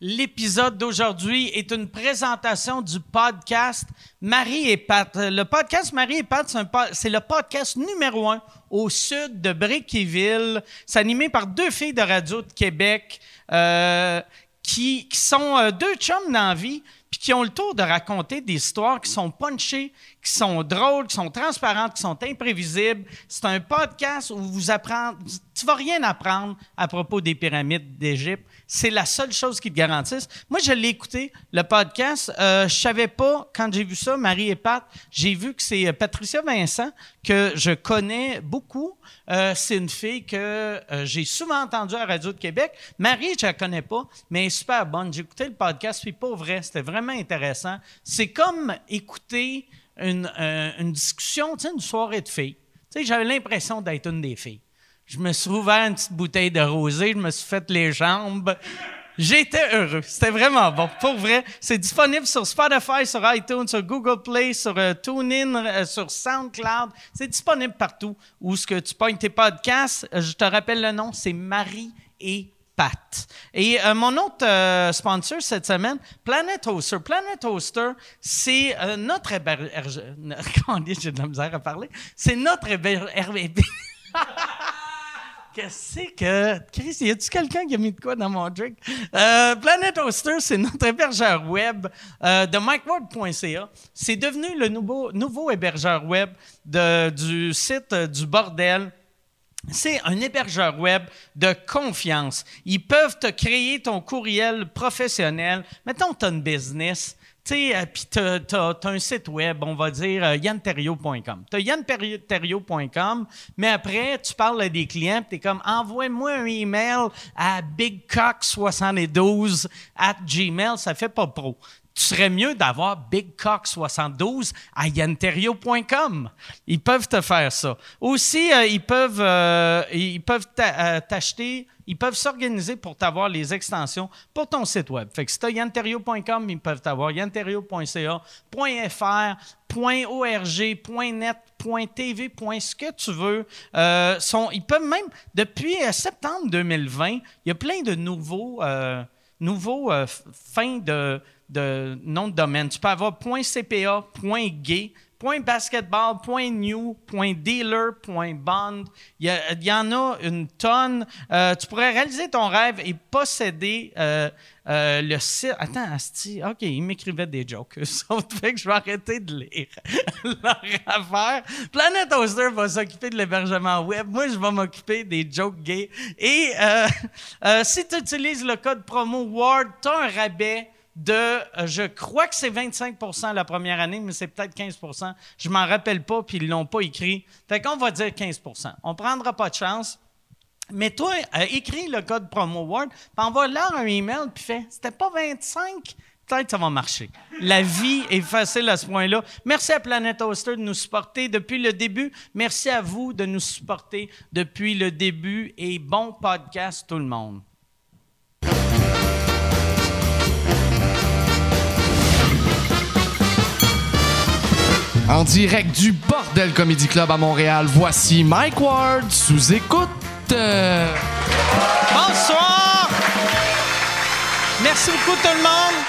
L'épisode d'aujourd'hui est une présentation du podcast Marie et Pat. Le podcast Marie et Pat, c'est, le podcast numéro un au sud de Brickeyville. C'est animé par deux filles de radio de Québec euh, qui, qui sont euh, deux chums dans la vie puis qui ont le tour de raconter des histoires qui sont punchées, qui sont drôles, qui sont transparentes, qui sont imprévisibles. C'est un podcast où vous apprenez, tu vas rien apprendre à propos des pyramides d'Égypte. C'est la seule chose qui te garantisse. Moi, je l'ai écouté, le podcast. Euh, je savais pas, quand j'ai vu ça, Marie et Pat, j'ai vu que c'est euh, Patricia Vincent, que je connais beaucoup. Euh, c'est une fille que euh, j'ai souvent entendue à Radio de Québec. Marie, je la connais pas, mais elle est super bonne. J'ai écouté le podcast, puis pas vrai, c'était vraiment intéressant. C'est comme écouter une, discussion, tu une soirée de filles. Tu sais, j'avais l'impression d'être une des filles. Je me suis ouvert une petite bouteille de rosé, je me suis fait les jambes. J'étais heureux. C'était vraiment bon. Pour vrai, c'est disponible sur Spotify, sur iTunes, sur Google Play, sur euh, TuneIn, euh, sur SoundCloud. C'est disponible partout où ce que tu pognes tes podcasts. Euh, Je te rappelle le nom, c'est Marie et Pat. Et mon autre sponsor cette semaine, Planet Hoster. Planet Hoster, c'est notre hébergeur. Comment dire, j'ai de la misère à parler. C'est notre hébergeur. Qu'est-ce que. Chris, y a-tu quelqu'un qui a mis de quoi dans mon drink? Euh, Planet Hoster, c'est notre hébergeur web euh, de MikeWard.ca. C'est devenu le nouveau, hébergeur web du site euh, du bordel. C'est un hébergeur web de confiance. Ils peuvent te créer ton courriel professionnel. Mettons, tu as une business, tu sais, euh, tu as, un site web, on va dire euh, yanterio.com. Tu as yanterio.com, mais après, tu parles à des clients, tu es comme, envoie-moi un email à bigcock72 at gmail, ça fait pas pro tu serais mieux d'avoir BigCock72 à yanterio.com. Ils peuvent te faire ça. Aussi, euh, ils peuvent, euh, ils peuvent euh, t'acheter, ils peuvent s'organiser pour t'avoir les extensions pour ton site web. Fait que si tu as yanterio.com, ils peuvent t'avoir yanterio.ca, .fr, .org, .net, .tv, .ce que tu veux. Ils peuvent même, depuis septembre 2020, il y a plein de nouveaux... nouveau euh, fin de, de nom de domaine. Tu peux avoir .cpa, .gay, .basketball, .new, .dealer, .bond. Il y, il y en a une tonne. Euh, tu pourrais réaliser ton rêve et posséder euh, euh, le site. Attends, Asti, OK, ils m'écrivaient des jokes. autres. fait que je vais arrêter de lire leur affaire. Planet Hoster va s'occuper de l'hébergement web. Moi, je vais m'occuper des jokes gays. Et si tu utilises le code promo WARD, tu as un rabais de, euh, je crois que c'est 25% la première année, mais c'est peut-être 15% Je m'en rappelle pas, puis ils l'ont pas écrit. Fait qu'on va dire 15% On prendra pas de chance. Mais toi, euh, écris le code promo Word, puis envoie-leur un email, puis fais c'était pas 25, peut-être ça va marcher. La vie est facile à ce point-là. Merci à Planet Hoster de nous supporter depuis le début. Merci à vous de nous supporter depuis le début et bon podcast tout le monde. En direct du Bordel Comedy Club à Montréal, voici Mike Ward sous écoute. Bonsoir! Merci beaucoup tout le monde.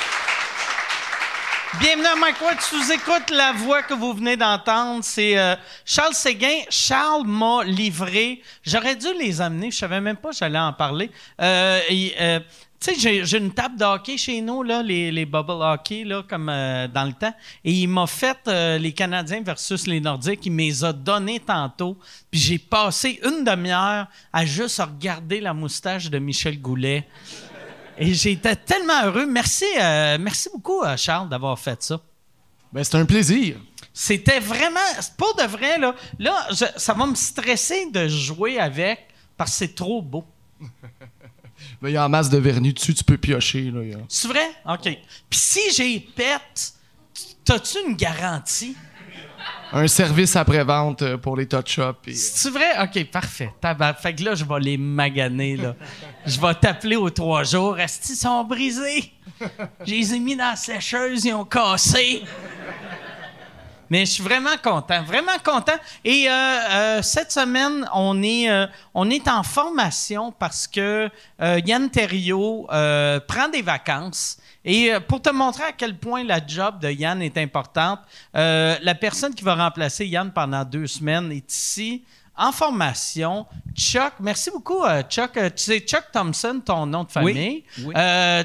Bienvenue à Mike Ward. Sous écoute la voix que vous venez d'entendre, c'est euh, Charles Séguin. Charles m'a livré. J'aurais dû les amener. Je savais même pas j'allais en parler. Euh, euh, tu sais, j'ai, une table de hockey chez nous, là, les, les bubble hockey, là, comme euh, dans le temps. Et il m'a fait euh, les Canadiens versus les Nordiques. Il me les a donnés tantôt. Puis j'ai passé une demi-heure à juste regarder la moustache de Michel Goulet. Et j'étais tellement heureux. Merci, euh, merci beaucoup, Charles, d'avoir fait ça. ben, c'est un plaisir. C'était vraiment, pour de vrai, là, là je- ça va me stresser de jouer avec parce que c'est trop beau. Il y a en masse de vernis dessus, tu peux piocher. Là, C'est vrai? OK. Puis si j'ai pète, t'as-tu une garantie? Un service après-vente euh, pour les touch-ups. et- C'est vrai? OK, parfait. Fait que là, je vais les maganer, là. je vais t'appeler aux trois jours. Est-ce qu'ils sont brisés? Je les ai mis dans la sécheuse, ils ont cassé. Mais je suis vraiment content, vraiment content. Et euh, euh, cette semaine, on est, euh, on est en formation parce que Yann Terriot prend des vacances. Et pour te montrer à quel point la job de Yann est importante, la personne qui va remplacer Yann pendant deux semaines est ici en formation. Chuck, merci beaucoup, Chuck. C'est Chuck Thompson, ton nom de famille. oui. Euh,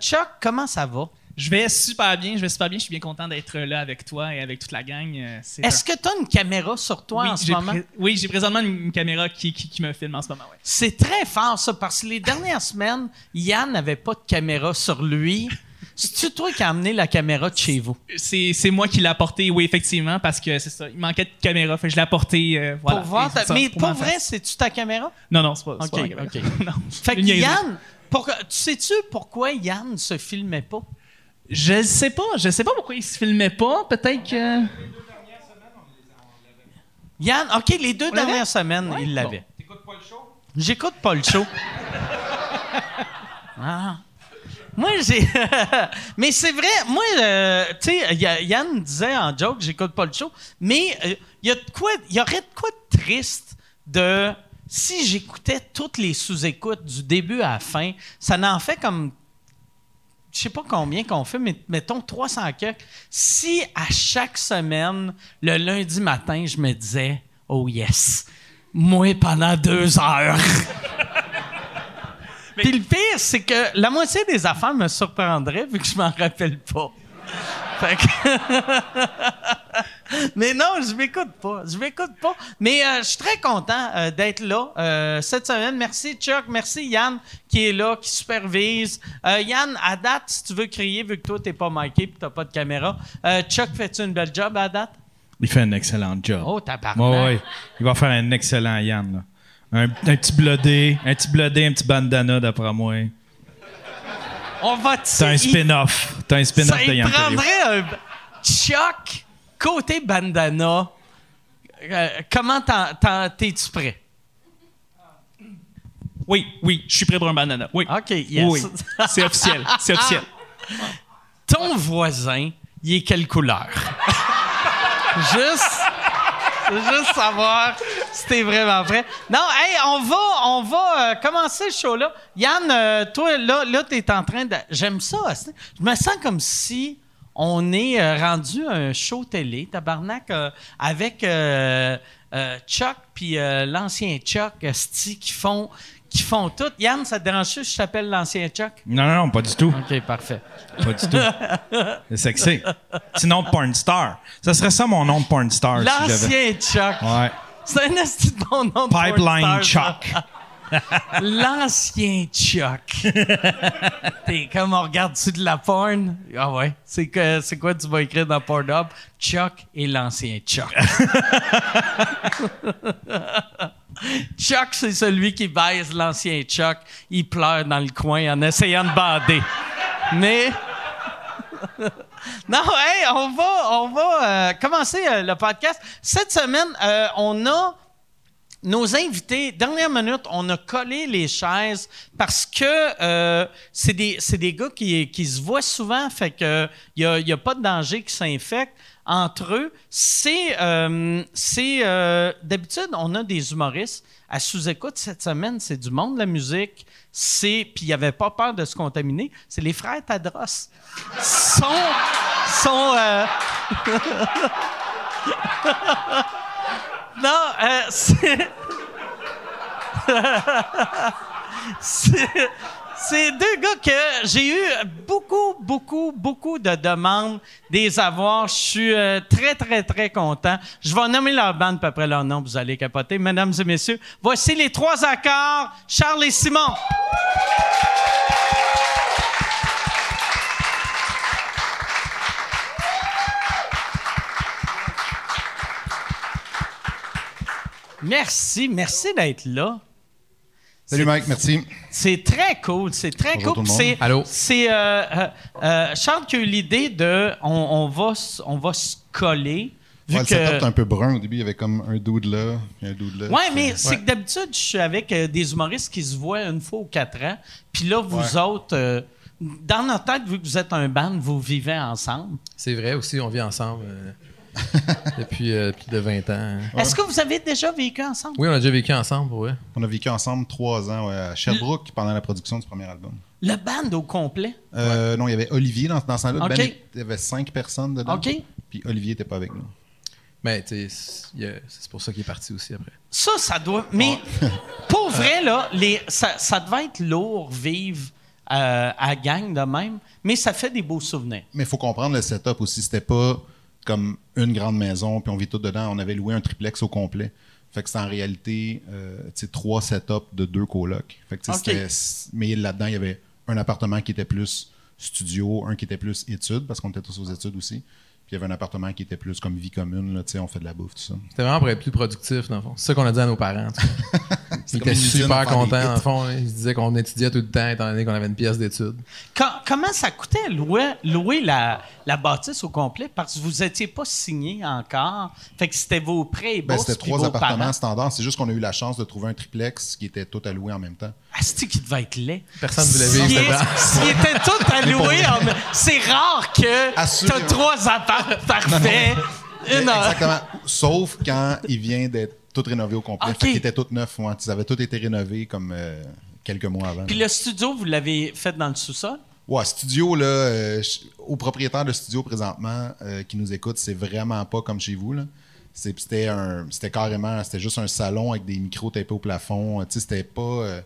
Chuck, comment ça va? Je vais super bien, je vais super bien. Je suis bien content d'être là avec toi et avec toute la gang. Euh, Est-ce que tu as une caméra sur toi oui, en ce moment? oui, j'ai présentement une, une caméra qui, qui, qui me filme en ce moment. Ouais. C'est très fort, ça, parce que les dernières semaines, Yann n'avait pas de caméra sur lui. C'est-tu toi qui as amené la caméra de chez vous? C'est, moi qui l'ai apporté, oui, effectivement, parce que c'est ça. Il manquait de caméra, fait que je l'ai apporté. euh, voilà. pour voir ta- Mais pour vrai, c'est-tu ta caméra? Non, non, c'est pas. c'est OK, pas ma caméra. OK. non. Fait que. Yann, tu sais-tu pourquoi Yann ne se filmait pas? Je sais pas, je sais pas pourquoi il se filmait pas. Peut-être que. Yann, OK, les deux On l'avait? dernières semaines, il l'avait. J'écoute pas le show. Ah. Moi, j'ai. mais c'est vrai, moi, euh, tu sais, Yann disait en joke, j'écoute pas le show, mais il y a de quoi, il y aurait de quoi de triste de. Si j'écoutais toutes les sous-écoutes du début à la fin, ça n'en fait comme. Je sais pas combien qu'on fait, mais mettons 300 quelques. Si à chaque semaine, le lundi matin, je me disais, oh yes, moi pendant deux heures. Puis le pire, c'est que la moitié des affaires me surprendraient vu que je m'en rappelle pas. Fait que- Mais non, je m'écoute pas. Je m'écoute pas. Mais euh, je suis très content euh, d'être là euh, cette semaine. Merci Chuck, merci Yann qui est là, qui supervise. Yann, à date, si tu veux crier, vu que toi t'es pas miké et t'as pas de caméra, Chuck, fais-tu une belle job à date? Il fait un excellent job. Oh, tabarnak. Ouais, ouais. Il va faire un excellent Yann. là. Un, un petit blodé, un petit blodé, un petit bandana d'après moi. On va C'est un spin-off. T'as un spin-off de Yann prendrait un Chuck côté bandana. Euh, comment t'es-tu prêt? Oui, oui, je suis prêt pour un banana. Oui. OK, yes. Oui, oui. C'est officiel. C'est officiel. Ton voisin, il est quelle couleur? juste, juste savoir t'es vraiment prêt. Non, hey, on va, on va euh, commencer le show-là. Yann, euh, toi, là, là t'es en train de... J'aime ça. c'est- Je me sens comme si on est euh, rendu à un show télé, tabarnak, euh, avec euh, euh, Chuck puis euh, l'ancien Chuck, sti, qui font, qui font tout. Yann, ça te dérange si je t'appelle l'ancien Chuck? Non, non, non, pas du tout. OK, parfait. Pas du tout. C'est sexy. Sinon, porn star. Ça serait ça mon nom de porn star. si. L'ancien Chuck. Ouais. C'est un esti de bon nom de Pipeline Chuck. ça. L'ancien Chuck. T'es comme on regarde-tu de la porn? Ah ouais. C'est que c'est quoi tu vas écrire dans Pornhub? Chuck et l'ancien Chuck. Chuck, c'est celui qui baise l'ancien Chuck. Il pleure dans le coin en essayant de bander. Mais. Non, hey, on va, on va euh, commencer euh, le podcast. Cette semaine, euh, on a nos invités. Dernière minute, on a collé les chaises parce que c'est des, des gars qui, qui se voient souvent, fait que il n'y a, pas de danger qu'ils s'infectent entre eux. C'est, euh, c'est euh, d'habitude, on a des humoristes à sous-écoute cette semaine, c'est du monde de la musique. C'est puis il n'y avait pas peur de se contaminer. C'est les frères Tadros. Sont sont euh, non, c'est c'est deux gars que j'ai eu beaucoup, beaucoup, beaucoup de demandes des avoirs. Je suis euh, très, très, très content. Je vais nommer leur bande, puis après leur nom, vous allez capoter. Mesdames et messieurs, voici les trois accords. Charles et Simon. Merci, merci d'être là. Salut Mike, merci. C'est très cool, c'est très Bonjour cool. tout le monde. C'est, Allô? C'est euh, euh, euh, Charles qui a eu l'idée de, on, on va, on va se coller. Vu Ouais, le que, setup un peu brun au début, il y avait comme un dude là, puis un dude là. ouais, mais c'est que d'habitude, je suis avec euh, des humoristes qui se voient une fois ou quatre ans. Puis là, vous Ouais. autres, euh, dans notre tête, vu que vous êtes un band, vous vivez ensemble. C'est vrai aussi, on vit ensemble. depuis euh, plus de 20 ans. Est-ce que vous avez déjà vécu ensemble? Oui, on a déjà vécu ensemble, vrai. On a vécu ensemble trois ans ouais, à Sherbrooke pendant la production du premier album. Le band au complet? Euh, Non, il y avait Olivier dans, dans ce temps-là. Ok. Ben, il y avait cinq personnes dedans. OK. Puis Olivier n'était pas avec nous. Mais a- c'est pour ça qu'il est parti aussi après. Ça, ça doit. Mais pour vrai, là, les, ça, ça devait être lourd vivre euh, à gang de même, mais ça fait des beaux souvenirs. Mais il faut comprendre le setup aussi. C'était pas comme une grande maison, puis on vit tout dedans. On avait loué un triplex au complet. Fait que c'est en réalité euh, trois setups de deux colocs. Fait que Mais là-dedans, il y avait un appartement qui était plus studio, un qui était plus études, parce qu'on était tous aux études aussi. Puis il y avait un appartement qui était plus comme vie commune, là, tu sais, on fait de la bouffe, tout ça. C'était vraiment pour être plus productif, dans le fond. C'est ça qu'on a dit à nos parents. tu. Ils étaient super contents, dans le fond. Ils se disaient qu'on étudiait tout le temps, étant donné qu'on avait une pièce d'études. Comment ça coûtait louer, louer la, la bâtisse au complet? Parce que vous n'étiez pas signé encore. Fait que c'était vos prêts et Ben, c'était trois vos appartements parents. standards. C'est juste qu'on a eu la chance de trouver un triplex qui était tout alloué en même temps. Asti qui devait être laid? Personne ne voulait vivre dedans. s'ils étaient tous alloués, en- c'est rare que t'as Assurément. trois apparts heure. Exactement. Sauf quand il vient d'être tout rénové au complet. Ok. Fait qu'il était tout neuf. Ouais. Ils avaient tout été rénovés comme euh, quelques mois avant. Puis le studio, vous l'avez fait dans le sous-sol? Ouais, studio, là, euh, au propriétaire de studio présentement euh, qui nous écoute, c'est vraiment pas comme chez vous. C'était un, c'était carrément, c'était juste un salon avec des micros tapés au plafond. Tu sais, c'était pas,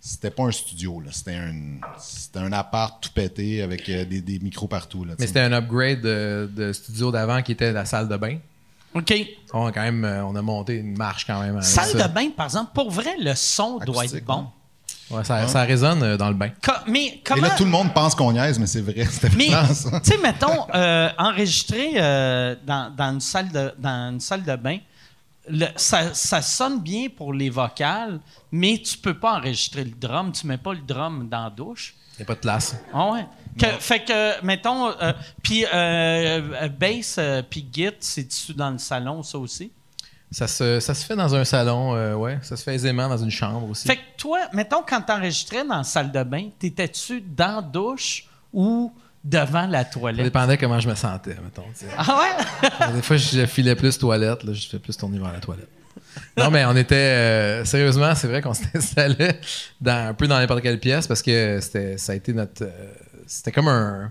c'était pas un studio. Là. C'était un, c'était un appart tout pété avec euh, des, des micros partout. Là, Mais c'était un upgrade de, de studio d'avant qui était la salle de bain. OK. On a quand même, euh, on a monté une marche quand même. Salle ça. de bain, par exemple, pour vrai, le son doit être bon. Ouais, ça, ça résonne euh, dans le bain. Co- mais Et là, tout le monde pense qu'on niaise, mais c'est vrai. C'était Mais, tu sais, mettons, euh, enregistrer euh, dans, dans une salle de, dans une salle de bain, le- ça, ça sonne bien pour les vocales, mais tu peux pas enregistrer le drum. Tu mets pas le drum dans la douche. Il n'y a pas de place. Ah ouais. Que- fait que, mettons, euh, puis euh, euh, bass euh, puis git, c'est-tu dans le salon, ça aussi? Ça se, ça se fait dans un salon, euh, ouais. Ça se fait aisément dans une chambre aussi. Fait que toi, mettons, quand t'enregistrais dans la salle de bain, t'étais-tu dans la douche ou devant la Ça toilette? dépendait comment je me sentais, mettons. Ah ouais? Des fois, je filais plus toilette, là, je fais plus tourner vers la toilette. Non, mais on était. euh, sérieusement, c'est vrai qu'on s'installait dans, un peu dans n'importe quelle pièce parce que c'était, ça a été notre. euh, c'était comme un.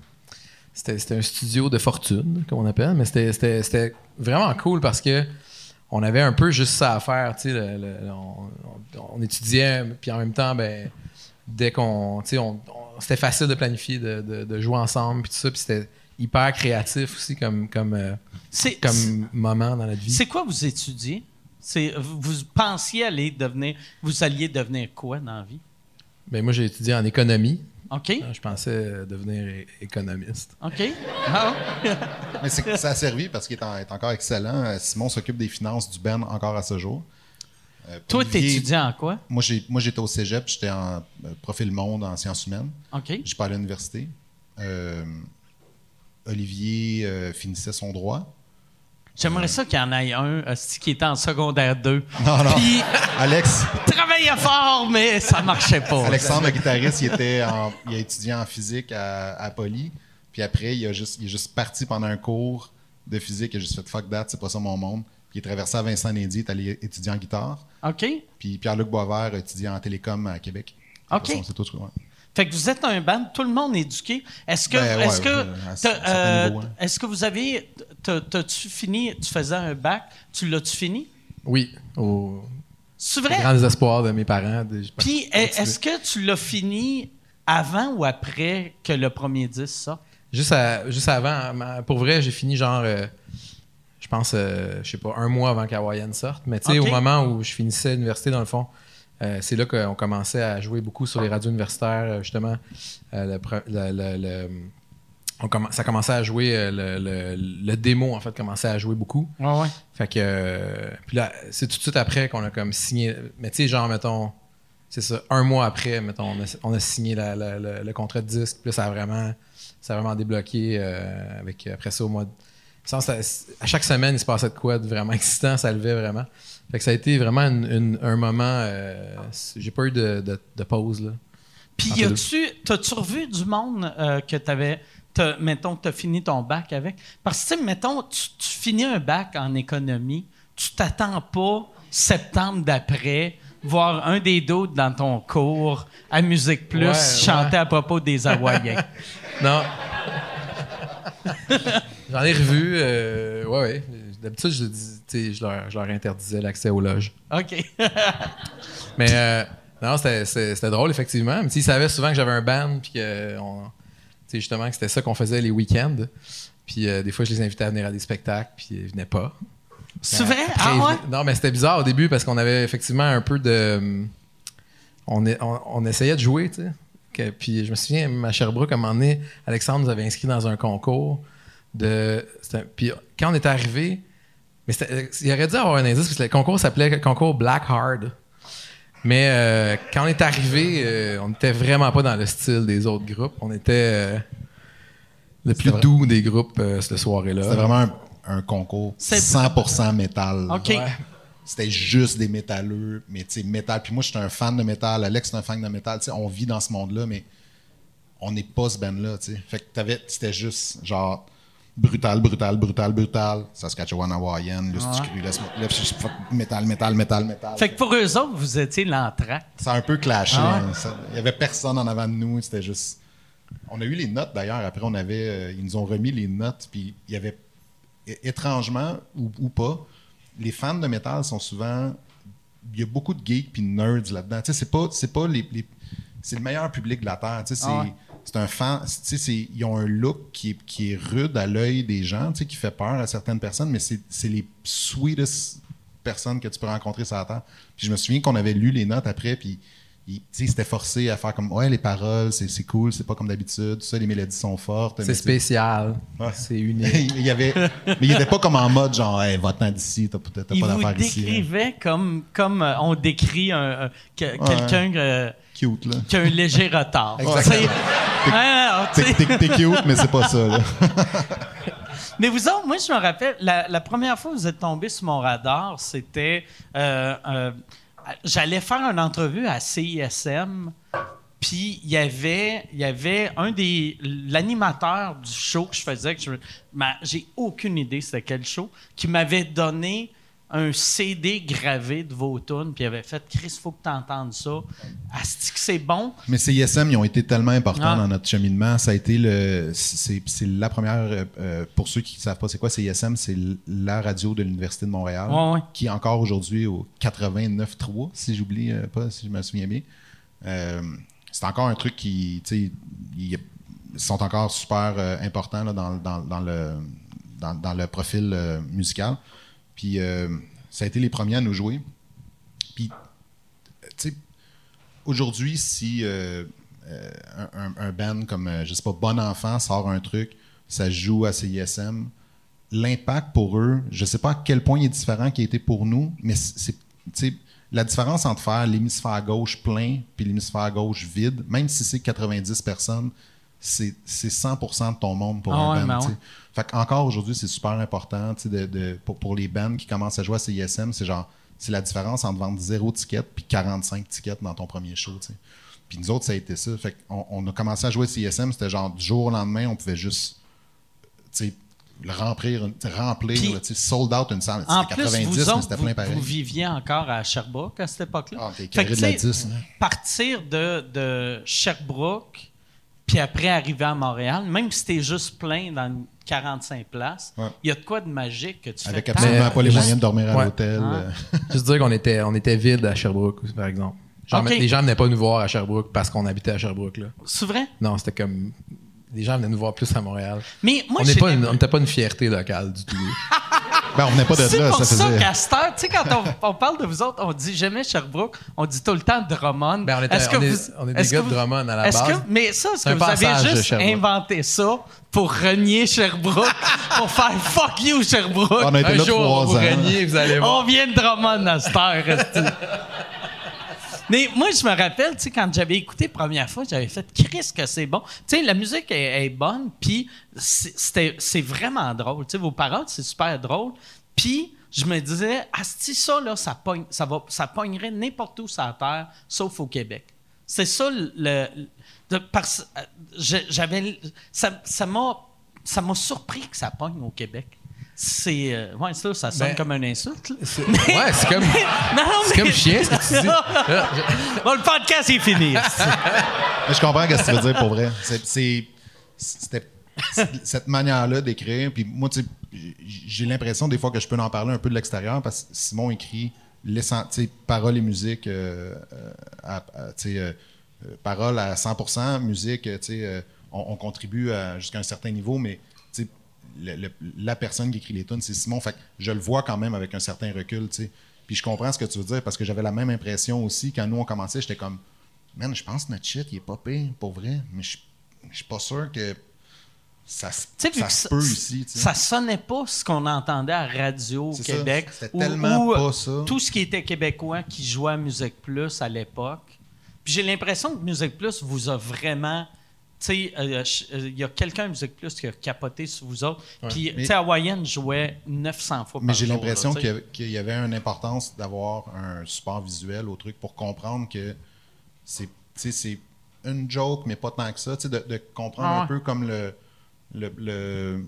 C'était, c'était un studio de fortune, comme on appelle, mais c'était, c'était, c'était vraiment cool parce que on avait un peu juste ça à faire. Tu sais, le- le- on, on- on étudiait, puis en même temps, ben, dès qu'on. On, on- c'était facile de planifier, de, de- de jouer ensemble, puis tout ça, puis c'était hyper créatif aussi comme, comme, euh, C'est, comme moment dans notre vie. c'est quoi vous étudiez? C'est, vous, pensiez aller devenir... Vous alliez devenir quoi dans la vie? Ben, moi, j'ai étudié en économie. OK? Je pensais euh, devenir économiste. OK? Ah, Mais c'est- ça a servi parce qu'il est, en- est encore excellent. Euh, Simon s'occupe des finances du Ben encore à ce jour. Euh, toi, Olivier- t'étudiais en quoi? Moi, j'étais au cégep, j'étais en euh, profil monde en sciences humaines. OK? Je suis pas à l'université. Euh, Olivier euh, finissait son droit. J'aimerais ça qu'il y en ait un qui était en secondaire 2. Non, non. Puis, Alex, travaillait fort, mais ça marchait pas. Alexandre, le guitariste, il, était en- il a étudié en physique à, à Poly. Puis après, il, a juste, il est juste parti pendant un cours de physique. Il a juste fait fuck that, c'est pas ça mon monde. Puis il est traversé à Vincent Lindy, il est allé étudier en guitare. OK? Puis Pierre-Luc Boisvert a étudié en télécom à Québec. OK. C'est tout, ouais. Fait que vous êtes un band, tout le monde éduqué. Est-ce que, Ben est-ce que, ouais, euh, hein. est-ce que vous avez, t'as- t'as-tu fini, tu faisais un bac, tu l'as-tu fini? Oui, au C'est au vrai? grand désespoir de mes parents. Puis, est-ce que tu l'as fini avant ou après que le premier disque sorte? Juste, à- juste avant, pour vrai, j'ai fini genre, euh, pense, euh, je sais pas, un mois avant qu'Hawaïen sorte. Mais tu sais, au moment où je finissais l'université, dans le fond, euh, c'est là qu'on commençait à jouer beaucoup sur les radios universitaires, euh, justement. Euh, le pre- le- le- le- on commen- ça commençait à jouer, le, démo, en fait, commençait à jouer beaucoup. Ouais, ouais. Fait que. puis là, c'est tout de suite après qu'on a comme signé. Mais tu sais, genre, mettons. C'est ça, un mois après, mettons, on a, on a signé la- la- la- le contrat de disque. Puis là, ça a vraiment, ça a vraiment débloqué. avec, après ça, au mois de. Ça- à chaque semaine, il se passait de quoi de vraiment excitant, ça levait vraiment. Fait que ça a été vraiment une- une- un moment. euh, J'ai pas eu de, de- de pause, là. Puis, t'as-tu revu du monde euh, que t'avais, t'as- mettons que tu as fini ton bac avec? Parce que, mettons, tu, tu finis un bac en économie, tu t'attends pas septembre d'après voir un des d'autres dans ton cours à Musique Plus Ouais, chanter à propos des Hawaïens. Non. J'en ai revu. euh, ouais, ouais. D'habitude, je, dis- leur, je leur interdisais l'accès aux loges. OK. Mais euh, non, c'était- drôle, effectivement. Mais ils savaient souvent que j'avais un band, puis que on- sais, justement, que c'était ça qu'on faisait les week-ends. Puis euh, des fois, je les invitais à venir à des spectacles, puis ils venaient pas. Après, Ah ouais? venaient- Non, mais c'était bizarre au début parce qu'on avait effectivement un peu de. On, est- on, on essayait de jouer, tu sais. Puis je me souviens, à Sherbrooke, à un moment donné, Alexandre nous avait inscrit dans un concours. De, un- puis quand on était arrivé, mais c'était- il aurait dû avoir un indice parce que le concours s'appelait concours Black Hard. Mais euh, quand on est arrivé, euh, on n'était vraiment pas dans le style des autres groupes. On était euh, le plus vrai. doux des groupes euh, cette soirée-là. C'était vraiment un, un concours C'est- 100% métal. OK. Ouais. C'était juste des métalleux, mais tu sais, métal. Puis moi, j'étais un fan de métal. Alex, c'est un fan de métal. Tu sais, on vit dans ce monde-là, mais on n'est pas ce band-là, tu sais. Fait que t'avais, c'était juste genre brutal, brutal, brutal, brutal. Saskatchewan Lusti Cru, laisse- laisse- métal, métal, métal, métal. Fait que pour eux autres, vous étiez l'entraque. Ça a un peu clashé. Ah hein. Il y avait personne en avant de nous. C'était juste. On a eu les notes d'ailleurs. Après, on avait, euh, ils nous ont remis les notes. Puis il y avait étrangement ou, pas, les fans de métal sont souvent. Il y a beaucoup de geeks puis de nerds là-dedans. Tu sais, c'est pas, c'est pas les, c'est le meilleur public de la terre. Tu sais, c'est, Ah. C'est un fan. Tu sais, c'est- ils ont un look qui est, qui est rude à l'œil des gens, tu sais, qui fait peur à certaines personnes, mais c'est, c'est les sweetest personnes que tu peux rencontrer sur la terre. Puis je me souviens qu'on avait lu les notes après, puis il, tu sais, il s'était forcé à faire comme ouais les paroles c'est, c'est cool c'est pas comme d'habitude tout ça les mélodies sont fortes C'est spécial. Ouais. C'est unique. il y avait mais il était pas comme en mode genre hey, va-t'en d'ici t'as, t'as Ils pas vous d'affaires ici hein. décrivaient comme, comme euh, on décrit un, un- que- quelqu'un euh, cute là qui a un léger retard. Sais. t'es, cute mais c'est pas ça là. Mais vous autres, moi, je me rappelle, la, la première fois que vous êtes tombé sur mon radar, c'était. euh, euh, J'allais faire une entrevue à CISM, puis il y avait, il y avait un des. L'animateur du show que je faisais, que J'ai aucune idée c'était quel show, qui m'avait donné un CD gravé de vos tunes, puis il avait fait Chris, faut que tu entendes ça. Asti que c'est bon. Mais ces ISM, ils ont été tellement importants Ah. dans notre cheminement. Ça a été le. C'est, la première. euh, euh, pour ceux qui ne savent pas c'est quoi, c'est ISM, c'est la radio de l'Université de Montréal. Ouais, ouais. Qui est encore aujourd'hui au 89.3, si j'oublie euh, pas, si je me souviens bien. Euh, c'est encore un truc qui. tu sais, ils sont encore super importants là, dans, dans- dans le, dans, dans le profil musical. Puis euh, ça a été les premiers à nous jouer. Puis, tu sais, aujourd'hui, si euh, euh, un, band comme, je sais pas, Bon Enfant sort un truc, ça joue à CISM, l'impact pour eux, je sais pas à quel point il est différent qu'il été pour nous, mais c'est, la différence entre faire l'hémisphère gauche plein puis l'hémisphère gauche vide, même si c'est 90 personnes, c'est, c'est 100% de ton monde pour Ah un band. ben ouais. Fait qu'encore aujourd'hui, c'est super important de, de- pour, pour les bands qui commencent à jouer à CISM, c'est genre c'est la différence entre vendre zéro ticket puis 45 tickets dans ton premier show. Puis nous autres, ça a été ça. Fait qu'on on a commencé à jouer à CISM, c'était genre du jour au lendemain, on pouvait juste le remplir, remplir, Puis- là, sold out une salle. En C'était plus, 90, vous mais autres, vous, plein pareil. vous viviez encore à Sherbrooke à cette époque-là. Ah, t'es carré de la tu sais, 10. là. Partir de, de Sherbrooke, puis après arriver à Montréal, même si t'es juste plein dans 45 places, il Ouais. y a de quoi de magique que tu Avec fais. absolument Mais- pas les juste- moyens de dormir à Ouais. l'hôtel. Ah. Juste dire qu'on était, on était vide à Sherbrooke, par exemple. Genre. Les gens venaient pas nous voir à Sherbrooke parce qu'on habitait à Sherbrooke. Là. C'est vrai? Non, c'était comme. Les gens venaient nous voir plus à Montréal. Mais moi, pas on n'était pas une fierté locale du tout. Ben, on venait pas de C'est là, pour ça ça, faisait. qu'à cette heure, tu sais, quand on, on parle de vous autres, on dit jamais Sherbrooke, on dit tout le temps Drummond. Ben, on Est-ce que est- vous- on est des gars de Drummond à la base. que- mais ça, est-ce C'est que un vous avez juste inventé ça pour renier Sherbrooke, pour faire fuck you Sherbrooke? On a été Un là jour, trois vous ans. reniez, vous allez voir. On vient de Drummond à cette heure. Mais moi, je me rappelle, tu sais, quand j'avais écouté la première fois, j'avais fait Chris que c'est bon. Tu sais, la musique est, bonne, puis c'est- vraiment drôle. Tu sais, vos paroles, c'est super drôle. Puis je me disais, Asti, ça, là, ça, pogne, ça, va, ça pognerait n'importe où sur la Terre, sauf au Québec. C'est ça le. parce, euh, j'avais, ça, m'a, ça surpris que ça pogne au Québec. C'est, euh, ouais, ça, ça sonne Ben, comme un insulte. Ouais, c'est comme, Non, c'est comme chien, ce que tu dis. Bon, le podcast est fini. Mais je comprends ce que tu veux dire pour vrai. C'est- c'est- C'était c'est- cette manière-là d'écrire. Puis moi, tu sais, j'ai l'impression des fois que je peux en parler un peu de l'extérieur parce que Simon écrit l'essen- tu sais, paroles et musique, euh, euh, à, à- tu sais, euh, paroles à 100% musique, tu sais, on, on contribue à- jusqu'à un certain niveau, mais le- le- la personne qui écrit les tunes, c'est Simon. Fait que je le vois quand même avec un certain recul, tu sais. Puis je comprends ce que tu veux dire parce que j'avais la même impression aussi quand nous on commençait. J'étais comme, man, je pense que notre shit, il est pas pire, pour vrai. Mais je je suis pas sûr que ça, ça se peut ici. Ça sonnait pas ce qu'on entendait à radio. Québec. C'était tellement pas ça. Tout ce qui était québécois qui jouait à Musique Plus à l'époque. Puis j'ai l'impression que Musique Plus vous a vraiment. Tu sais, euh, ch- euh, il y a quelqu'un à Musique Plus qui a capoté sur vous autres. Puis, tu sais, Hawaïen jouait 900 fois par Mais j'ai l'impression qu'il y y avait une importance d'avoir un support visuel au truc pour comprendre que c'est une joke, mais pas tant que ça. Tu sais, De, de comprendre Ah ouais. un peu comme le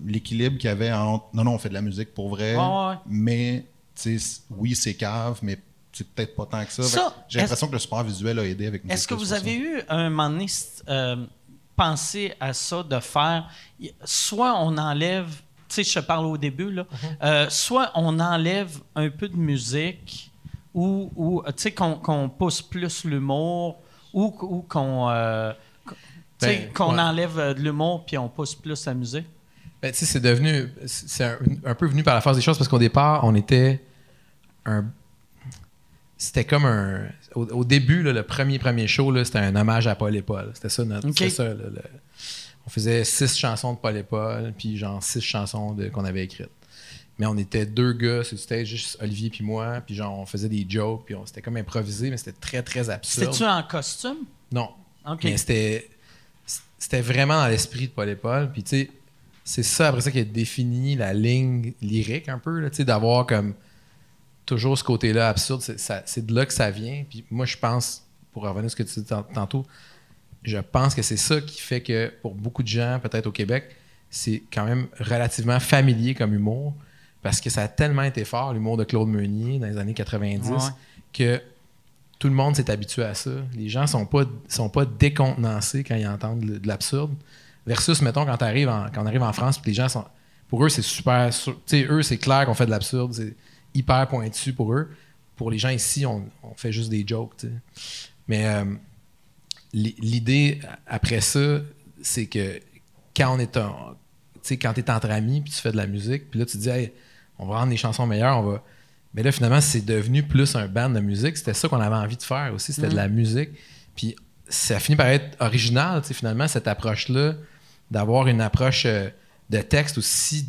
l'équilibre qu'il y avait entre non, non, on fait de la musique pour vrai, Ouais, ouais. mais oui, c'est cave, mais c'est peut-être pas tant que ça. J'ai l'impression que le support visuel a aidé avec Est-ce que vous avez ça. eu un moment donné euh, pensé à ça de faire soit on enlève, tu sais, je te parle au début là, Mhm. euh, soit on enlève un peu de musique ou, ou, tu sais qu'on pousse plus l'humour ou, ou qu'on euh, qu- Ben, ouais. enlève euh, de l'humour puis on pousse plus la musique. Ben, tu sais, c'est devenu. C'est un, un peu venu par la force des choses parce qu'au départ, on était un. C'était comme un. Au, au début, là, le premier premier show, c'était un hommage à Paul et Paul. C'était ça notre. Ok. c'était ça, là, le- on faisait six chansons de Paul et Paul, puis genre six chansons qu'on avait écrites. Mais on était deux gars sur le stage, juste Olivier puis moi, puis genre on faisait des jokes, puis on- c'était comme improvisé, mais c'était très très absurde. C'était-tu en costume? Non. Mais c'était c'était vraiment dans l'esprit de Paul et Paul. Puis tu sais, c'est ça après ça qui a défini la ligne lyrique un peu, tu sais, d'avoir comme toujours ce côté-là absurde. C'est de là que ça vient. Puis moi, je pense, pour revenir à ce que tu dis tant- tantôt, je pense que c'est ça qui fait que pour beaucoup de gens, peut-être au Québec, c'est quand même relativement familier comme humour. Parce que ça a tellement été fort, l'humour de Claude Meunier dans les années 90, Ouais. que tout le monde s'est habitué à ça. Les gens sont pas sont pas décontenancés quand ils entendent le- de l'absurde. Versus, mettons, quand, en- quand on arrive en France, puis les gens sont. Pour eux, c'est super. Tu sais, eux, c'est clair qu'on fait de l'absurde. Hyper pointu pour eux. Pour les gens ici, on, on fait juste des jokes. Mais euh, l'i- l'idée après ça, c'est que quand on est en- quand t'es entre amis, puis tu fais de la musique, puis là, tu te dis, Hey, on va rendre les chansons meilleures, on va. Mais là, finalement, c'est devenu plus un band de musique. C'était ça qu'on avait envie de faire aussi, c'était de la musique. Puis ça finit par être original, finalement, cette approche-là, d'avoir une approche euh, de texte aussi,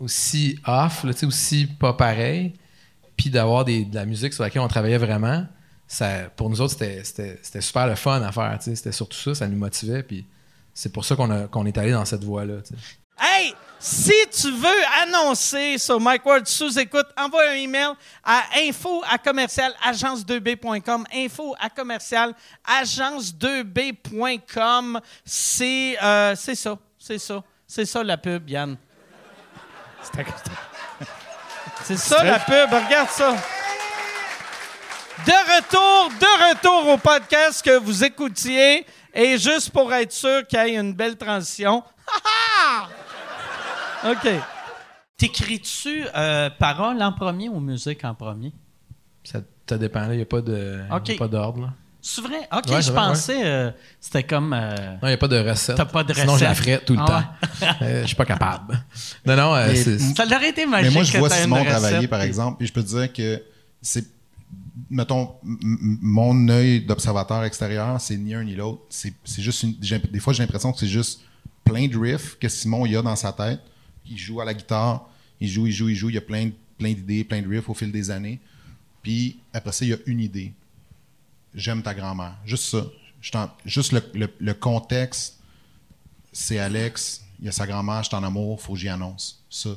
aussi off, aussi pas pareil, puis d'avoir de la musique sur laquelle on travaillait vraiment. Ça, pour nous autres, c'était- super le fun à faire. C'était surtout ça, ça nous motivait. Puis c'est pour ça qu'on est allé dans cette voie-là. Hey, si tu veux annoncer sur Mike Ward sous écoute, envoie un email à info à commercial agence2b.com. Info à commercial agence2b.com. C'est euh, c'est ça, c'est ça, c'est ça la pub, Yann. C'est ça la pub, regarde ça. De retour, de retour au podcast que vous écoutiez. Et juste pour être sûr qu'il y ait une belle transition. Ha, ha! OK. T'écris-tu euh, paroles en premier ou musique en premier? Ça, ça dépend. Il n'y a pas d'ordre. là. C'est vrai? OK, Ouais, je vrai, pensais euh, c'était comme... euh, Non, il n'y a pas de recette. T'as pas de Sinon, je la recette. ferais tout le Ah temps. Euh, je suis pas capable. Non, non, euh, Mais- c'est- ça aurait été magique Mais moi, je vois Simon recette, travailler, par exemple, et je peux te dire que c'est, mettons, mon œil d'observateur extérieur, c'est ni un ni l'autre. C'est, c'est juste une- des fois, j'ai l'impression que c'est juste plein de riffs que Simon il a dans sa tête. Il joue à la guitare, il joue, il joue, il joue. Il y a plein, plein d'idées, plein de riffs au fil des années. Puis après ça, il y a une idée. J'aime ta grand-mère. Juste ça. Juste le, contexte, c'est Alex, il y a sa grand-mère, je suis en amour, faut que j'y annonce. Ça.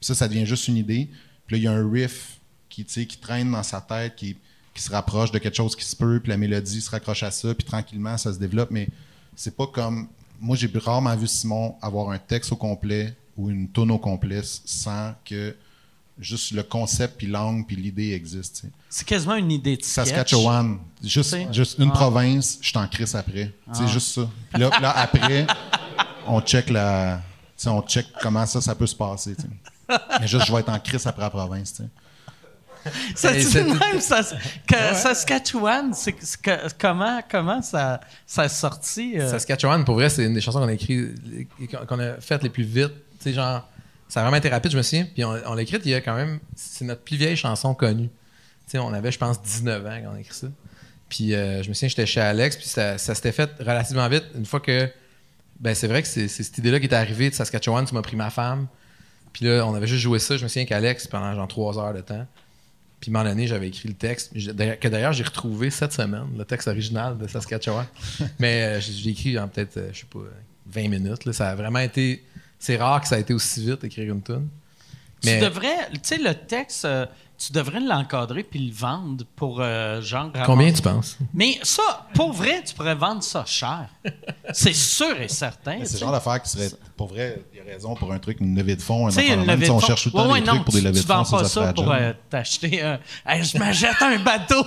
Ça, ça devient juste une idée. Puis là, il y a un riff qui, qui traîne dans sa tête, qui, qui se rapproche de quelque chose qui se peut, puis la mélodie se raccroche à ça, puis tranquillement, ça se développe. Mais c'est pas comme. Moi, j'ai rarement vu Simon avoir un texte au complet ou une tune au complet sans que juste le concept, puis l'angle, puis l'idée sais. C'est quasiment une idée de sketch. Saskatchewan, juste, juste une Ah. province, je t'en crisse après. C'est juste ça. Puis là, là, après, on check la. on check comment ça, ça peut se passer. Mais juste, je vais être en crise après la province. tu sais. Ça dit c'est- même ça, que Saskatchewan, c'est c'est que- comment, comment ça, ça a sorti? euh, Saskatchewan, pour vrai, c'est une des chansons qu'on a écrites, qu'on a faites les plus vite. Tu sais, genre, ça a vraiment été rapide, je me souviens. Puis on, on l'a écrite il y a quand même. C'est notre plus vieille chanson connue. Tu sais, on avait, je pense, 19 ans quand on a écrit ça. Puis euh, je me souviens, j'étais chez Alex, puis ça, ça s'était fait relativement vite. Une fois que. Ben, c'est vrai que c'est cette idée-là qui est arrivée de Saskatchewan, tu m'as pris ma femme. Puis là, on avait juste joué ça. Je me souviens qu'Alex, pendant genre trois heures de temps. Puis, à un moment donné, j'avais écrit le texte, que d'ailleurs, j'ai retrouvé cette semaine, le texte original de Saskatchewan. Mais euh, j'ai j'ai écrit en peut-être, euh, je sais pas, 20 minutes. là. Ça a vraiment été. C'est rare que ça a été aussi vite, écrire une tune. Tu Mais devrais, tu sais, le texte, euh, tu devrais l'encadrer puis le vendre pour euh, genre. combien ramasser- tu penses? Mais ça, pour vrai, tu pourrais vendre ça cher. C'est sûr et certain. Mais tu C'est le genre d'affaire qui serait, pour vrai, il y a raison pour un truc, une levée de fonds. Un Tu sais, affaire une même. Tu de on cherche tout le temps Ouais, des ouais, trucs non, pour des tu- levées tu de fonds. vends pas ça, pour euh, t'acheter un. Hey, je m'achète un bateau.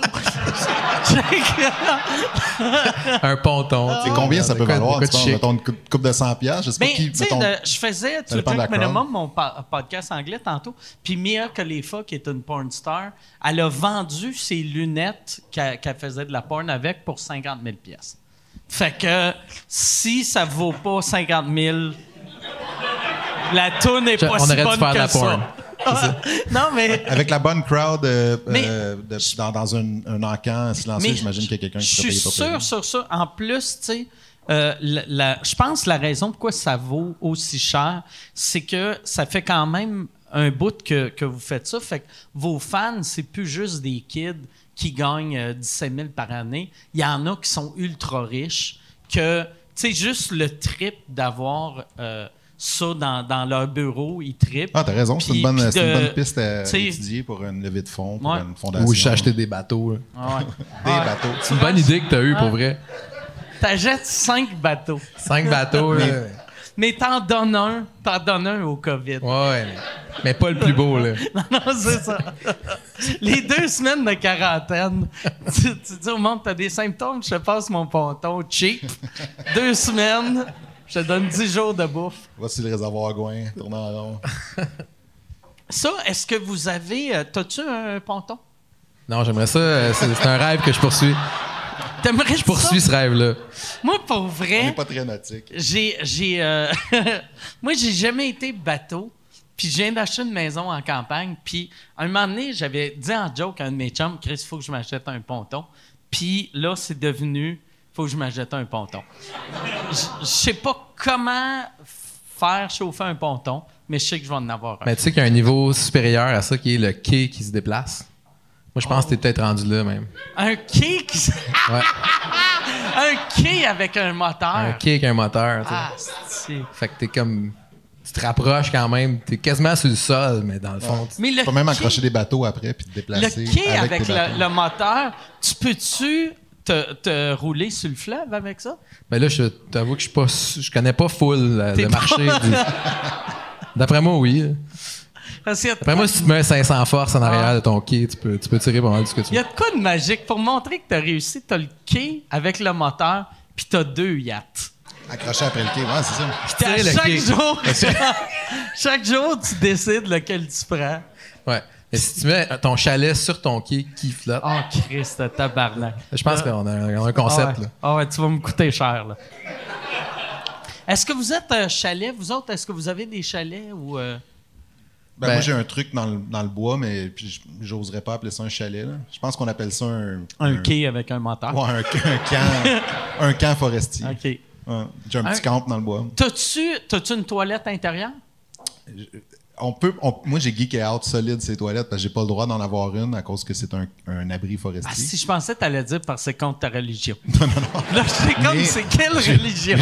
Un ponton. Ah. tu C'est combien ça De peut valoir? Tu de penses, mettons, une coupe, de 100 piastres, je sais pas Mais qui. tu sais, mettons- de- je faisais tu de la Drink Minimum, mon podcast anglais tantôt, puis Mia Khalifa, qui est une porn star, elle a vendu ses lunettes qu'elle qu'elle faisait de la porn avec pour 50 000 pièces. Fait que si ça vaut pas 50 000, la toune n'est Je- pas on si aurait dû bonne faire que la ça. non, mais Avec la bonne crowd euh, Mais- euh, de- dans, dans un, un encan silencieux, j'imagine qu'il y a quelqu'un qui Je suis sûr sur ça. En plus, tu sais, euh, je pense que la raison pourquoi ça vaut aussi cher, c'est que ça fait quand même un bout que, que vous faites ça. Fait que vos fans, c'est plus juste des kids qui gagnent euh, 17 000 par année. Il y en a qui sont ultra riches que, tu sais, juste le trip d'avoir euh, ça dans, dans leur bureau, ils trippent. Ah, t'as raison, c'est une, bonne, une bonne piste à étudier pour une levée de fonds, pour Ouais. une fondation. Ou j'ai acheté des bateaux. Ah ouais. des Ouais. bateaux. C'est une bonne idée que tu as eue, pour vrai. T'achètes cinq bateaux. Cinq bateaux, là. Mais t'en donnes un, t'en donnes un au COVID. Ouais, mais, pas le plus beau, là. Non, c'est ça. Les deux semaines de quarantaine, tu, tu dis au monde, t'as des symptômes, je te passe mon ponton, cheap. Deux semaines, je te donne dix jours de bouffe. Voici le réservoir Gouin, tournant en rond. Ça, est-ce que vous avez. euh, T'as-tu un ponton? Non, j'aimerais ça. euh, C'est c'est un rêve que je poursuis. T'aimerais Je poursuis ce rêve-là. Moi, pour On n'est vrai, pas très nautique. j'ai. j'ai euh, Moi, j'ai jamais été bateau. Puis je viens d'acheter une maison en campagne. Puis un moment donné, j'avais dit en joke à un de mes chums, Chris, il faut que je m'achète un ponton. Puis là, c'est devenu, faut que je m'achète un ponton. Je sais pas comment faire chauffer un ponton, mais je sais que je vais en avoir un. Mais tu sais qu'il y a un niveau supérieur à ça qui est le quai qui se déplace. Moi, je pense que t'es peut-être rendu là, même. Un quai qui... Ouais. un quai avec un moteur. Un quai avec un moteur, tu sais. Ah, c'est... Fait que t'es comme. Tu te rapproches quand même. T'es quasiment sur le sol, mais dans le fond. tu- Mais le Tu peux même quai- accrocher des bateaux après puis te déplacer. Le quai avec, avec, tes le, le moteur, tu peux-tu te, te rouler sur le fleuve avec ça? Ben là, je t'avoue que je suis pas. Je connais pas full euh, le pas- marché. du- D'après moi, oui. Parce qu'il y a de D'après quoi- moi, si tu te mets 500 force en arrière Ah. de ton quai, tu peux, tu peux tirer pas mal de ce que tu Il y veux. a de quoi de magique pour montrer que tu as réussi? Tu as le quai avec le moteur, puis tu as deux yachts. Accroché après le quai, ouais, c'est ça. Puis à chaque quai. jour, chaque jour, tu décides lequel tu prends. Ouais. Mais si tu mets ton chalet sur ton quai qui flotte, Oh, Christ, tabarnak. je pense qu'on a, un- on a un concept. Ah ouais. là. Ah ouais, tu vas me coûter cher, là. Est-ce que vous êtes un chalet, vous autres? Est-ce que vous avez des chalets ou... euh, Ben, Ben- moi, j'ai un truc dans le, dans le bois, mais j'oserais pas appeler ça un chalet. là. Je pense qu'on appelle ça un. Un quai avec un? Ouais, un, un camp, un camp forestier. OK. Ouais. J'ai un Un- petit camp dans le bois. T'as-tu, t'as-tu une toilette intérieure? On peut, on- moi, j'ai geeké out solide ces toilettes parce que j'ai pas le droit d'en avoir une à cause que c'est un, un abri forestier. Ah, si je pensais que t'allais dire parce que c'est contre ta religion. Non, non, non. Là, j'étais comme, c'est quelle religion?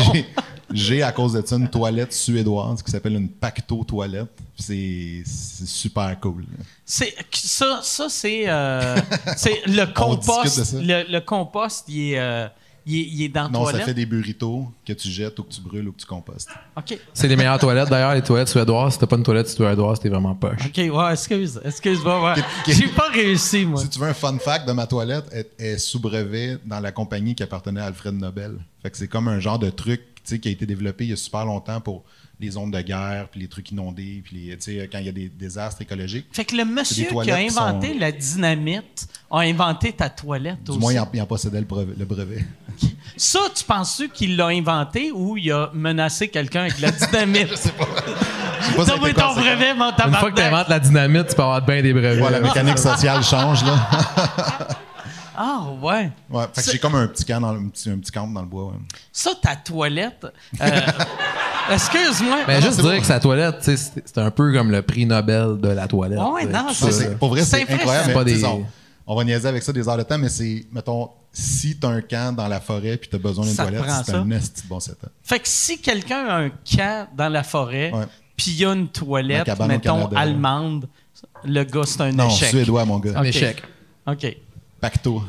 j'ai- à cause de ça une toilette suédoise qui s'appelle une Pacto toilette. C'est c'est super cool. C'est ça, ça c'est euh, c'est le compost. le compost, il est, euh, il est, il est dans Non, toilette. ça fait des burritos que tu jettes ou que tu brûles ou que tu compostes. Ok, C'est les meilleures toilettes. D'ailleurs, les toilettes suédoises, si t'as pas une toilette suédoise, t'es vraiment poche. ok, ouais, excuse, excuse-moi, ouais. J'ai pas réussi, moi. Si tu veux un fun fact de ma toilette, elle est sous brevet dans la compagnie qui appartenait à Alfred Nobel. Fait que c'est comme un genre de truc tu sais, qui a été développé il y a super longtemps pour les zones de guerre, puis les trucs inondés, puis les, tu sais, quand il y a des désastres écologiques. Fait que le monsieur qui a qui inventé sont- la dynamite a inventé ta toilette Du aussi. moins, il en, il en possédait le brevet. le brevet. Ça, tu penses-tu qu'il l'a inventé ou il a menacé quelqu'un avec la dynamite? Je sais pas ça a Donne-moi été ton brevet, mon Une fois que tabarnak. t'inventes la dynamite, tu peux avoir bien des brevets. Ouais, la mécanique sociale change, là. Ah, ouais. Ouais, fait que j'ai comme un petit camp dans le, un petit, un petit camp dans le bois. ouais. Ça, ta toilette. euh, Excuse-moi. Mais non, juste c'est dire bon. que sa toilette, c'est un peu comme le prix Nobel de la toilette. Ouais, non, c'est- pour vrai, C'est c'est incroyable. Pas des- on, on va niaiser avec ça des heures de temps, mais c'est, mettons, si t'as un camp dans la forêt puis t'as besoin d'une toilette, prend c'est ça. un de bon setup. Fait que si quelqu'un a un camp dans la forêt, puis il y a une toilette, mettons, Canada. allemande, le gars, c'est un Non, échec. suédois, mon gars. Un échec. OK. Pacto.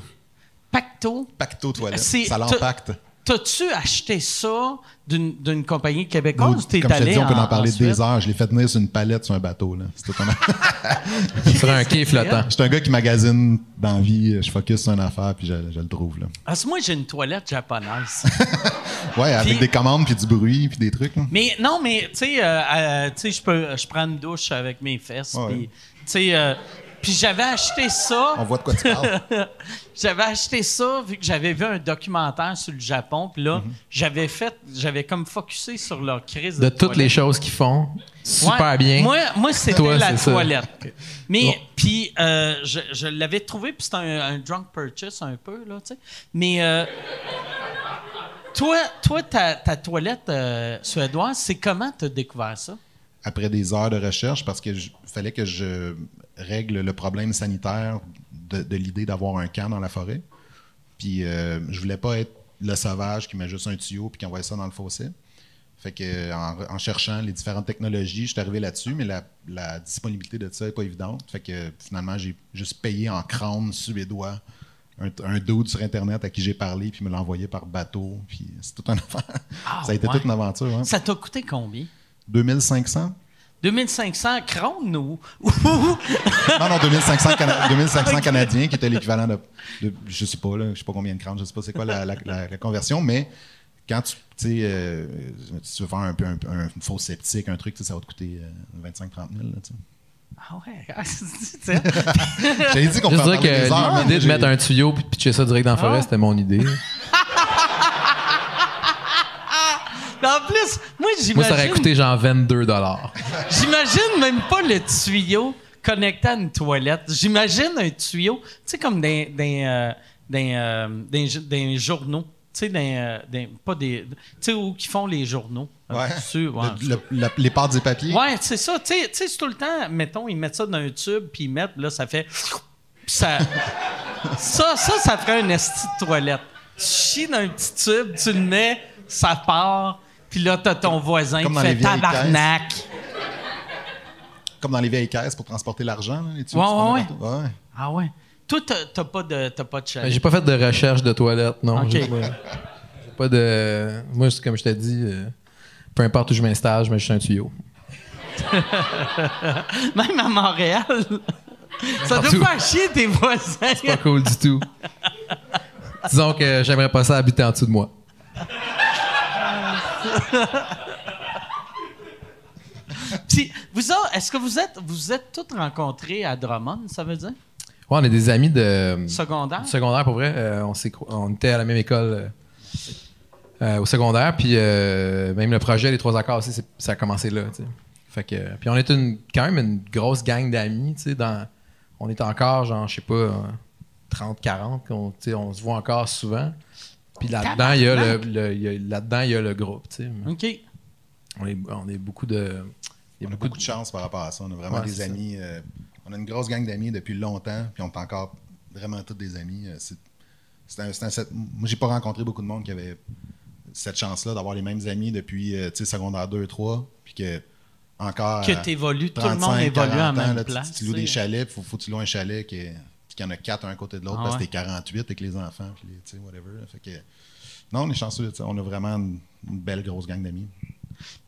Pacto, Pacto toilette. Ça l'empacte. T'as-tu acheté ça d'une d'une compagnie québécoise? Ou t'es Comme je te allé dis, on peut en en parler des heures. Je l'ai fait tenir sur une palette sur un bateau. Là. C'est tout un... Sur un quai flottant. Je suis un gars qui magasine dans la vie. Je focus sur une affaire puis je, je le trouve. Là. Parce que moi, j'ai une toilette japonaise. Ouais, avec Puis- des commandes puis du bruit puis des trucs. là. Mais non, mais tu sais, euh, euh, tu sais, je peux, je prends une douche avec mes fesses. Ouais. Puis, tu sais, euh, puis j'avais acheté ça. On voit de quoi tu parles. J'avais acheté ça vu que j'avais vu un documentaire sur le Japon. Puis Mhm. là, j'avais fait, j'avais comme focusé sur leur crise de, De toutes les choses qu'ils font, super Ouais. bien. Moi, moi c'était Toi, la c'est ça. toilette. Mais Bon. puis euh, je, je l'avais trouvé, puis c'était un, un drunk purchase un peu là, tu sais. Mais euh, toi, toi, ta, ta toilette euh, suédoise, c'est comment t'as découvert ça? après des heures de recherche parce que je- fallait que je règle le problème sanitaire de, de l'idée d'avoir un camp dans la forêt. Puis euh, je voulais pas être le sauvage qui met juste un tuyau puis qui envoie ça dans le fossé. Fait que en, en cherchant les différentes technologies, je suis arrivé là-dessus, mais la, la disponibilité de ça n'est pas évidente. Fait que finalement, j'ai juste payé en crâne suédois un, un dude sur Internet à qui j'ai parlé, puis me l'a envoyé par bateau. Puis c'est tout un affaire. Ah, ça a été ouais. toute une aventure. hein. Ça t'a coûté combien? 2500? 2500 crônes ou... Non, non, 2500, Cana- 2500 Canadiens, qui était l'équivalent de, de- Je sais pas, là, je sais pas combien de crânes, je sais pas c'est quoi la, la- la- la conversion, mais quand tu, euh, si tu veux faire un, peu un, un faux sceptique, un truc, ça va te coûter euh, 25-30 000. Là, tu sais. Ah ouais, ah. J'avais dit qu'on peut Juste dire que heures, l'idée de mettre j'ai- un tuyau puis de pitcher ça direct dans la forêt, Ah. c'était mon idée. Mais en plus, moi, j'imagine... Moi, ça aurait coûté genre 22 J'imagine même pas le tuyau connecté à une toilette. J'imagine un tuyau, tu sais, comme des, des, euh, des, euh, des, jo- des journaux. Tu sais, des, euh, des- pas des. Tu sais, où qui font les journaux. Ouais. Dessus, ouais. Le- le- la- les pâtes et papiers. Ouais, c'est ça. Tu sais- tu sais, c'est tout le temps, mettons, ils mettent ça dans un tube, puis ils mettent, là, ça fait. Ça, ça, ça, ça ferait un esti de toilette. Tu chies dans un petit tube, tu le mets, ça part, puis là, t'as ton voisin Comme qui fait tabarnak. Comme dans les vieilles caisses pour transporter l'argent. là, les tubes Ouais, ouais, partout. ouais. Ah ouais. Toi, t'as t'as pas de, t'as pas de chalet. J'ai pas fait de recherche de toilette, non. Ok. J'ai pas, j'ai pas de. Moi, c'est comme je t'ai dit, euh, peu importe où je m'installe, je mets juste un tuyau. Même à Montréal. ça doit faire chier tes voisins. Pas cool du tout. Disons que j'aimerais pas ça habiter en dessous de moi. Puis, vous autres, est-ce que vous êtes, vous êtes tous rencontrés à Drummond, ça veut dire? Ouais, on est des amis de. Secondaire? Secondaire, pour vrai, euh, on, était à la même école euh, euh, au secondaire, puis euh, même le projet Les Trois Accords aussi, ça a commencé là. tu sais. Fait que, puis on est une, quand même une grosse gang d'amis. tu sais, Dans, on est encore, genre, je sais pas, euh, 30, 40, qu'on, tu sais, on se voit encore souvent. Puis là-dedans, il y a le, y a- là-dedans, il y a le groupe. OK. On, est, on est beaucoup de. Il y On a a beaucoup de chance par rapport à ça. On a vraiment Ouais, des amis. euh, on a une grosse gang d'amis depuis longtemps, puis on est encore vraiment tous des amis. euh, c'est- c'est un- un moi, j'ai pas rencontré beaucoup de monde qui avait cette chance-là d'avoir les mêmes amis depuis euh, secondaire 2 3, puis que encore. Que tu évolues, tout le 35, monde évolue 40 en même là, tu- place. Tu, loues des chalets, il faut, faut que tu loues un chalet qui est- qu'il y en a quatre un à côté de l'autre Ah parce que ouais. t'es 48 avec les enfants, puis les- tu sais, whatever. là. Fait que, non, on est chanceux. On a vraiment une, une belle grosse gang d'amis.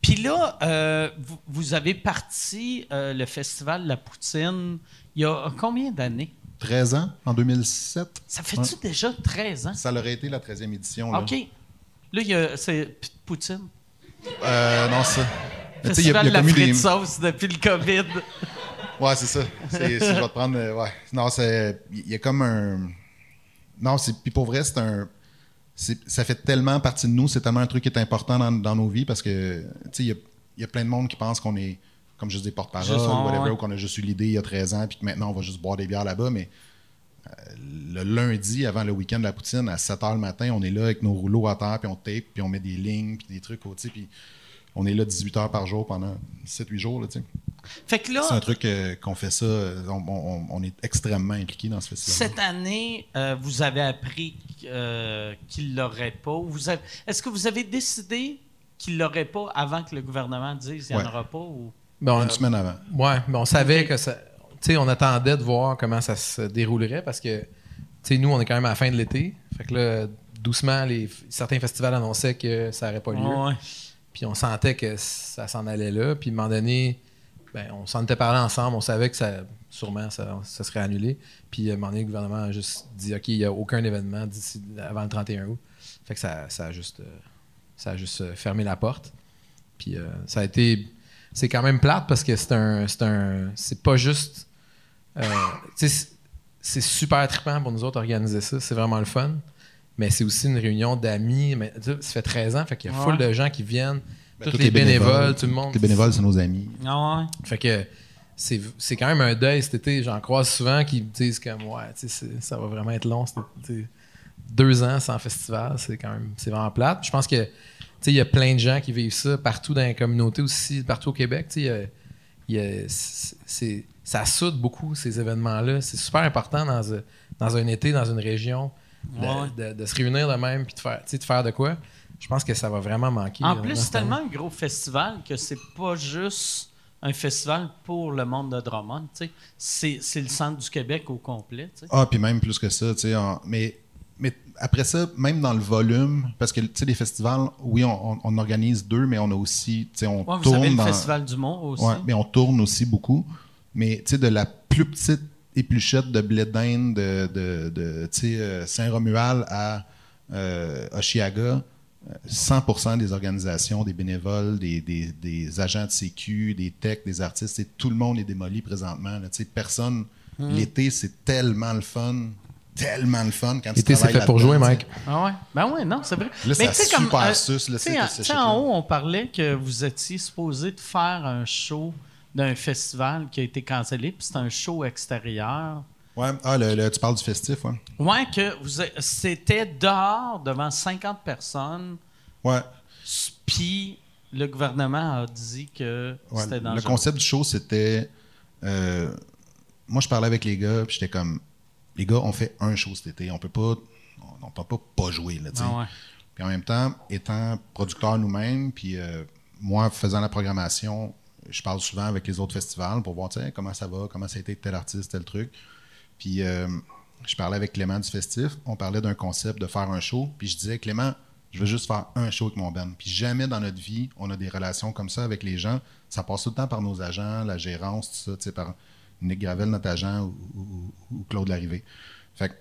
Puis là, euh, vous, vous avez parti euh, le festival de La Poutine il y a combien d'années? 13 ans, en 2007. Ça fait-tu déjà 13 ans? Ça aurait été la 13e édition. Là. OK. Là, il y a, c'est Poutine. Euh, non, ça. Il y a- Festival il y de la frite des- sauce depuis le COVID. Ouais, c'est ça. C'est, si je vais te prendre. euh, ouais. Non, c'est. Il y a comme un. Non, c'est. Puis pour vrai, c'est un. c'est- ça fait tellement partie de nous, c'est tellement un truc qui est important dans, dans nos vies parce que, tu sais, il y a, y a plein de monde qui pense qu'on est comme juste des porte-parole, ouais, whatever, ouais. ou qu'on a juste eu l'idée il y a 13 ans, puis que maintenant on va juste boire des bières là-bas, mais euh, le lundi, avant le week-end de la poutine, à 7 h le matin, on est là avec nos rouleaux à terre, puis on tape, puis on met des lignes, puis des trucs, au- tu sais, puis on est là 18 heures par jour pendant 7-8 jours, là, tu sais. Fait que là, C'est un truc euh, qu'on fait ça, euh, on, on- on est extrêmement impliqué dans ce festival. cette année, euh, vous avez appris euh, qu'il ne l'aurait pas. Vous avez- Est-ce que vous avez décidé qu'il ne l'aurait pas avant que le gouvernement dise qu'il n'y en Ouais. aura pas? Ou... Ben, Une semaine avant. Ouais, mais on savait que ça. Tu sais, on attendait de voir comment ça se déroulerait parce que, tu sais, nous, on est quand même à la fin de l'été. Fait que là, doucement, les, certains festivals annonçaient que ça n'aurait pas lieu. Ouais. Puis on sentait que ça s'en allait là. Puis à un moment donné, ben, on s'en était parlé ensemble. On savait que ça, sûrement, ça, ça serait annulé. Puis à un moment donné, le gouvernement a juste dit OK, il n'y a aucun événement d'ici avant le 31 août. Fait que ça, ça a juste, euh, ça a juste euh, fermé la porte. Puis euh, ça a été. C'est quand même plate parce que c'est un. C'est un. C'est pas juste. euh, c'est- super trippant pour nous autres organiser ça. C'est vraiment le fun. Mais c'est aussi une réunion d'amis. Mais, ça fait 13 ans. Fait qu'il y a Ouais. full de gens qui viennent. Ben, tous les bénévoles, tout le monde. Les bénévoles, c'est nos amis. Ah ouais? Fait que c'est c'est quand même un deuil cet été. J'en croise souvent qui me disent comme ouais, ça va vraiment être long. Deux ans sans festival, c'est quand même c'est vraiment plate. Je pense que tu sais, il y a plein de gens qui vivent ça partout dans les communautés aussi, partout au Québec. Y a- y a- c'est- ça soude beaucoup ces événements-là. C'est super important dans, un- dans un été, dans une région, de, Ouais. de- de se réunir de même puis de faire, tu sais, de faire de quoi. Je pense que ça va vraiment manquer. En là, plus, c'est tellement un gros festival que c'est pas juste un festival pour le monde de Drummond. tu sais. C'est c'est le centre du Québec au complet. Ah, puis même plus que ça, tu sais. en- Mais, mais après ça, même dans le volume, parce que, tu sais, les festivals, oui, on, on- on organise deux, mais on a aussi, tu sais, on Ouais, vous tourne avez le dans... Festival du Mont aussi. Ouais, mais on tourne aussi beaucoup. Mais tu sais, de la plus petite épluchette de blé d'Inde de, de, de, tu sais, euh, Saint-Romuald à euh, Oshiaga, 100% des organisations, des bénévoles, des, des- des agents de sécu, des techs, des artistes, et tout le monde est démoli présentement. là. Tu sais, personne. Hmm. L'été, c'est tellement le fun. Tellement le fun quand tu c'est fait pour jouer. Mike. Ah ouais? Ben ouais, non, c'est vrai. Là, tu sais, comme, super euh, suce, là, tu sais, c'est- en- c'est en haut, on parlait que vous étiez supposé de faire un show d'un festival qui a été cancellé, puis c'est un show extérieur. Ouais, ah, le- le- tu parles du festif, ouais. Ouais, que vous c'était dehors devant 50 personnes, Ouais. puis le gouvernement a dit que Ouais, c'était le dangereux. concept du show, c'était. euh, moi, je parlais avec les gars, puis j'étais comme. Les gars, on fait un show cet été. On peut pas. On, on peut pas pas jouer, là, tu sais. Ah. Puis en même temps, étant producteur nous-mêmes, puis euh, moi, faisant la programmation, je parle souvent avec les autres festivals pour voir, comment ça va, comment ça a été tel artiste, tel truc. Puis euh, je parlais avec Clément du Festif, on parlait d'un concept de faire un show, puis je disais, Clément, je veux juste faire un show avec mon band. Puis jamais dans notre vie, on a des relations comme ça avec les gens. Ça passe tout le temps par nos agents, la gérance, tout ça, tu sais, par Nick Gravel, notre agent, ou, Claude Larrivée. Fait que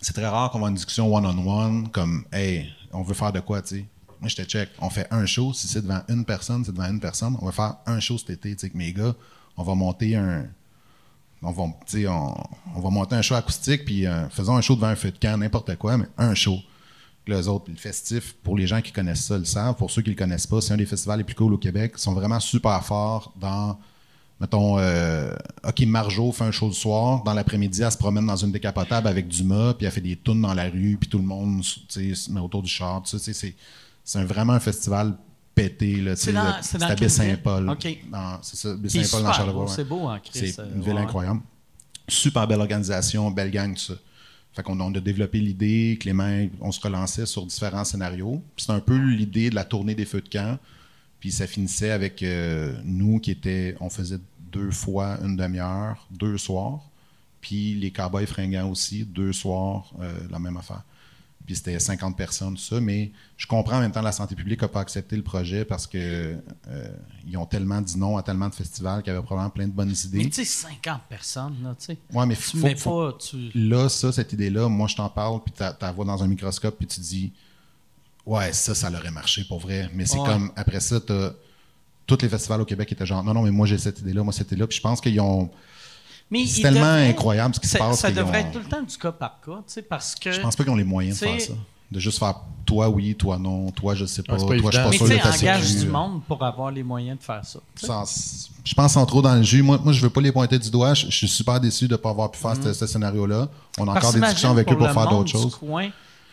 c'est très rare qu'on va une discussion one-on-one comme Hey, on veut faire de quoi, tu sais. Moi, je te check. On fait un show. Si c'est devant une personne, c'est devant une personne. On va faire un show cet été, tu sais, avec mes gars. On va monter un. On va, on, va monter un show acoustique, puis euh, faisons un show devant un feu de camp, n'importe quoi, mais un show. Les autres, le festif, pour les gens qui connaissent ça, le savent. Pour ceux qui le connaissent pas, c'est un des festivals les plus cool au Québec. Ils sont vraiment super forts dans mettons, euh, OK, Marjo fait un show le soir. Dans l'après-midi, elle se promène dans une décapotable avec Dumas, puis elle fait des tunes dans la rue, puis tout le monde se met autour du char. C'est vraiment un festival pété. C'est à Baie-Saint-Paul. C'est ça, Baie-Saint-Paul dans Charlevoix. C'est beau en Christ. C'est euh, une ville ouais. incroyable. Super belle organisation, belle gang, tout ça. Fait qu'on on a développé l'idée, Clément, on se relançait sur différents scénarios. C'était un peu l'idée de la tournée des feux de camp. Puis ça finissait avec euh, nous qui étaient, on faisait deux fois une demi-heure, deux soirs. Puis les cowboys fringants aussi, deux soirs, euh, la même affaire. Puis c'était 50 personnes, tout ça. Mais je comprends en même temps la santé publique n'a pas accepté le projet parce que euh, ils ont tellement dit non à tellement de festivals qu'il y avait probablement plein de bonnes Mais idées. tu sais, 50 personnes, là, tu sais. Ouais, mais Tu faut, mets faut- pas. Tu... là, ça, cette idée-là, moi, je t'en parle, puis tu la vois dans un microscope, puis tu dis, ouais, ça, ça aurait marché pour vrai. Mais c'est Ouais. comme, après ça, t'as tous les festivals au Québec étaient genre, non, non, mais moi, j'ai cette idée-là, moi, cette idée-là. Puis je pense qu'ils ont. Mais C'est tellement devrait- incroyable ce qui se ça, passe Ça devrait ont- être tout le temps du cas par cas, tu sais, parce que. Je pense pas qu'ils ont les moyens de faire ça. De juste faire toi, oui, toi, non, toi, je sais pas, Ouais, c'est toi, pas je suis pas évident. Mais sûr de engage du monde pour avoir les moyens de faire ça. Sans- je pense sans trop dans le jus. Moi, moi, je veux pas les pointer du doigt. Je, je suis super déçu de ne pas avoir pu faire ce, ce scénario-là. On a Mm. Parce encore des discussions avec eux pour faire d'autres choses. Tu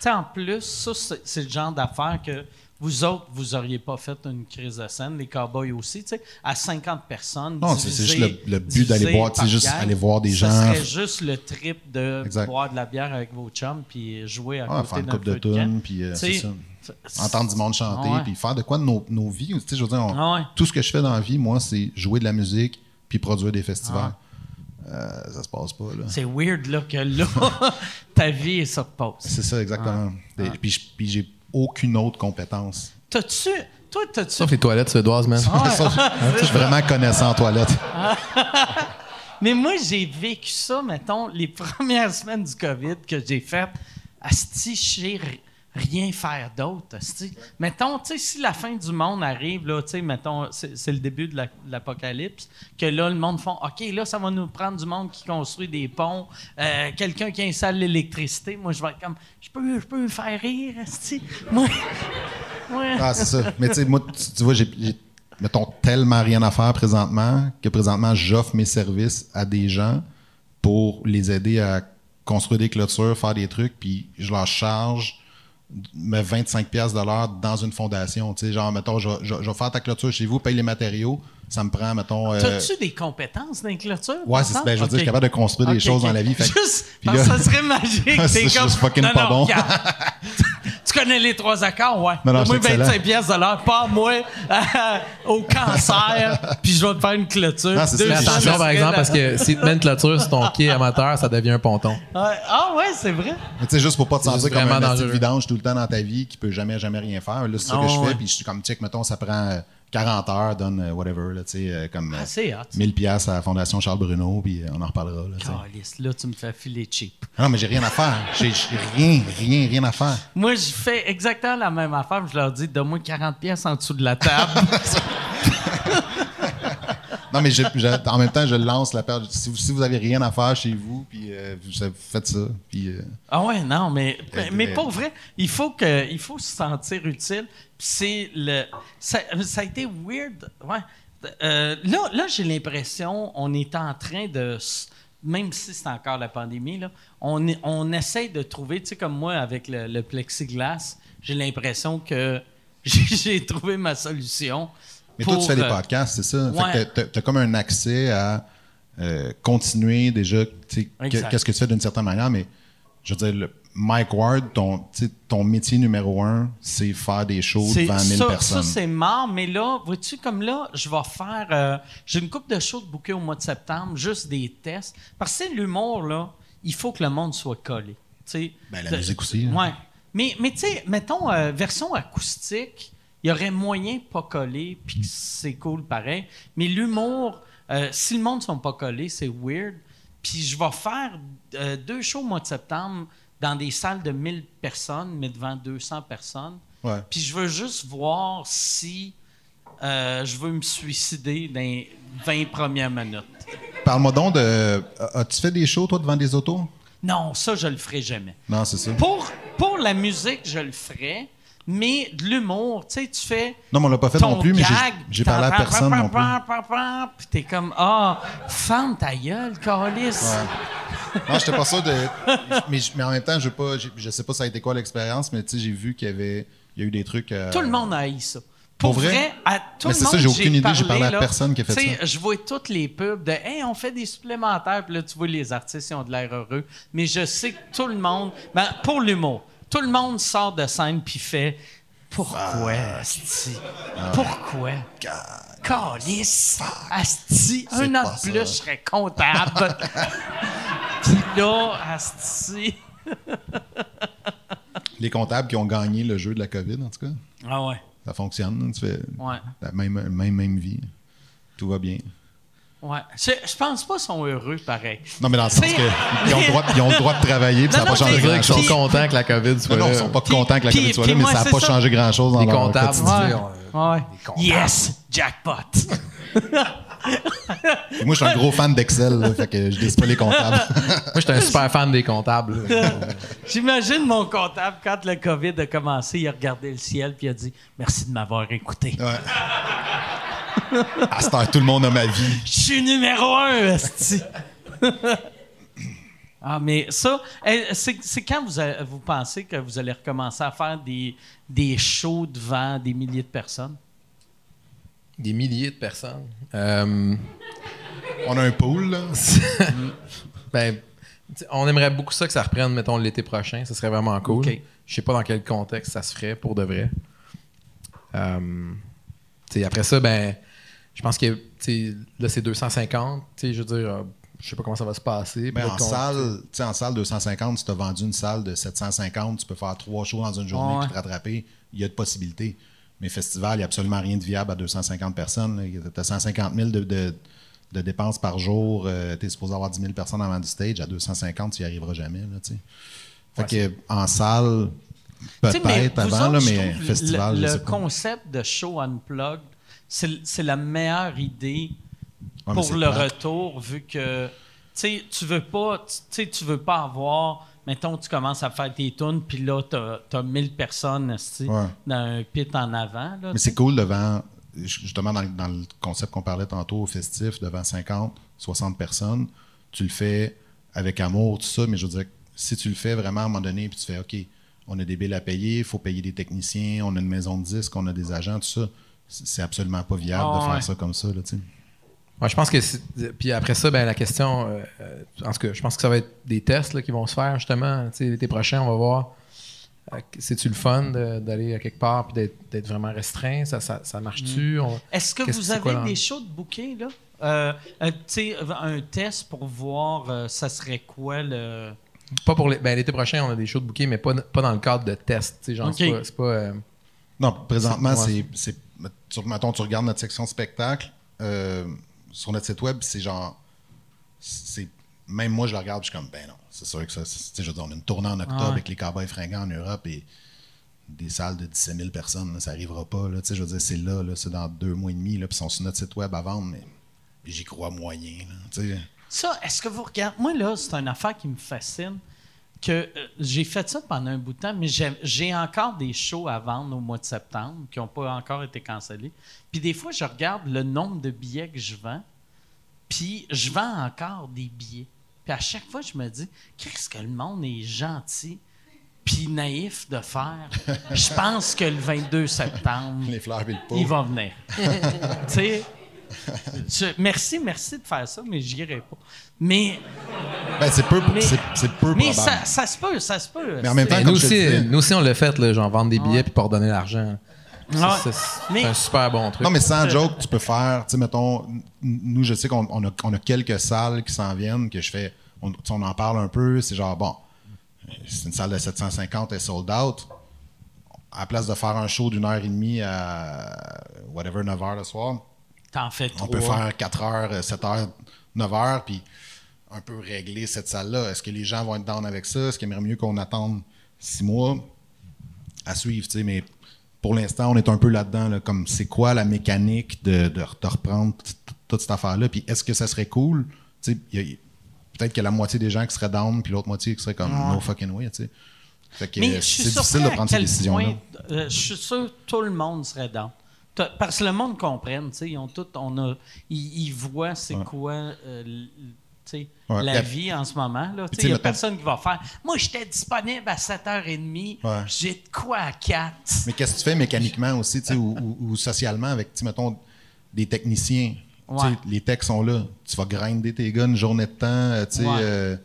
sais, en plus, ça, c'est c'est le genre d'affaires que vous autres, vous auriez pas fait une crise de scène, les cowboys aussi, tu sais, à 50 personnes. Non, c'est- c'est juste le- le but d'aller boire, par juste gang, aller voir des gens. serait juste le trip de Exact. boire de la bière avec vos chums puis jouer à Ah, côté faire une coupe de de tunes, puis euh, c'est ça. c'est- Entendre du monde chanter, Ah ouais. puis faire de quoi de nos, nos vies. Tu sais, je veux dire, on- Ah ouais. tout ce que je fais dans la vie, moi, c'est jouer de la musique puis produire des festivals. Euh, ça se passe pas, là. C'est weird là, que là, ta vie se repose. C'est ça, exactement. Ah. Puis, je- puis j'ai aucune autre compétence. T'as-tu. Toi, t'as-tu. Sauf les toilettes suédoises, man. Sauf- je suis vraiment connaissant en toilette. Mais moi, j'ai vécu ça, mettons, les premières semaines du COVID que j'ai faites. Asti, rien faire d'autre. Mettons, tu sais, si la fin du monde arrive, là, tu sais, mettons, c'est le début de la- de l'apocalypse, que là, le monde font OK, là, ça va nous prendre du monde qui construit des ponts, euh, quelqu'un qui installe l'électricité. Moi, je vais être comme, je peux, je peux faire rire, ouais. Ah, c'est ça. Mais tu sais, moi, tu, tu vois, j'ai, mettons, tellement rien à faire présentement que présentement, j'offre mes services à des gens pour les aider à construire des clôtures, faire des trucs, puis je leur charge mes 25 pièces de l'heure dans une fondation. Tu sais, genre, mettons, je, je- je vais faire ta clôture chez vous, paye les matériaux, ça me prend, mettons... euh, T'as-tu des compétences dans les clôtures? ouais, c'est, ben, je veux dire, je suis capable de construire des choses dans la vie. fait Juste, parce là- ça serait magique. C'est T'es juste comme, fucking non, pas non, bon. tu connais les trois accords, ouais. Non, non, excellent. 25 pièces de l'heure, pas moi, euh, au cancer, puis je vais te faire une clôture. Non, c'est attention, par exemple, parce que si tu mets une clôture sur ton quai amateur, ça devient un ponton. Ah ouais, c'est vrai. Mais tu sais, juste pour pas te sentir comme un vidange tout le temps dans ta vie qui peut jamais, jamais rien faire. Là, c'est ça Ah que je ouais. fais. Puis je suis comme, check, mettons, ça prend euh, 40 heures, donne euh, whatever, là, tu sais, euh, comme euh, Ah, c'est hot. 1000 pièces à la Fondation Charles Bruno, puis euh, on en reparlera. Là. Calice, là, tu me fais filer cheap. Ah Non, mais j'ai rien à faire. J'ai j'ai rien, rien, rien à faire. Moi, je fais exactement la même affaire. Je leur dis, donne-moi 40 pièces en dessous de la table. Non, mais en même temps, je lance la paire. Si vous, si vous avez rien à faire chez vous, puis euh, vous faites ça, puis... euh, Ah ouais, non, mais, mais, mais pas vrai. Il faut, que, il faut se sentir utile. Puis c'est le. Ça, ça a été weird. Ouais. Euh, là, là j'ai l'impression on est en train de. Même si c'est encore la pandémie, là, on, est- on essaie de trouver, tu sais, comme moi avec le, le plexiglas, j'ai l'impression que j'ai trouvé ma solution. Mais toi, tu fais des euh, podcasts, c'est ça? ouais. Fait que t'as- comme un accès à euh, continuer déjà, qu'est-ce que tu fais d'une certaine manière, mais je veux dire, le- Mike Ward, ton, ton métier numéro un, c'est faire des shows devant 1000 ça, personnes. Ça, c'est mort, mais là, vois-tu, comme là, je vais faire. euh, J'ai une coupe de shows de bouquet au mois de septembre, juste des tests. Parce que l'humour, là, il faut que le monde soit collé. Ben, la musique aussi. Ouais. Mais, mais tu sais, mettons, euh, version acoustique, il y aurait moyen de pas coller, puis c'est cool pareil. Mais l'humour, euh, si le monde ne sont pas collés, c'est weird. Puis je vais faire euh, deux shows au mois de septembre dans des salles de 1000 personnes, mais devant 200 personnes. Ouais. Puis je veux juste voir si euh, je veux me suicider dans les 20 premières minutes. Parle-moi donc de. As-tu fait des shows, toi, devant des autos? Non, ça, je le ferai jamais. Non, c'est ça. Pour, pour la musique, je le ferai, mais de l'humour, tu sais, tu fais Non, mais on l'a pas fait non plus, mais j'ai- parlé à personne non plus. Puis t'es comme, ah, ferme ta gueule, calice. Non, j'étais pas sûr de. Mais, mais en même temps, je, pas, je sais pas ça a été quoi l'expérience, mais tu sais, j'ai vu qu'il y avait. Il y a eu des trucs. euh, Tout le monde a haï ça. Pour Pour vrai? vrai, à tout Mais le c'est monde, ça, j'ai aucune idée, j'ai parlé à là, personne qui a fait tu sais, ça. Je vois toutes les pubs de Hey, on fait des supplémentaires, puis là, tu vois les artistes, ils ont de l'air heureux. Mais je sais que tout le monde, ben, pour l'humour, tout le monde sort de scène puis fait Pourquoi, Asti? Pourquoi? Calice! Asti, un an de plus, je serais comptable. puis là, Asti. Les comptables qui ont gagné le jeu de la COVID, en tout cas, Ah ouais, ça fonctionne. Tu fais ouais. la même, même, même vie. Tout va bien. Ouais. Je, je pense pas qu'ils sont heureux pareil. Non, mais dans le sens qu'ils ont, le droit- ils ont le droit de travailler, puis ça Non, n'a pas non, changé vrai qu'ils sont grand-chose. contents que la COVID soit Non, non, là. ils sont pas Puis- contents que la puis- COVID soit puis là, mais ça n'a pas ça. changé grand-chose dans Les leur comptables, quotidien. Ouais. comptables. Yes! Jackpot! Moi, je suis un gros fan d'Excel, là, fait que je dis pas les comptables. Moi, j'étais un super fan des comptables. J'imagine mon comptable, quand le COVID a commencé, il a regardé le ciel puis il a dit Merci de m'avoir écouté. Ouais. À cette heure, tout le monde a ma vie. Je suis numéro un, esti. Ah, mais ça, c'est quand vous, a- vous pensez que vous allez recommencer à faire des, des shows devant des milliers de personnes? Des milliers de personnes. Euh, On a un pool, là. ben, on aimerait beaucoup ça que ça reprenne, mettons, l'été prochain. Ce serait vraiment cool. Ok. Je sais pas dans quel contexte ça se ferait pour de vrai. Euh, tu sais, après ça, ben, je pense que là, c'est 250. tu sais, Je veux dire, euh, je sais pas comment ça va se passer. Ben, Peut-être en, salle, tu sais, en salle 250, si tu as vendu une salle de 750, tu peux faire trois shows dans une journée Ouais. et te rattraper. Il y a de possibilités. Mais festival, il n'y a absolument rien de viable à 250 personnes. Tu as 150 000 de, de- de dépenses par jour. tu es supposé avoir 10 000 personnes avant du stage. À 250, tu n'y arriveras jamais. Là, fait que, en salle, mais peut-être avant, autres, là, mais festival, le, je le sais pas. concept de show unplugged, c'est la meilleure idée Ouais, pour le plate. retour, vu que tu veux pas, tu veux pas avoir, mettons, tu commences à faire tes tunes, puis là, t'as as 1000 personnes, Ouais. dans un pit en avant. Là, Mais c'est cool devant, justement, dans, dans le concept qu'on parlait tantôt au festif, devant 50, 60 personnes, tu le fais avec amour, tout ça, mais je veux dire, si tu le fais vraiment à un moment donné, puis tu fais, OK, on a des billes à payer, il faut payer des techniciens, on a une maison de disques, on a des agents, tout ça, c'est absolument pas viable Ah de faire ouais. ça comme ça, là. Ouais, je pense que puis après ça, ben la question, euh, euh, en tout cas, je pense que ça va être des tests là, qui vont se faire justement. Tu sais, l'été prochain, on va voir. euh, C'est-tu le fun d'aller à quelque part puis d'être- d'être vraiment restreint? Ça, ça, ça marche-tu? On- Est-ce que vous avez quoi, des shows de bouquet, là? Euh, euh, tu sais, un test pour voir euh, ça serait quoi le. Pas pour les- ben, l'été prochain, on a des shows de bouquet, mais pas, pas dans le cadre de tests. tu sais, Genre, c'est pas. pas, euh, Non, présentement, c'est- tu- Mettons, tu regardes notre section spectacle euh, sur notre site web, c'est genre. c'est Même moi, je le regarde, je suis comme, ben non, c'est sûr que ça. c'est- tu sais, Je veux dire, on a une tournée en octobre Ah ouais. avec les Cowboys fringants en Europe et des salles de 17 000 personnes, là, ça n'arrivera pas. Là, Tu sais, je veux dire, c'est là, là c'est dans deux mois et demi, là, puis ils sont sur notre site web à vendre, mais j'y crois moyen. Là. Ça, est-ce que vous regardez. Moi, là, c'est une affaire qui me fascine. Que euh, j'ai fait ça pendant un bout de temps, mais j'ai encore des shows à vendre au mois de septembre qui n'ont pas encore été cancellés. Puis des fois, je regarde le nombre de billets que je vends, puis je vends encore des billets. Puis à chaque fois, je me dis, qu'est-ce que le monde est gentil puis naïf de faire. Je pense que le 22 septembre, Les fleurs il va venir. tu sais, merci, merci de faire ça, mais j'irai pas. Mais, Ben, c'est peu, Mais- c'est, c'est peu mais probable. ça, ça se peut, ça se peut. Mais en même temps, nous, aussi, disais- nous aussi, on l'a fait, là, genre vendre des billets Ouais. puis pas redonner l'argent. C'est Mais- un super bon truc. Non, mais sans joke, tu peux faire, tu sais, mettons, nous, je sais qu'on on a, on a quelques salles qui s'en viennent, que je fais, on, tu sais, on en parle un peu, c'est genre, bon, c'est une salle de 750, elle est sold out. À la place de faire un show d'une heure et demie à whatever, 9 heures le soir, T'en fais on peut faire 4 heures, 7 heures, 9 heures, puis un peu régler cette salle-là. Est-ce que les gens vont être down avec ça? Est-ce qu'il aimerait mieux qu'on attende 6 mois à suivre, tu sais, mais pour l'instant, on est un peu là-dedans, là, comme c'est quoi la mécanique de, de, de reprendre toute cette affaire-là, puis est-ce que ça serait cool? Tu sais, peut-être qu'il y a la moitié des gens qui seraient down, puis l'autre moitié qui serait comme no fucking way, tu sais. Fait que Mais euh, je suis c'est difficile de prendre ces décisions-là. point, euh, je suis sûr que tout le monde serait dans. Parce que le monde comprenne, tu sais, ils ont tout, on a, ils, ils voient c'est Ouais. quoi, euh, Ouais. la vie en ce moment. là. Tu sais, tu sais, Il n'y a personne qui va faire. Moi, j'étais disponible à 7h30. Ouais. J'ai de quoi à 4. Mais qu'est-ce que tu fais mécaniquement aussi, tu sais, ou, ou- ou socialement avec, mettons, des techniciens? Les techs sont là. Tu vas grinder tes gars une journée de temps, euh, tu sais, euh,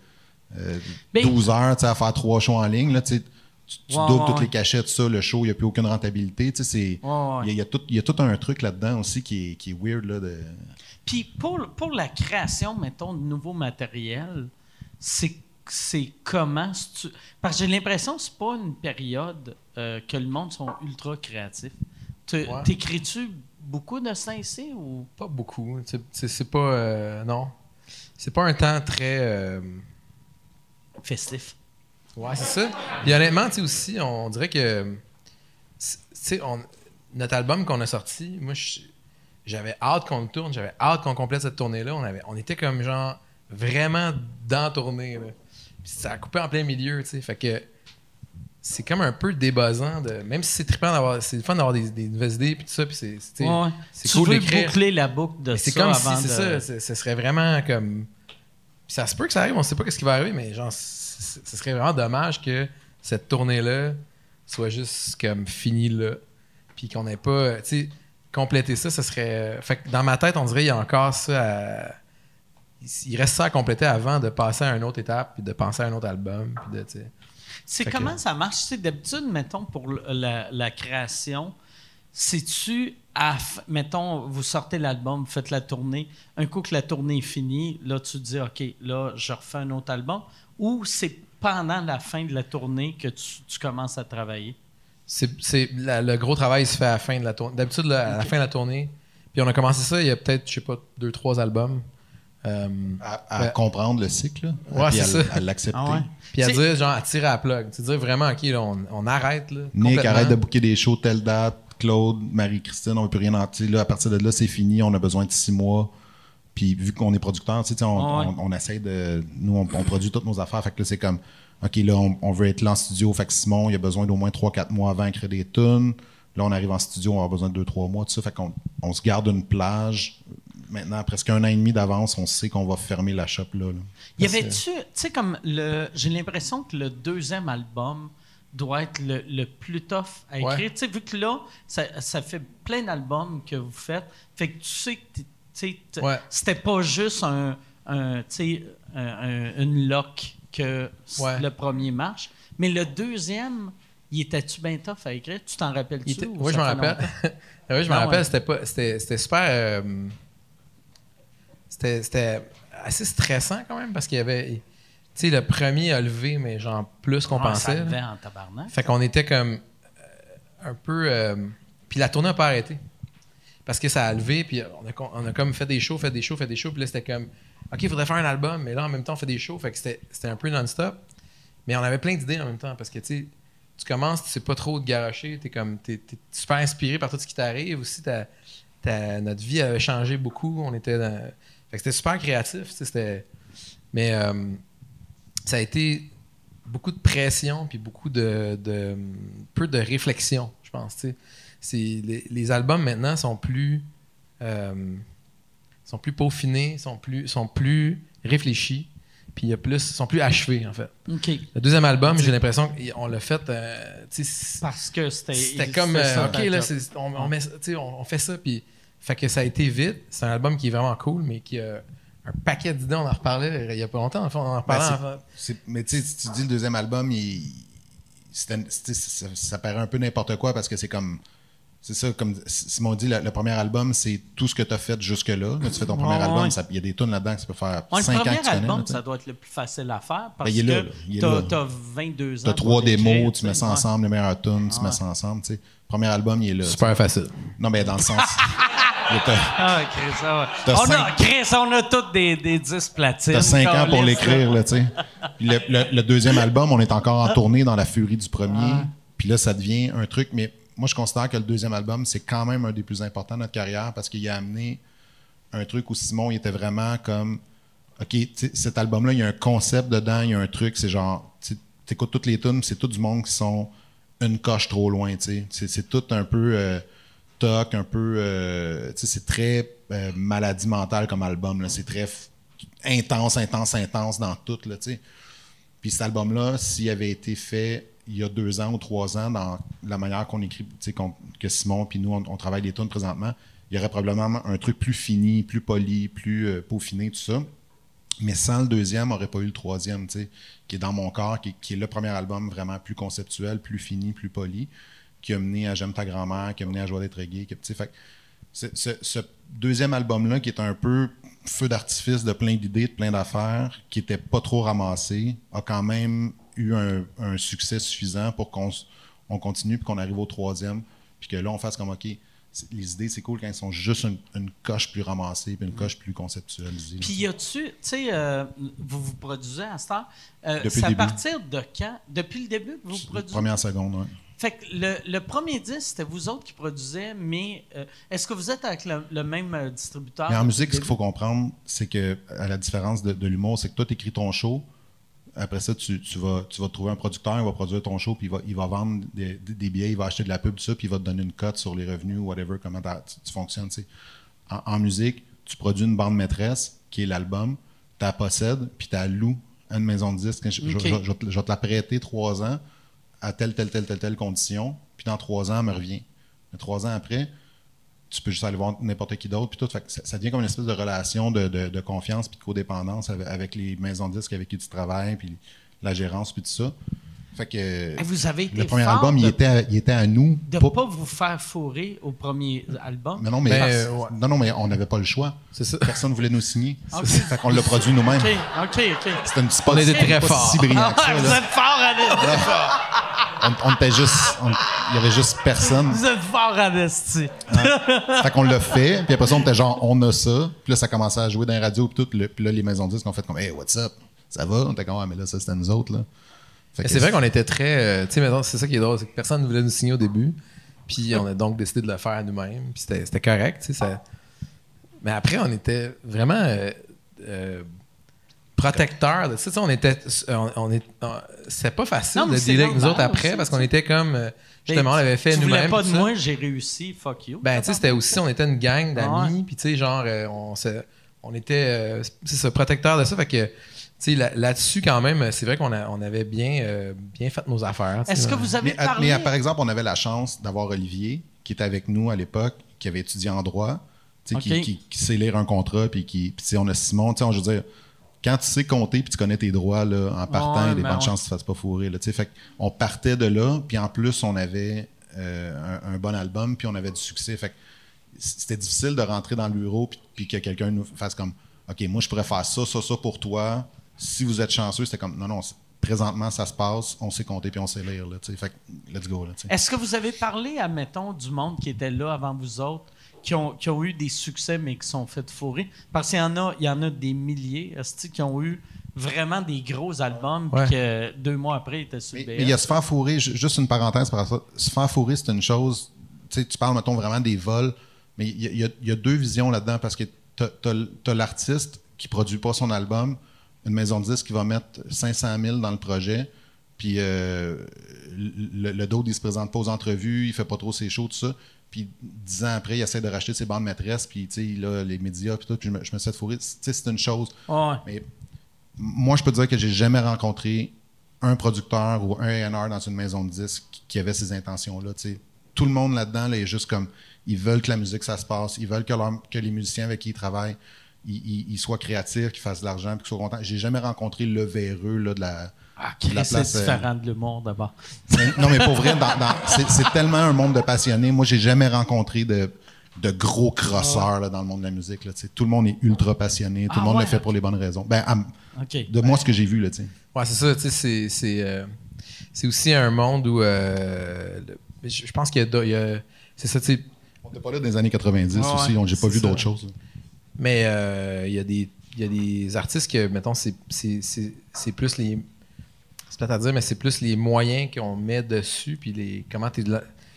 euh, Ben- 12 heures, tu sais, à faire trois shows en ligne. Là, tu tu, tu Ouais, doubles ouais, toutes ouais. les cachettes, ça, le show, il n'y a plus aucune rentabilité. Tu sais, c'est- Il Ouais, ouais. y, y a tout, il y a tout un truc là-dedans aussi qui est, qui est weird. Là, de... Puis pour, pour la création, mettons, de nouveaux matériels, c'est c'est comment c'est-tu- Parce que j'ai l'impression que c'est pas une période euh, que le monde sont ultra créatifs. T'écris-tu beaucoup de ça ici ou? Pas beaucoup. C'est- C'est c'est pas. euh, non. C'est pas un temps très. euh, festif? Ouais, c'est ça. Puis honnêtement, tu sais aussi, on dirait que. Tu sais, notre album qu'on a sorti, moi, j'avais hâte qu'on le tourne, j'avais hâte qu'on complète cette tournée-là. On, avait, on était comme genre vraiment dans la tournée. Là. Puis ça a coupé en plein milieu, tu sais. Fait que c'est comme un peu débuzzant. De, même si c'est trippant d'avoir. C'est le fun d'avoir des, des nouvelles idées, puis tout ça. Puis c'est, c'est, Ouais. c'est tu cool d'écrire. boucler la boucle de c'est comme si, c'est de... ça, ce serait vraiment comme. Puis ça se peut que ça arrive, on sait pas ce qui va arriver, mais genre, ce serait vraiment dommage que cette tournée-là soit juste comme finie là. Puis qu'on n'ait pas. Tu sais, compléter ça, ce serait. Fait que dans ma tête, on dirait qu'il y a encore ça à. Il reste ça à compléter avant de passer à une autre étape, puis de penser à un autre album, puis de, tu sais. C'est que- comment ça marche? Tu sais, D'habitude, mettons, pour la, la création, à f- mettons, vous sortez l'album, vous faites la tournée, un coup que la tournée est finie, là, tu dis, OK, là, je refais un autre album, ou c'est pendant la fin de la tournée que tu, tu commences à travailler? C'est, c'est- la- le gros travail se fait à la fin de la tournée. D'habitude, là, à la fin de la tournée. Puis on a commencé ça il y a peut-être, je sais pas, deux, trois albums. Euh, À, à Ben- comprendre le cycle, là, Ouais, puis c'est à, ça. à l'accepter. Ah ouais? Puis à C'est- dire, genre, à tirer à la plug. Tu dire vraiment, OK, là, on, on arrête. Là, Nick, arrête de booker des shows telle date. Claude, Marie-Christine, on ne peut rien en. Là, à partir de là, c'est fini. On a besoin de six mois. Puis vu qu'on est producteur, tu sais, on, ouais. on, on essaie de. Nous, on, on produit toutes nos affaires. Fait que là, c'est comme OK, là, on, on veut être là en studio. Fait que Simon, il a besoin d'au moins 3-4 mois avant d'écrire des tunes. Là, on arrive en studio, on va avoir besoin de 2-3 mois, tout ça. Fait qu'on on se garde une plage. Maintenant, presque un an et demi d'avance, on sait qu'on va fermer la shop là. là. Y avait-tu, tu sais, comme le. J'ai l'impression que le deuxième album doit être le, le plus tough à écrire. Ouais. Tu sais, vu que là, ça, ça fait plein d'albums que vous faites, fait que tu sais que Ouais. c'était pas juste un, une lock que Ouais. le premier marche, mais le deuxième, il était-tu bien tough à écrire? Tu t'en rappelles-tu? Était- ou Oui, je ça me fait rappelle. oui, je me Ah rappelle, c'était pas. C'était, c'était super. euh, c'était, c'était assez stressant quand même parce qu'il y avait. Tu sais, le premier a levé, mais genre plus qu'on Ah, ça pensait. levait en tabarnak. Fait qu'on était comme euh, un peu. euh, puis la tournée n'a pas arrêté. Parce que ça a levé, puis on a, comme fait des shows, fait des shows, fait des shows, puis là c'était comme. OK, il faudrait faire un album, mais là en même temps on fait des shows, fait que c'était un peu non-stop. Mais on avait plein d'idées en même temps, parce que tu sais, tu commences, tu sais pas trop te garocher, t'es comme. T'es, t'es super inspiré par tout ce qui t'arrive. Aussi, notre vie avait changé beaucoup. On était dans. Fait que c'était super créatif, c'était. Mais euh, ça a été beaucoup de pression puis beaucoup de, de- peu de réflexion, je pense. tu sais. C'est les, les albums maintenant sont plus euh, sont plus peaufinés, sont plus sont plus réfléchis, puis il y a plus sont plus achevés en fait. Le deuxième album, j'ai l'impression qu'on l'a fait. euh, Parce que c'était. c'était comme euh, ça, ok là, on, on met fait ça puis fait que ça a été vite. C'est un album qui est vraiment cool, mais qui a un paquet d'idées. On en reparlait il y a pas longtemps. en fait, on en Ben, reparlait. en mais tu sais, si tu dis le deuxième album, il, ça paraît un peu n'importe quoi parce que c'est comme. C'est ça, comme Simon dit, le, le premier album, c'est tout ce que tu as fait jusque-là. Là, tu fais ton premier Ouais, album, ouais. ça- il y a des tunes là-dedans que ça peut faire Ouais, 5 le ans que premier tu connais. album, là, tu sais. ça doit être le plus facile à faire parce Ben, il est là, que là. t'as 22 ans. T'as trois pour l'écrire, démos, tu mets ça ensemble, les meilleures tunes, tu Ouais. mets ça ensemble. tu sais. Premier album, il est là. tu. Super facile. Non, mais dans le sens. Ah, Chris, ah ouais. T'as On a, cinq- Chris, on a tous des, des 10 platines. T'as 5 ans pour l'écrire, là, tu sais. Le, le- le deuxième album, on est encore en tournée dans la furie du premier. Ah. Puis là, ça devient un truc. Mais moi, je considère que le deuxième album, c'est quand même un des plus importants de notre carrière parce qu'il a amené un truc où Simon, était vraiment comme. OK, cet album-là, il y a un concept dedans, il y a un truc, c'est genre. Tu écoutes toutes les tunes, c'est tout du monde qui sont une coche trop loin, tu sais. C'est- tout un peu. euh, toc, un peu. euh, c'est très euh, maladie mentale comme album. là. C'est très intense, intense, intense dans tout, là, tu sais. Puis cet album-là, s'il avait été fait il y a deux ans ou trois ans, dans la manière qu'on écrit, qu'on- que Simon puis nous, on, on travaille les tunes présentement, il y aurait probablement un truc plus fini, plus poli, plus euh, peaufiné, tout ça. Mais sans le deuxième, n'aurait pas eu le troisième, qui est dans mon corps, qui, est le premier album vraiment plus conceptuel, plus fini, plus poli, qui a mené à J'aime ta grand-mère, qui a mené à Joie d'être gay. qui- fait ce, ce- deuxième album-là, qui est un peu feu d'artifice de plein d'idées, de plein d'affaires, qui était pas trop ramassé, a quand même eu un, un succès suffisant pour qu'on on continue puis qu'on arrive au troisième, puis que là, on fasse comme, OK, les idées, c'est cool quand elles sont juste une, une coche plus ramassée puis une coche plus conceptualisée. Puis y a-tu, tu sais, euh, vous vous produisez à cette heure. Euh, c'est à partir de quand? Depuis le début que vous produisez? Première seconde, ouais. Fait que le, le premier disque, c'était vous autres qui produisez, mais euh, est-ce que vous êtes avec le, le même euh, distributeur? Mais en musique, ce qu'il faut comprendre, c'est que, à la différence de, de l'humour, c'est que toi, tu écris ton show. Après ça, tu, tu vas, tu vas trouver un producteur, il va produire ton show, puis il va, il va vendre des, des- billets, il va acheter de la pub, tout ça, puis il va te donner une cote sur les revenus, whatever, comment tu, tu fonctionnes. En, en musique, tu produis une bande maîtresse, qui est l'album, tu la possèdes, puis tu la loues à une maison de disques. Je, je vais te la prêter trois ans à telle, telle, telle, telle, telle condition, puis dans trois ans, elle me revient. Mais trois ans après, tu peux juste aller voir n'importe qui d'autre, puis tout. Fait que ça, ça devient comme une espèce de relation de, de- de confiance puis de codépendance avec, avec les maisons de disques avec qui tu travailles, puis la gérance, puis tout ça. Fait que vous avez le premier fort album, de, il, était à, il était à nous. de pas- pas vous faire fourrer au premier album. mais non, mais, Ben, euh, ouais. non, non, mais on n'avait pas le choix. C'est ça. Personne ne voulait nous signer. Ok. Fait qu'on l'a produit nous-mêmes. OK, OK, OK. C'était une c'est pas On était très pas forts. si brillant que Ah, ça, vous êtes fort à on, on était juste. Il y avait juste personne. Vous êtes fort à esti. Fait qu'on l'a fait, puis après ça, on était genre, on a ça. Puis là, ça commençait à jouer dans les radios, puis tout. le- Puis là, les maisons de disques ont fait comme, hey, what's up? Ça va? On était comme, ah, mais là, ça, c'était nous autres, là. Fait Mais que c'est vrai qu'on était très. euh, tu sais, mettons, c'est ça qui est drôle, c'est que personne ne voulait nous signer au début. Puis on a donc décidé de le faire nous-mêmes. Puis c'était c'était correct, tu sais. ça- Mais après, on était vraiment euh, euh, de ça. Tu sais, on était. On, on est, on- c'était pas facile Non, de c'est dealer avec nous autres après aussi, parce qu'on était comme. euh, justement, on l'avait fait tu voulais nous-mêmes. pas de moi, j'ai réussi, fuck you. Ben, tu sais, c'était aussi, on était une gang d'amis, puis tu sais, genre, euh, on, se- on était, euh, c'est ça, protecteurs de ça, fait que, tu sais, là- là-dessus, quand même, c'est vrai qu'on a- on avait bien, euh, bien fait nos affaires. Est-ce que vous avez Mais, parlé... mais, par exemple, on avait la chance d'avoir Olivier, qui était avec nous à l'époque, qui avait étudié en droit, tu sais, qui, qui- qui sait lire un contrat, puis qui. Puis, tu sais, on a Simon, tu sais, on- je veux dire, quand tu sais compter puis tu connais tes droits, là, en partant, il y a des mais bonnes chances que tu ne te fasses pas fourrer, là. Fait on partait de là, puis en plus, on avait euh, un, un bon album, puis on avait du succès. Fait que c'était difficile de rentrer dans le bureau, puis, puis que quelqu'un nous fasse comme, OK, moi, je pourrais faire ça, ça, ça pour toi. Si vous êtes chanceux, c'était comme, non, non, présentement, ça se passe, on sait compter, puis on sait lire, là. Fait que, let's go. Est-ce que vous avez parlé, admettons, du monde qui était là avant vous autres, qui ont, qui ont eu des succès, mais qui sont fait fourrer? Parce qu'il y en a, il y en a des milliers, qui ont eu vraiment des gros albums, puis que deux mois après, ils étaient sur Mais il y a se faire fourrer, ju- juste une parenthèse par rapport à ça. Se faire fourrer, c'est une chose. Tu sais, tu parles, mettons, vraiment des vols, mais il y, a- y y deux visions là-dedans parce que tu as, l'artiste qui produit pas son album, une maison de disques qui va mettre 500 000 dans le projet, puis euh, le, le d'autre, il se présente pas aux entrevues, il fait pas trop ses shows, tout ça. Puis dix ans après, il essaie de racheter ses bandes maîtresses, puis tu sais, là, les médias, puis tout, puis je me, je me suis fait fourrer. Tu sais, c'est une chose. Ouais. Mais moi, je peux te dire que j'ai jamais rencontré un producteur ou un A&R dans une maison de disques qui- avait ces intentions-là. tu sais. Tout le monde là-dedans là, est juste comme ils veulent que la musique ça se passe, ils veulent que, leur- que les musiciens avec qui ils travaillent ils, ils- ils soient créatifs, qu'ils fassent de l'argent, puis qu'ils soient contents. J'ai jamais rencontré le véreux là, de la. Ah, c'est différent de l'humour, d'abord. non, mais pour vrai, dans- dans- c'est tellement un monde de passionnés. Moi, j'ai jamais rencontré de, de gros crosseurs là, dans le monde de la musique. Là, tout le monde est ultra passionné, tout Ah le monde ouais, le fait pour les bonnes raisons. Ben, à- de moi, ce que j'ai vu, là. Ouais, c'est ça, c'est- euh, c'est aussi un monde où. euh, le- je, je pense qu'il y a. c'est ça. On n'était pas là dans les années 90 Ouais, aussi, donc j'ai pas vu d'autres choses. Mais euh, il y, a des- il y a des artistes que, mettons, c'est- c'est c'est- c'est plus les. C'est plate à dire, mais c'est plus les moyens qu'on met dessus, puis les, comment,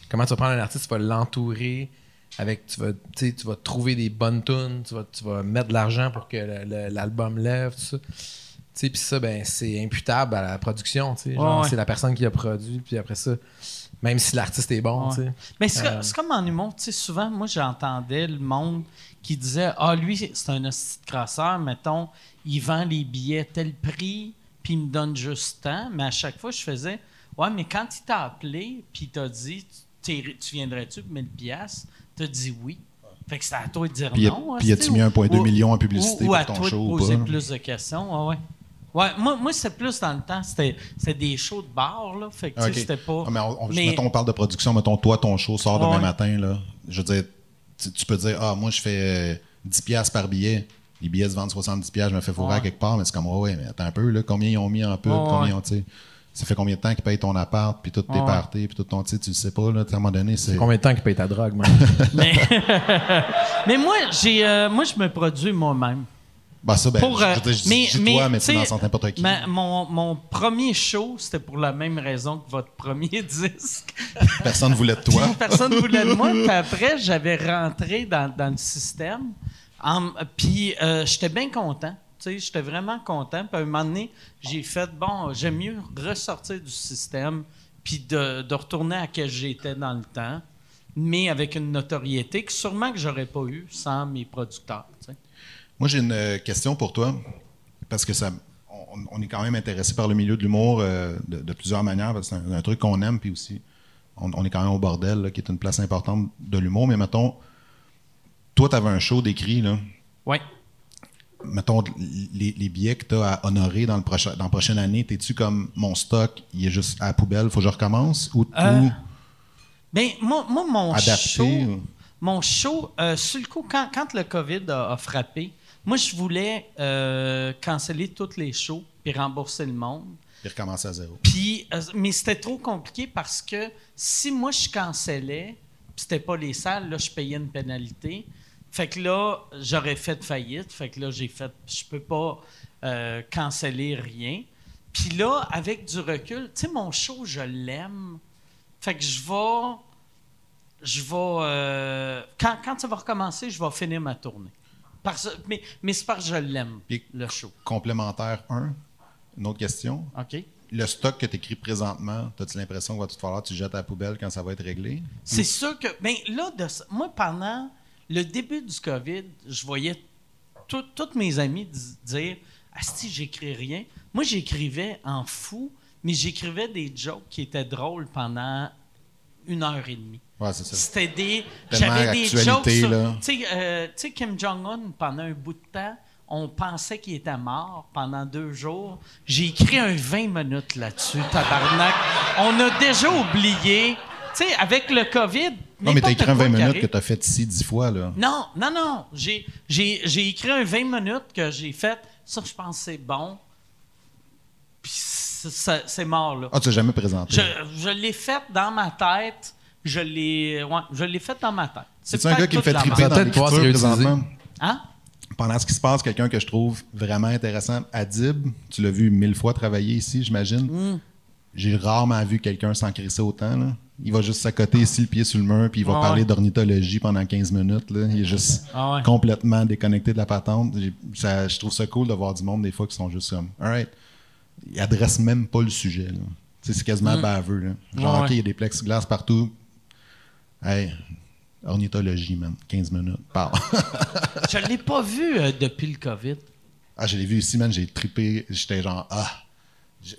comment tu vas prendre un artiste, tu vas l'entourer avec. Tu vas, tu vas trouver des bonnes tunes, tu vas, tu vas mettre de l'argent pour que l'album lève, tout ça. Tu sais, puis ça, ben, c'est imputable à la production, tu sais. Genre, Ouais, ouais. c'est la personne qui l'a produit, puis après ça. Même si l'artiste est bon, Ouais. Mais c'est Euh. c'est comme en humour, souvent, moi, j'entendais le monde qui disait Ah, lui, c'est un hostie de crasseur, mettons, il vend les billets tel prix, puis il me donne juste tant. Mais à chaque fois, je faisais Ouais, mais quand il t'a appelé, puis il t'a dit Tu viendrais-tu pour 1000 piastres? T'as dit oui. Fait que c'est à toi de dire Puis non. puis a-tu mis ou- 1,2 ou- million en publicité ou, ou pour à ton toi show de ou poser pas? plus de questions. Ouais, ouais. Ouais, moi, moi c'est plus dans le temps, c'était c'était des shows de bar, là. Fait que, tu sais, Ok. c'était pas. Ah, mais on, Mais- mettons, on parle de production. Mettons, toi, ton show sort demain matin. Là. Je veux dire, tu, tu peux dire, ah, moi, je fais euh, 10 piastres par billet. Les billets se vendent 70 piastres, je me fais fourrer Ouais. à quelque part. Mais c'est comme, ouais, ouais, mais attends un peu, là, combien ils ont mis en pub? Combien ouais. ont, tu sais, ça fait combien de temps qu'ils payent ton appart, puis toutes tes Ouais. parties, puis tout ton, tu sais, tu le sais pas, là, à un moment donné, c'est... Combien de temps qu'il paye ta drogue, man? Mais, mais moi, j'ai, euh, moi, je me produis moi-même. Bah, ça, ben, Pour, je, euh, je, veux dire, je mais- dis mais, toi, mais sais, dans n'importe qui. Ma- mon, mon premier show, c'était pour la même raison que votre premier disque. Personne ne voulait de toi. Personne ne voulait de moi. Puis après, j'avais rentré dans, dans le système. Puis euh, j'étais bien content. J'étais vraiment content. Puis à un moment donné, j'ai fait, bon, j'aime mieux ressortir du système puis de, retourner à que j'étais dans le temps, mais avec une notoriété que sûrement que j'aurais pas eu sans mes producteurs. Moi, j'ai une euh, question pour toi, parce que ça, on, on est quand même intéressé par le milieu de l'humour euh, de, plusieurs manières, parce que c'est un, truc qu'on aime, puis aussi, on, est quand même au bordel, qui est une place importante de l'humour. Mais mettons, toi, tu avais un show d'écrit, là. Ouais. Mettons, les, les billets que tu as à honorer dans, le prochain, dans la prochaine année, t'es-tu comme mon stock, il est juste à la poubelle, faut que je recommence? Ou, Euh, ou Ben, moi, moi, mon adapté? show, ou- mon show, euh, sur le coup, quand, quand le COVID a, a frappé, moi, je voulais euh, canceller tous les shows puis rembourser le monde. Puis recommencer à zéro. Puis, euh, mais c'était trop compliqué parce que si moi, je cancellais, puis c'était pas les salles, là, je payais une pénalité. Fait que là, j'aurais fait faillite. Fait que là, j'ai fait, je peux pas euh, canceller rien. Puis là, avec du recul, tu sais, mon show, je l'aime. Fait que je vais, je vais, euh, quand, quand ça va recommencer, je vais finir ma tournée. Parce, mais mais c'est parce que je l'aime, le show. Complémentaire 1, une autre question. OK? le stock que tu écris présentement, as-tu l'impression qu'il va tout falloir que tu jettes à la poubelle quand ça va être réglé? C'est sûr que. Ben là, de, moi, pendant le début du COVID, je voyais tous mes amis dire Asti, j'écris rien. Moi, j'écrivais en fou, mais j'écrivais des jokes qui étaient drôles pendant une heure et demie. Ouais, c'est ça. C'était des. J'avais des jokes sur. là. Tu sais, euh, tu sais, Kim Jong-un, pendant un bout de temps, on pensait qu'il était mort pendant deux jours. J'ai écrit un 20 minutes là-dessus, tabarnak. On a déjà oublié. Tu sais, avec le COVID. Non, mais t'as écrit un quoi 20 qui minutes que t'as fait ici 10 fois, là. non, non, non. J'ai, j'ai, j'ai écrit un 20 minutes que j'ai fait. Ça, je pense que c'est bon. Puis c'est mort, là. Ah, tu l'as jamais présenté. Je, je l'ai fait dans ma tête. Je l'ai, ouais, je l'ai fait dans ma tête. C'est un gars qui me fait la triper dans l'écriture présentement? Hein? Pendant ce qui se passe, quelqu'un que je trouve vraiment intéressant, Adib, tu l'as vu mille fois travailler ici, j'imagine. Mm. J'ai rarement vu quelqu'un s'en crisser autant. Là. Il va juste s'accoter ici, le pied sur le mur, puis il va Ah parler ouais. d'ornithologie pendant 15 minutes. Là. Il est juste Ah ouais. complètement déconnecté de la patente. Ça- je trouve ça cool de voir du monde des fois qui sont juste comme, alright, il adresse même pas le sujet. C'est quasiment baveux. Là. Genre, Mm. Ouais, OK, il y a des plexiglas partout. Hey, ornithologie, man. 15 minutes. Parle. Je l'ai pas vu euh, depuis le COVID. Ah, je l'ai vu ici, man, j'ai trippé. J'étais genre, ah,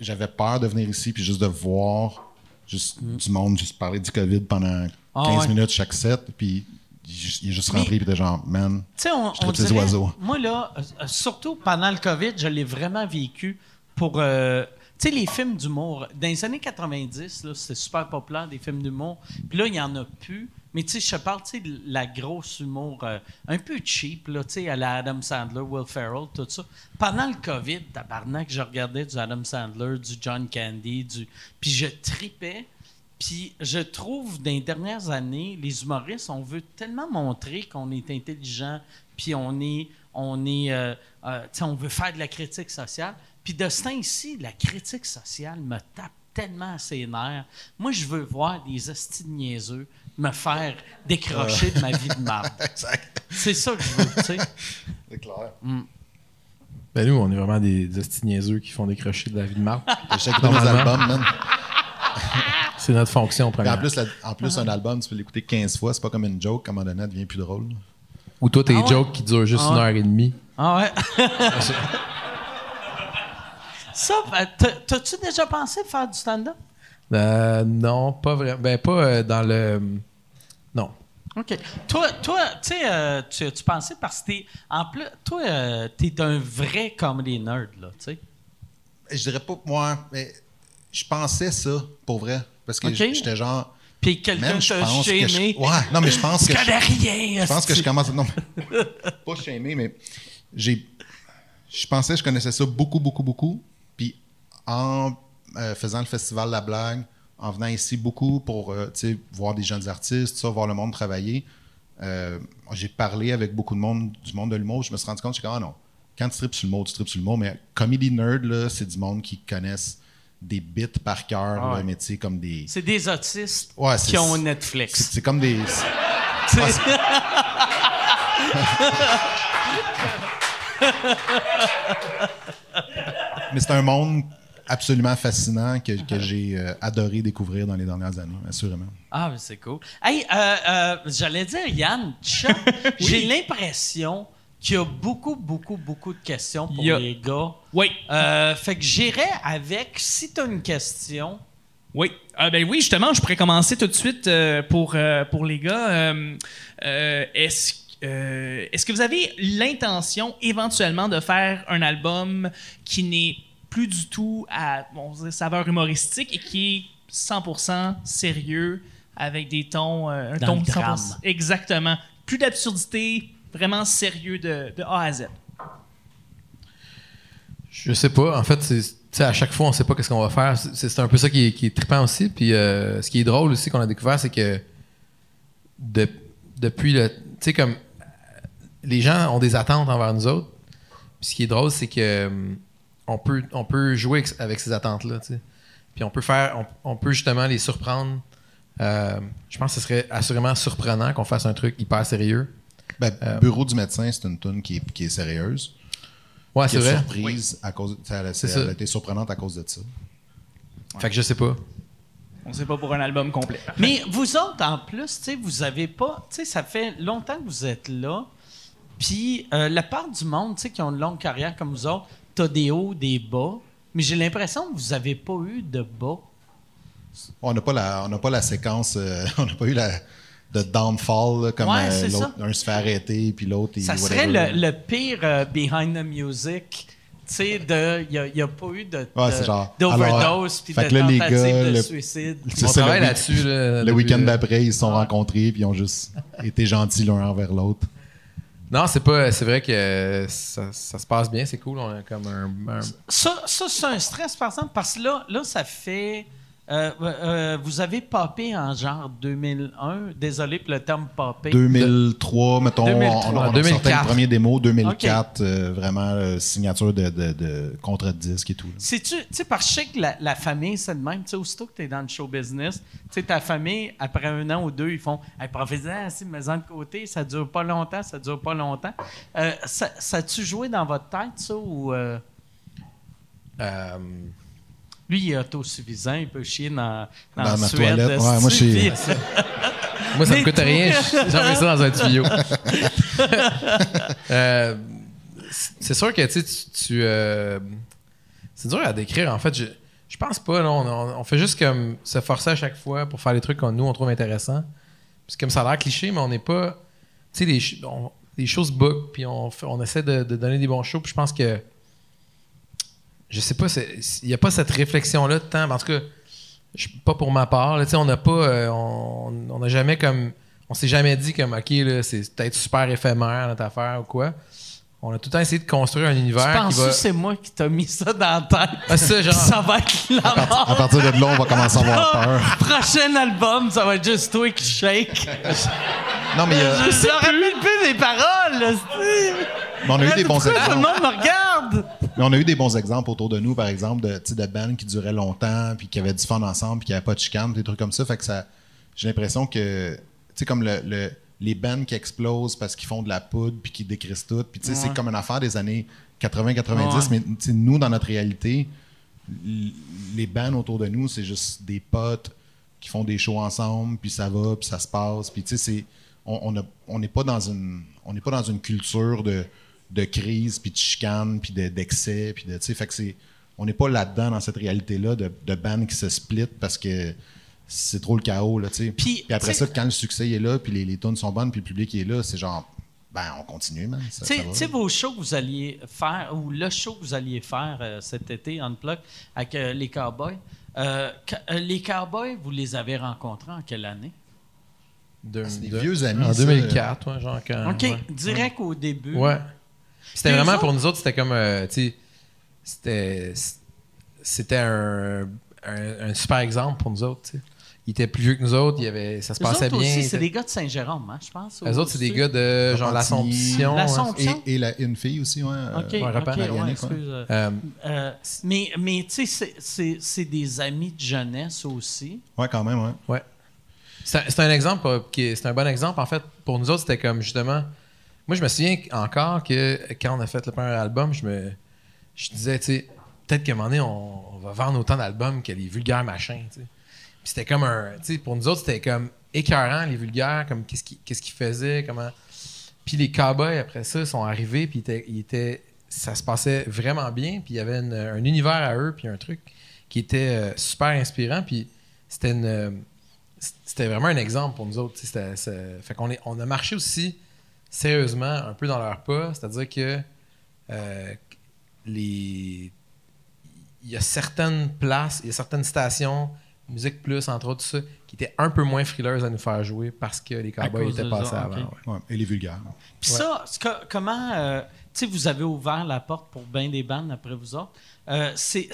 j'avais peur de venir ici, puis juste de voir juste du monde juste parler du COVID pendant 15 Mm. Ah ouais. minutes chaque set, puis il est juste- rentré, puis il était genre, man, Tu sais, on, Je on oiseaux. Moi, là, euh, euh, surtout pendant le COVID, je l'ai vraiment vécu pour. euh, tu sais, les films d'humour. Dans les années 90, là, c'était super populaire, des films d'humour. Puis là, il n'y en a plus. Mais tu sais, je te parle, tu sais, de la grosse humour euh, un peu cheap, là, tu sais, à la Adam Sandler, Will Ferrell, tout ça. Pendant le COVID, tabarnak, je regardais du Adam Sandler, du John Candy, du... Puis je tripais. Puis je trouve, dans les dernières années, les humoristes, on veut tellement montrer qu'on est intelligent, puis on est, on est, euh, euh, on veut faire de la critique sociale. Puis de ce temps-ci, la critique sociale me tape tellement à ses nerfs. Moi, je veux voir des hosties niaiseux me faire décrocher de ma vie de marde. C'est ça que je veux, tu sais. c'est clair. Ben nous, on est vraiment des, des niaiseux qui font décrocher de la vie de marque. J'ai écouté mes Normalement. albums, man. C'est notre fonction Puis en première. plus, la- en plus un album, tu peux l'écouter 15 fois, c'est pas comme une joke, à un moment donné, elle devient plus drôle. Ou toi, tes Ah ouais? jokes qui durent juste Ah une heure et demie. Ah ouais? Ça, ben, t'as- t'as-tu déjà pensé faire du stand-up? Euh, non, pas vraiment. Ben, pas euh, dans le. Non. OK. Toi, toi tu sais, euh, tu, tu pensais parce que t'es. En plus, toi, euh, t'es un vrai comedy nerd, là, tu sais. Je dirais pas moi, mais je pensais ça, pour vrai. Parce que j'étais genre. Puis quelqu'un t'a pense que. je- Ouais, non, mais je pense que. je- connais rien. Je pense que je commence. Non, mais- pas shamé, mais j'ai. Je pensais que je connaissais ça beaucoup, beaucoup, beaucoup. Puis en euh, faisant le festival La Blague, en venant ici beaucoup pour euh, voir des jeunes artistes, ça, voir le monde travailler, euh, j'ai parlé avec beaucoup de monde du monde de l'humour. Je me suis rendu compte, je suis comme, ah non, quand tu tripes sur le mot, tu tripes sur le mot. Mais comedy nerd, c'est du monde qui connaissent des bits par cœur, Ah ouais. mais tu sais, comme des. C'est des autistes Ouais, qui ont Netflix. c'est comme des. Mais c'est un monde absolument fascinant que, que j'ai euh, adoré découvrir dans les dernières années, assurément. Ah, mais c'est cool. Hey, euh, euh, j'allais dire, Yann, j'ai l'impression qu'il y a beaucoup, beaucoup, beaucoup de questions pour a- les gars. Oui. Euh, fait que j'irai avec, si tu as une question, Oui. Ah, ben oui, justement, je pourrais commencer tout de suite euh, pour, euh, pour les gars. Euh, euh, est-ce, euh, est-ce que vous avez l'intention éventuellement de faire un album qui n'est plus du tout à bon, saveur humoristique et qui est 100% sérieux avec des tons, euh, un Dans ton le 100%. drame. Exactement. Plus d'absurdité, vraiment sérieux de, de A à Z. Je sais pas. En fait, c'est, à chaque fois, on sait pas qu'est-ce qu'on va faire. C'est, c'est un peu ça qui est, qui est trippant aussi. Puis euh, ce qui est drôle aussi qu'on a découvert, c'est que de- depuis le. Tu sais, comme. Les gens ont des attentes envers nous autres. Puis ce qui est drôle, c'est que. On peut, on peut jouer avec- ces attentes-là. Puis on peut faire. On, on peut justement les surprendre. Euh, je pense que ce serait assurément surprenant qu'on fasse un truc hyper sérieux. Ben, Bureau du médecin, c'est une tune qui est, qui est sérieuse. Ouais, qui c'est est vrai. surprise à cause. Elle, ça. a été surprenante à cause de ça. Fait que je sais pas. On sait pas pour un album complet. Mais vous autres, en plus, tu sais, vous avez pas. Tu sais, ça fait longtemps que vous êtes là. Puis euh, la part du monde, tu sais, qui ont une longue carrière comme vous autres, t'as des hauts, des bas. Mais j'ai l'impression que vous avez pas eu de bas. On n'a pas, la- on n'a pas la séquence. euh, on n'a pas eu la de downfall, là, comme Ouais, euh, l'autre, un se fait arrêter, puis l'autre. Ça serait le, le pire euh, behind the music. Tu sais, de- il n'y a, pas eu de, Ouais, de- c'est genre, d'overdose puis de que là, tentative gars, de le- suicide. C'est On ça, le travaille là-dessus. là, Le depuis, week-end d'après, ils se sont rencontrés, puis ils ont juste été gentils l'un envers l'autre. Non, c'est pas. C'est vrai que ça, ça se passe bien, c'est cool. On a comme un. un- Ça, ça c'est un stress, par exemple, parce que là, là ça fait. Euh, euh, vous avez popé en genre 2001. Désolé pour le terme popé. 2003, mettons, 2003. on, on, on a 2004. sorti le premier démo, 2004, euh, vraiment euh, signature de, de, de contrat de disque et tout. tu sais, sais que la, la famille, c'est de même. Tu sais, aussitôt que tu es dans le show business, tu sais, ta famille, après un an ou deux, ils font Hey, profitez-en, si, mets-en de côté, ça dure pas longtemps, ça dure pas longtemps. Euh, ça, ça a-tu joué dans votre tête, ça, ou. euh, euh, lui, il est autosuffisant, il peut chier dans, dans, Dans la ma Suède, toilette. Ouais, moi, je moi, ça me coûte rien. J'envoie ça dans un tuyau. Euh, c'est sûr que tu sais, tu. euh, c'est dur à décrire. En fait, je, je pense pas. là, on, on- fait juste comme se forcer à chaque fois pour faire les trucs que nous, on trouve intéressants. Puis comme ça a l'air cliché, mais on n'est pas. Tu sais, les, ch- on- les choses book, puis on, on essaie de, de donner des bons shows. Puis je pense que. Je sais pas, il n'y a pas cette réflexion-là de temps. En tout cas, je- pas pour ma part. là, on n'a pas. euh, on on n'a jamais comme. On s'est jamais dit comme, OK, là, c'est peut-être super éphémère notre affaire ou quoi. On a tout le temps essayé de construire un univers penses va. que c'est moi qui t'ai mis ça dans la tête? Ah, ça, genre. Ça va être la mort. À partir de là, on va commencer à avoir peur. Prochain album, ça va être juste toi qui shake. Non, mais il y a- Je rappelle plus des paroles. là, c'est- mais on a eu des bons Pourquoi tout le exemples. monde me regarde? Mais on a eu des bons exemples autour de nous, par exemple, de, de bands qui duraient longtemps, puis qui avaient du fun ensemble, puis qui n'avaient pas de chicane, des trucs comme ça. Fait que ça, j'ai l'impression que, tu sais, comme le, le- les bands qui explosent parce qu'ils font de la poudre, puis qui décrissent tout. Puis, tu sais, c'est comme une affaire des années 80-90, Ouais. mais nous, dans notre réalité, les bands autour de nous, c'est juste des potes qui font des shows ensemble, puis ça va, puis ça se passe. Puis tu sais, c'est, on on a- on n'est pas dans une, on n'est pas dans une culture de, de crise, puis de chicane, puis de- d'excès, puis de, tu sais, fait que c'est, on n'est pas là-dedans dans cette réalité-là de, de bands qui se split parce que c'est trop le chaos, là, tu sais. Puis, Puis après ça, quand le succès est là, puis les, les tunes sont bonnes, puis le public est là, c'est genre, ben, on continue, man. Tu sais- vos shows que vous alliez faire, ou le show que vous alliez faire euh, cet été, Unplug, avec euh, les Cowboys, euh, les Cowboys, vous les avez rencontrés en quelle année? Deux- Ah, des deux- vieux amis, En ça. 2004, ouais, genre quand. OK, ouais. direct au début. Ouais. C'était vraiment pour nous autres, c'était comme, euh, tu sais, c'était, c'était un, un, un super exemple pour nous autres. tu sais. Il était plus vieux que nous autres, il y avait, ça se passait autres bien. c'est des gars de Saint-Jérôme, hein, je pense. Eux autres, c'est des gars de genre l'Assomption. L'Assomption. Et, et la- une fille aussi, ouais. euh, OK, ouais, ouais. excuse, euh, Euh, euh, mais mais tu sais, c'est- c'est- c'est des amis de jeunesse aussi. ouais, quand même, ouais. Ouais. C'est un, c'est un exemple, c'est un bon exemple. En fait, pour nous autres, c'était comme justement. Moi, je me souviens encore que quand on a fait le premier album, je me je disais, tu sais, peut-être qu'à un moment donné, on, va vendre autant d'albums que les vulgaires machins, tu sais. Puis c'était comme un. Tu sais, pour nous autres, c'était comme écœurant, les vulgaires, comme qu'est-ce qu'ils qu'est-ce qu'ils faisaient, comment. Puis les cowboys, après ça, sont arrivés, puis ils étaient- ça se passait vraiment bien, puis il y avait un univers à eux, puis un truc qui était euh, super inspirant, puis c'était une. euh, c'était vraiment un exemple pour nous autres. c'est- fait qu'on on a marché aussi sérieusement un peu dans leur pas, c'est-à-dire que euh, les, il y a certaines places, il y a certaines stations, Musique Plus entre autres, tout ça, qui étaient un peu moins frileuses à nous faire jouer parce que les cowboys étaient passés avant. ok. ouais. Ouais, Et les vulgaires. Puis Ouais. ça, comment, euh, tu sais, vous avez ouvert la porte pour bien des bandes après vous autres. Euh, c'est,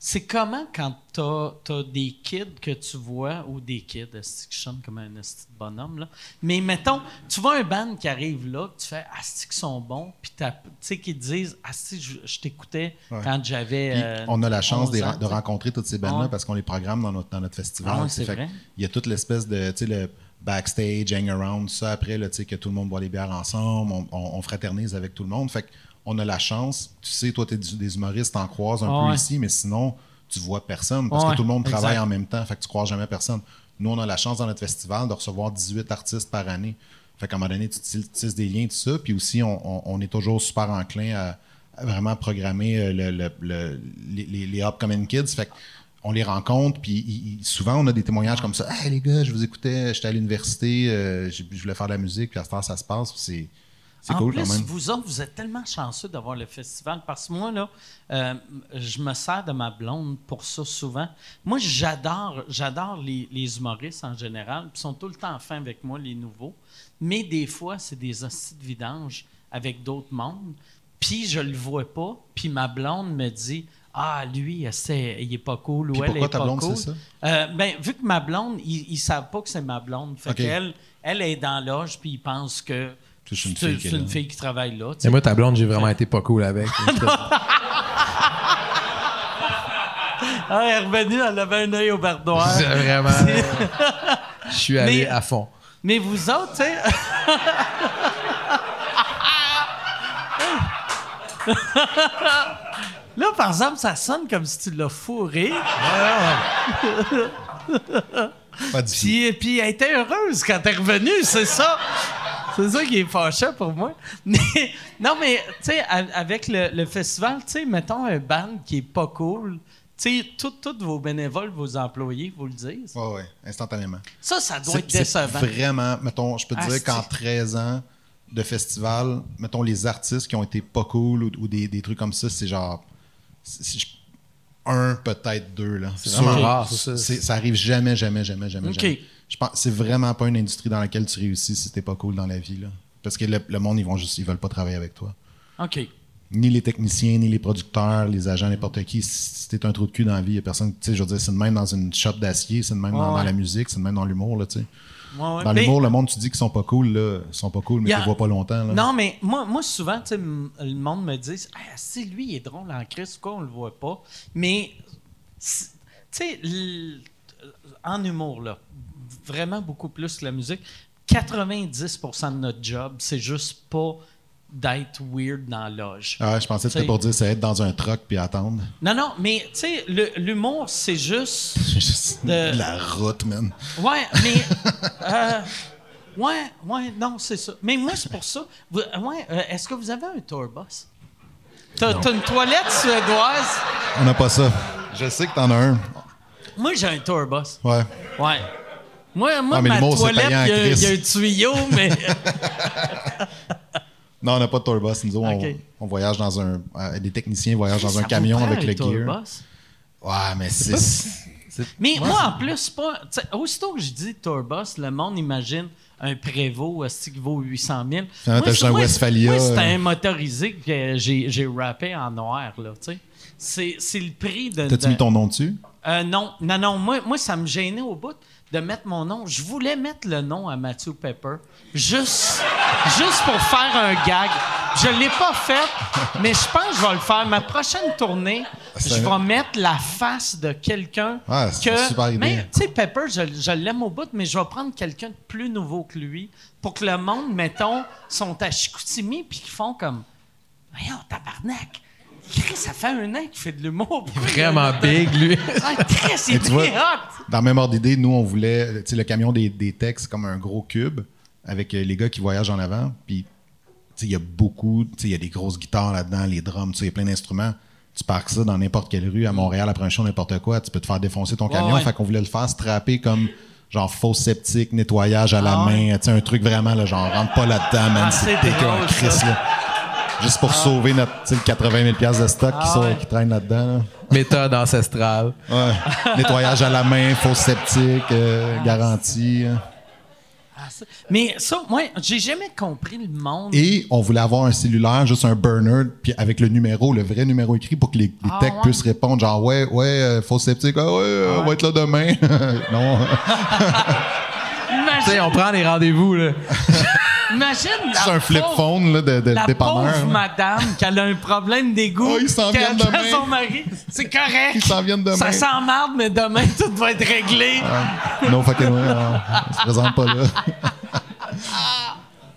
c'est, comment quand t'as, as des kids que tu vois, ou des kids, que je sonne comme un esti de bonhomme, là? Mais mettons, tu vois un band qui arrive là, que tu fais, ah, c'est qu'ils sont bons, puis tu sais, qu'ils disent, ah, si, je, je t'écoutais Ouais. quand j'avais. Euh, on a la chance 11 de, rencontrer toutes ces bandes-là Ouais. parce qu'on les programme dans notre, dans notre festival. Ah c'est vrai. que Il y a toute l'espèce de, tu sais, le backstage, hang around, ça après, là, tu sais, que tout le monde boit des bières ensemble, on, on- on fraternise avec tout le monde. Fait on a la chance, tu sais, toi, tu es des humoristes, t'en croises un peu ouais. ici, mais sinon, tu vois personne parce que tout le monde travaille exact. en même temps, fait que tu croises jamais personne. Nous, on a la chance dans notre festival de recevoir 18 artistes par année. Fait qu'à un moment donné, tu tisses- des liens, tout ça. Puis aussi, on, on- on est toujours super enclin à, à vraiment programmer euh, le- le- le- les, les, upcoming kids. Fait que on les rencontre, puis souvent, on a des témoignages comme ça. Hey, les gars, je vous écoutais, j'étais à l'université, euh, je voulais faire de la musique, puis à ce temps, ça se passe. puis C'est c'est en cool plus, quand même. vous autres, vous êtes tellement chanceux d'avoir le festival parce que moi, là, euh, je me sers de ma blonde pour ça souvent. Moi, j'adore, j'adore les, les humoristes en général. puis Ils sont tout le temps fins avec moi, les nouveaux. Mais des fois, c'est des hosties de vidange avec d'autres mondes. Puis je le vois pas. Puis ma blonde me dit Ah, lui, il est pas cool ou elle pourquoi est ta pas blonde, cool. c'est ça? Euh, ben, vu que ma blonde, ils, ils savent pas que c'est ma blonde. Fait qu'elle, elle est dans l'âge, puis ils pensent que C'est une c'est fille qui est c'est là. une fille qui travaille là. tu sais. Et moi, ta blonde, j'ai vraiment été pas cool avec. Ah, elle est revenue, elle avait un œil au bardoir. J'ai vraiment. Je suis allé Mais- à fond. Mais vous autres, tu sais. Là, par exemple, ça sonne comme si tu l'as fourré. Pas du tout. Puis, puis elle était heureuse quand t'es revenu, c'est ça. C'est ça qui est fâchant pour moi. Mais, non, mais, tu sais, avec le, le festival, tu sais, mettons un band qui est pas cool, tu sais, tous vos bénévoles, vos employés vous le disent. Ouais, ouais, instantanément. Ça, ça doit être décevant. Vraiment, mettons, je peux te Ah, dire qu'en c'est- 13 ans de festival, mettons, les artistes qui ont été pas cool ou, ou des, des trucs comme ça, c'est genre. un, peut-être deux. là. C'est vraiment rare, ça. Ça arrive jamais, jamais, jamais, jamais. Ok. jamais. Je pense c'est vraiment pas une industrie dans laquelle tu réussis si t'es pas cool dans la vie. Là. Parce que le, le monde, ils vont juste, ils veulent pas travailler avec toi. OK. Ni les techniciens, ni les producteurs, les agents, n'importe qui. Si t'es un trou de cul dans la vie, y a personne. Tu sais, je veux dire, c'est de même dans une shop d'acier, c'est de même dans, Ouais. dans la musique, c'est de même dans l'humour, là, tu sais. Ouais. Dans l'humour, le monde, tu dis qu'ils sont pas cool, là. Ils sont pas cool, mais tu vois pas longtemps, là. Non, mais moi, moi souvent, tu sais, le monde me dit ah, c'est lui, il est drôle en crise, quoi, on le voit pas. Mais, tu sais, en humour, là, vraiment beaucoup plus que la musique, 90% de notre job, c'est juste pas d'être weird dans la loge. Ah, je pensais que c'était pour dire c'est être dans un truck puis attendre. Non, non, mais tu sais, le- l'humour, c'est juste. Juste De- La route, man. Ouais, mais. euh, ouais, ouais, non, c'est ça. Mais moi, c'est pour ça. Vous- ouais, euh, est-ce que vous avez un tour bus? T'as t'as une toilette suédoise? On n'a pas ça. Je sais que t'en as un. Moi, j'ai un tour bus. Ouais. Ouais. Moi, moi Ah, ma toilette, il y, a- il y a un tuyau, mais. Non, on n'a pas de tour bus. Nous on, on voyage dans un. euh, des techniciens voyagent dans Ça un camion avec le gear. bus? Ouais, mais c'est. Mais moi, en plus, pas. Aussitôt que je dis tourbus, le monde imagine un aussi qui vaut 800 000. Finalement, t'as juste un moi, Westphalia, Moi, c'est euh. un motorisé que j'ai j'ai rappé en noir, là, tu sais. C'est c'est le prix de. T'as-tu de- mis ton nom dessus? Euh, non, non, non. Moi, moi, ça me gênait au bout de mettre mon nom. Je voulais mettre le nom à Matthew Pepper, juste, juste pour faire un gag. Je l'ai pas fait, mais je pense que je vais le faire. Ma prochaine tournée, C'est je vais mettre la face de quelqu'un Ah, c'est une que. super idée. Mais tu sais, Pepper, je, je l'aime au bout, mais je vais prendre quelqu'un de plus nouveau que lui pour que le monde, mettons, sont à Chicoutimi puis qu'ils font comme. Voyons, tabarnak! Chris, ça fait un an qu'il fait de l'humour. Vraiment big, lui. Ah, Chris, il est tu vois, hot! Dans le même ordre d'idée, nous, on voulait. Tu sais, le camion des, des textes comme un gros cube avec euh, les gars qui voyagent en avant. Puis, tu sais, il y a beaucoup. Tu sais, il y a des grosses guitares là-dedans, les drums, tu sais, il y a plein d'instruments. Tu parques ça dans n'importe quelle rue, à Montréal, après un show, n'importe quoi, tu peux te faire défoncer ton camion. ouais. Fait qu'on voulait le faire strapper comme genre faux septique, nettoyage à la Ah ouais. main. Tu sais, un truc vraiment, là, genre, rentre pas là-dedans, man. Ah, c'est dégueu Chris, là. Juste pour sauver notre tu sais, le 80 000 piastres de stock qui, Ah sort- ouais. qui traîne là-dedans. là. Méthode ancestrale. Ouais. Nettoyage à la main, faux septique, euh, garantie. hein. Ah, ça- Mais ça, moi, j'ai jamais compris le monde. Et on voulait avoir un cellulaire, juste un burner, puis avec le numéro, le vrai numéro écrit pour que les, les Ah, techs ouais? puissent répondre, genre ouais, ouais, euh, faux septique, ah ouais, euh, on va être là demain. non. Imagine, Tu sais, on prend les rendez-vous, là. imagine la C'est un flip pauvre- phone là, de, de La dépanneur. pauvre madame qui a un problème d'égout. Oh, ils s'en viennent demain. son mari. C'est correct. Ils s'en viennent demain. Ça s'emmarde, mais demain, tout va être réglé. No fucking way, non. On se présente pas là.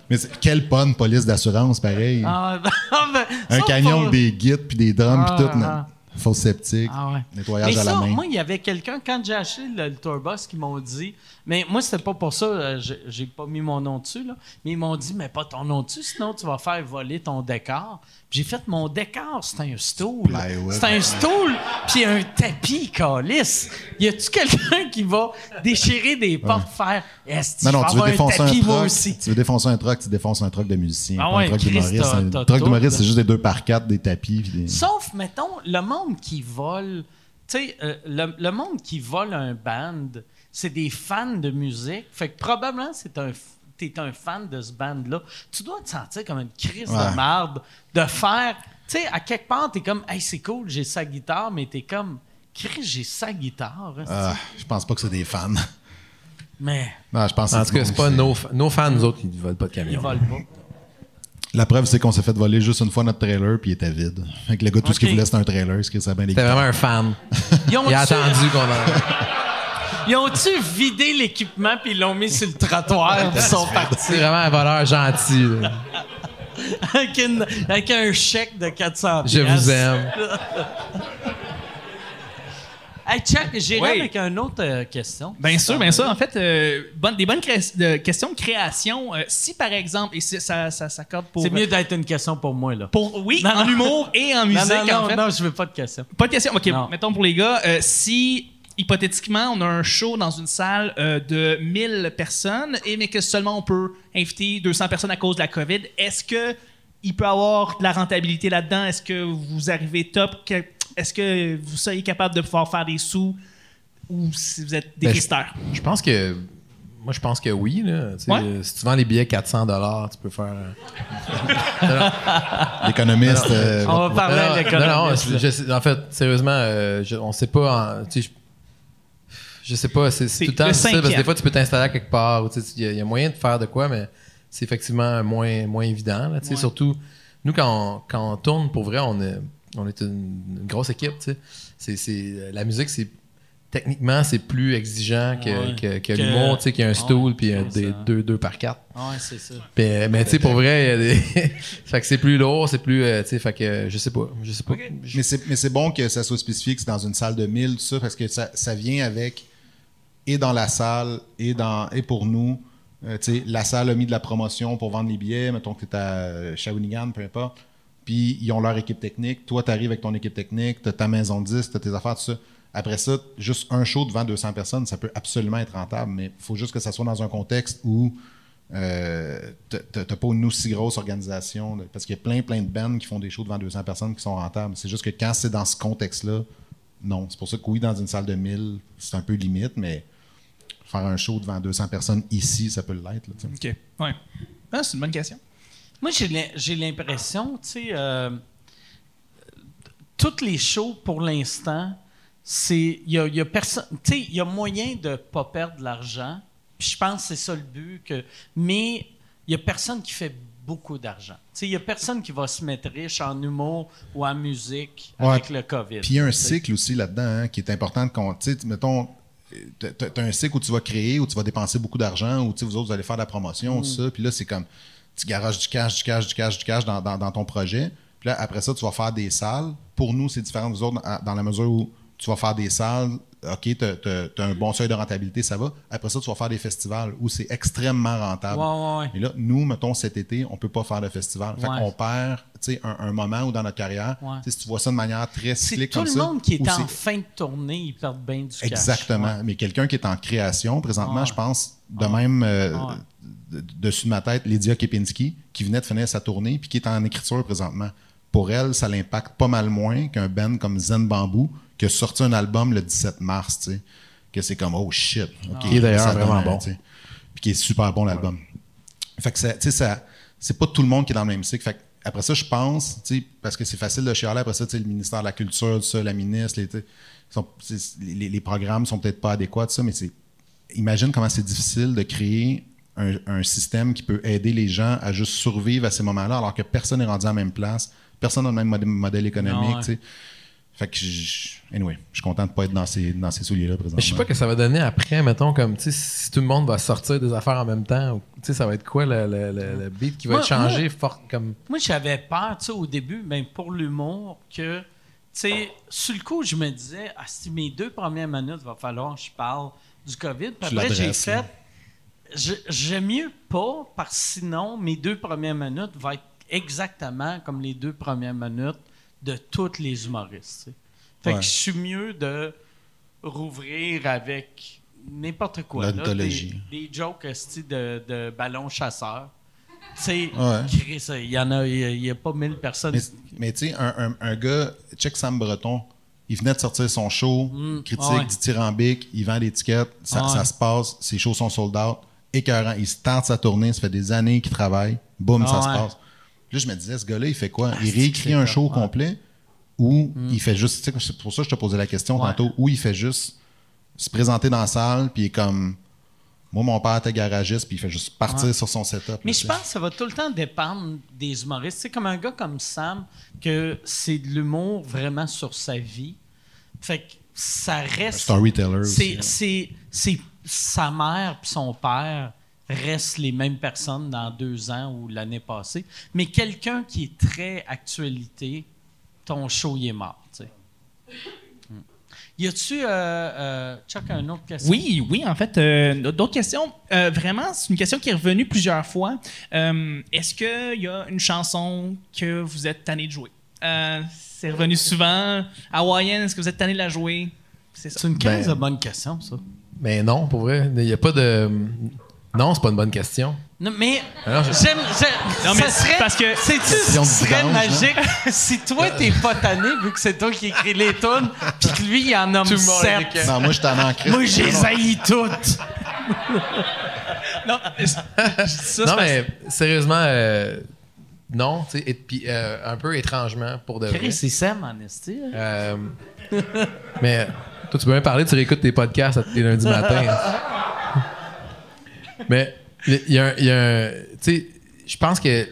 Mais quelle bonne police d'assurance, pareil. Ah, ben, un camion avec des guides puis des drums Ah, puis tout. ah. non. Faux septique, Ah ouais. nettoyage mais à la ça, main. Moi, il y avait quelqu'un, quand j'ai acheté le, le tourbus, qui m'ont dit, mais moi, c'était pas pour ça, euh, j'ai- pas mis mon nom dessus, là, mais ils m'ont dit, mais pas ton nom dessus, sinon tu vas faire voler ton décor. Puis J'ai fait mon décor, c'était un stool. Plywood. C'était un stool, puis un tapis, calice. Y a-tu quelqu'un qui va déchirer des portes, faire, est-ce Non, tu veux défoncer un tapis, aussi? Tu veux défoncer un truck, tu défonces un truck de musicien. Ah ouais, un truck d'humoriste. Un truck d'humoriste, c'est juste des deux par quatre, des tapis. des- Sauf, mettons, le monde qui vole. Tu sais, euh, le, le monde qui vole un band, c'est des fans de musique. Fait que probablement, c'est un. T'es un fan de ce band-là. Tu dois te sentir comme une crise Ouais. de marde de faire. Tu sais, à quelque part, t'es comme, hey, c'est cool, j'ai sa guitare, mais t'es comme, Chris, j'ai sa guitare. hein, Ah, je pense pas que c'est des fans. Mais Non, je pense que En tout cas, c'est pas nos, nos fans, nous autres, ils volent pas de ils camion. volent pas. La preuve, c'est qu'on s'est fait voler juste une fois notre trailer, puis il était vide. Fait que le gars, tout ce qu'il voulait, c'était un trailer. Ce qui serait bien les C'était vraiment un fan. Ils ont-tu Il a attendu qu'on en... ils ont-tu vidé l'équipement puis ils l'ont mis sur le trottoir puis ils sont partis? C'est vraiment un voleur gentil. là. avec, une- avec un chèque de 400 Je vous aime. Hey, Chuck, j'irai Oui. avec une autre euh, question. Bien sûr, bien sûr. En fait, euh, bonne- des bonnes cré- de- questions de création. Euh, si, par exemple, et c'est- ça, ça s'accorde pour... C'est mieux d'être une question pour moi, là. Pour, oui, Non, en non. humour et en musique, non, non, en non, fait. non, je veux pas de question. Pas de question. OK, Non. mettons pour les gars, euh, si hypothétiquement on a un show dans une salle euh, de 1000 personnes et mais que seulement on peut inviter 200 personnes à cause de la COVID, est-ce que il peut avoir de la rentabilité là-dedans? Est-ce que vous arrivez top? Est-ce que vous seriez capable de pouvoir faire des sous ou si vous êtes Ben, déficitaire? Je pense que. Moi, je pense que oui. Là. Tu sais, Ouais. euh, Si tu vends les billets 400 tu peux faire. euh, L'économiste. euh, On va parler non, à non, l'économiste. non, je sais- en fait, sérieusement, euh, je- on sait pas. en- tu sais, je, sais pas, c'est tout le temps le difficile parce que des fois, tu peux t'installer à quelque part. ou tu sais, Il y, a- il y a moyen de faire de quoi, mais c'est effectivement moins, moins évident. Là, tu sais, Ouais. Surtout, nous, quand on, quand on tourne, pour vrai, on est, on est une, une grosse équipe. tu sais. C'est- c'est- la musique, c'est techniquement, c'est plus exigeant que, Ouais. que, que Que- l'humour, tu sais, qu'il y a un stool puis un- des ça- deux, deux par quatre. Ouais, c'est ça. Puis, euh, mais tu sais, pour vrai, il y a des... fait que c'est plus lourd, c'est plus, euh, tu sais, fait que euh, je sais pas, je sais pas. Je- Mais c'est, mais c'est bon que ça soit spécifique, c'est dans une salle de 1000, tout ça, parce que ça, ça vient avec, et dans la salle, et, dans, et pour nous, euh, tu la salle a mis de la promotion pour vendre les billets, mettons que tu es à euh, Shawinigan, peu importe, puis ils ont leur équipe technique, toi, tu arrives avec ton équipe technique, tu as ta maison de disques, tu as tes affaires, tout ça. Après ça, juste un show devant 200 personnes, ça peut absolument être rentable, mais il faut juste que ça soit dans un contexte où euh, t'as t'as pas une aussi grosse organisation. parce qu'il y a plein, plein de bands qui font des shows devant 200 personnes qui sont rentables. C'est juste que quand c'est dans ce contexte-là, non. C'est pour ça que oui, dans une salle de 1000, c'est un peu limite, mais faire un show devant 200 personnes ici, ça peut l'être. OK. Ouais. Ah, c'est une bonne question. Moi, j'ai l'im- j'ai l'impression, tu sais, euh, toutes les shows pour l'instant, c'est. Il y a, il y a personne. Tu sais, il y a moyen de ne pas perdre de l'argent. Puis je pense que c'est ça le but. Que, mais il y a personne qui fait beaucoup d'argent. Tu sais, il y a personne qui va se mettre riche en humour ou en musique Ouais. avec le COVID. Puis il y a un cycle aussi là-dedans hein, qui est important de compte. Tu sais, mettons, tu as un cycle où tu vas créer, où tu vas dépenser beaucoup d'argent, où tu sais, vous autres, vous allez faire de la promotion, Mm. tout ça. Puis là, c'est comme, tu garages du cash, du cash, du cash, du cash dans, dans- dans ton projet. Puis là, après ça, tu vas faire des salles. Pour nous, c'est différent de vous autres dans la mesure où tu vas faire des salles. OK, tu as, un bon seuil de rentabilité, ça va. Après ça, tu vas faire des festivals où c'est extrêmement rentable. Ouais, ouais, ouais. Mais là, nous, mettons, cet été, on peut pas faire de festival. Fait qu'on perd un, un moment où dans notre carrière, si tu vois ça de manière très cyclique tout comme le ça. monde qui est en fin de tournée, ils perdent bien du cash. Exactement. Mais quelqu'un qui est en création, présentement, je pense, de même, euh, de- dessus de ma tête, Lydia Kepinski, qui venait de finir sa tournée, puis qui est en écriture présentement. Pour elle, ça l'impacte pas mal moins qu'un band comme Zen Bamboo, qui a sorti un album le 17 mars, tu sais. Que c'est comme, oh shit. OK, Qui est d'ailleurs vraiment bon. tu sais. Puis qui est super bon, l'album. Fait que ça, tu sais, ça, c'est pas tout le monde qui est dans le même cycle. Fait que après ça, je pense, tu sais, parce que c'est facile de chialer après ça, tu sais, le ministère de la Culture, ça, la ministre, les, tu sais, sont- les, les programmes sont peut-être pas adéquats, ça, mais c'est. Imagine comment c'est difficile de créer un, un système qui peut aider les gens à juste survivre à ces moments-là, alors que personne n'est rendu à la même place, personne n'a le même modèle, modèle économique, Ah ouais. Fait que, je, anyway, je suis content de pas être dans ces, dans ces souliers-là présentement. Mais je sais pas que ça va donner après, mettons, comme, tu sais, si tout le monde va sortir des affaires en même temps, tu sais, ça va être quoi le, le- le- le beat qui va Moi- être changé fort comme? Moi, j'avais peur, tu sais, au début, ben, pour l'humour, que, tu sais, sur le coup, je me disais, ah, si mes deux premières minutes, va falloir que je parle du COVID. Puis Tu après, j'ai fait, j'aime mieux pas, parce que sinon, mes deux premières minutes vont être exactement comme les deux premières minutes de tous les humoristes. Fait Ouais. que je suis mieux de rouvrir avec n'importe quoi. là. Des, des jokes de, de ballon chasseur. Tu sais, Ouais. Il y en a, il y a- il y a, pas mille personnes. Mais, mais tu sais, un, un- un gars, check Sam Breton, il venait de sortir son show, Mm, critique, ouais. dithyrambique, il vend des tickets, ça, Ouais. ça se passe, ses shows sont sold out, écœurant. Il starte sa tournée, ça fait des années qu'il travaille, boum, ça Ah se passe. Puis là, je me disais, ce gars-là, il fait quoi? Ah, il réécrit un show ouais. complet ou il fait juste, c'est pour ça que je te posais la question Ouais. tantôt, ou il fait juste se présenter dans la salle, puis il est comme, moi, mon père était garagiste, puis il fait juste partir Ouais. sur son setup. Mais là, je pense que ça va tout le temps dépendre des humoristes. C'est comme un gars comme Sam, que c'est de l'humour vraiment sur sa vie. Fait que ça Un reste. storyteller aussi, C'est, là. c'est, c'est sa mère et son père restent les mêmes personnes dans deux ans ou l'année passée. Mais quelqu'un qui est très actualité, ton show il est mort. Hmm. Y a-tu, euh, euh, Chuck, une autre question? Oui, oui, en fait, euh, d'autres questions. Euh, vraiment, c'est une question qui est revenue plusieurs fois. Euh, Est-ce qu'il y a une chanson que vous êtes tanné de jouer? Euh, c'est revenu souvent. Hawaïenne, est-ce que vous êtes tanné de la jouer? C'est ça. C'est une crise Ben- de bonne question, ça. Mais non, pour vrai, il n'y a pas de. Non, c'est pas une bonne question. Non, mais Alors, je- j'aime. j'aime- Non, mais ça serait, parce que- C'est-tu Question ce serait vidange, magique si toi, t'es pas tanné, vu que c'est toi qui écris les tunes, puis que lui, il en nomme Tout le monde sept? est Non, moi, je t'en en crise. Moi, j'ai haï toutes. Non, ça, non, c'est mais sérieusement, euh, non, tu sais, et puis euh, un peu étrangement pour de vrai. Chris, c'est Sam, en esti. hein. Euh, mais toi, tu peux même parler, tu réécoutes tes podcasts à tous les lundis matin. mais il y a un. tu sais, je pense que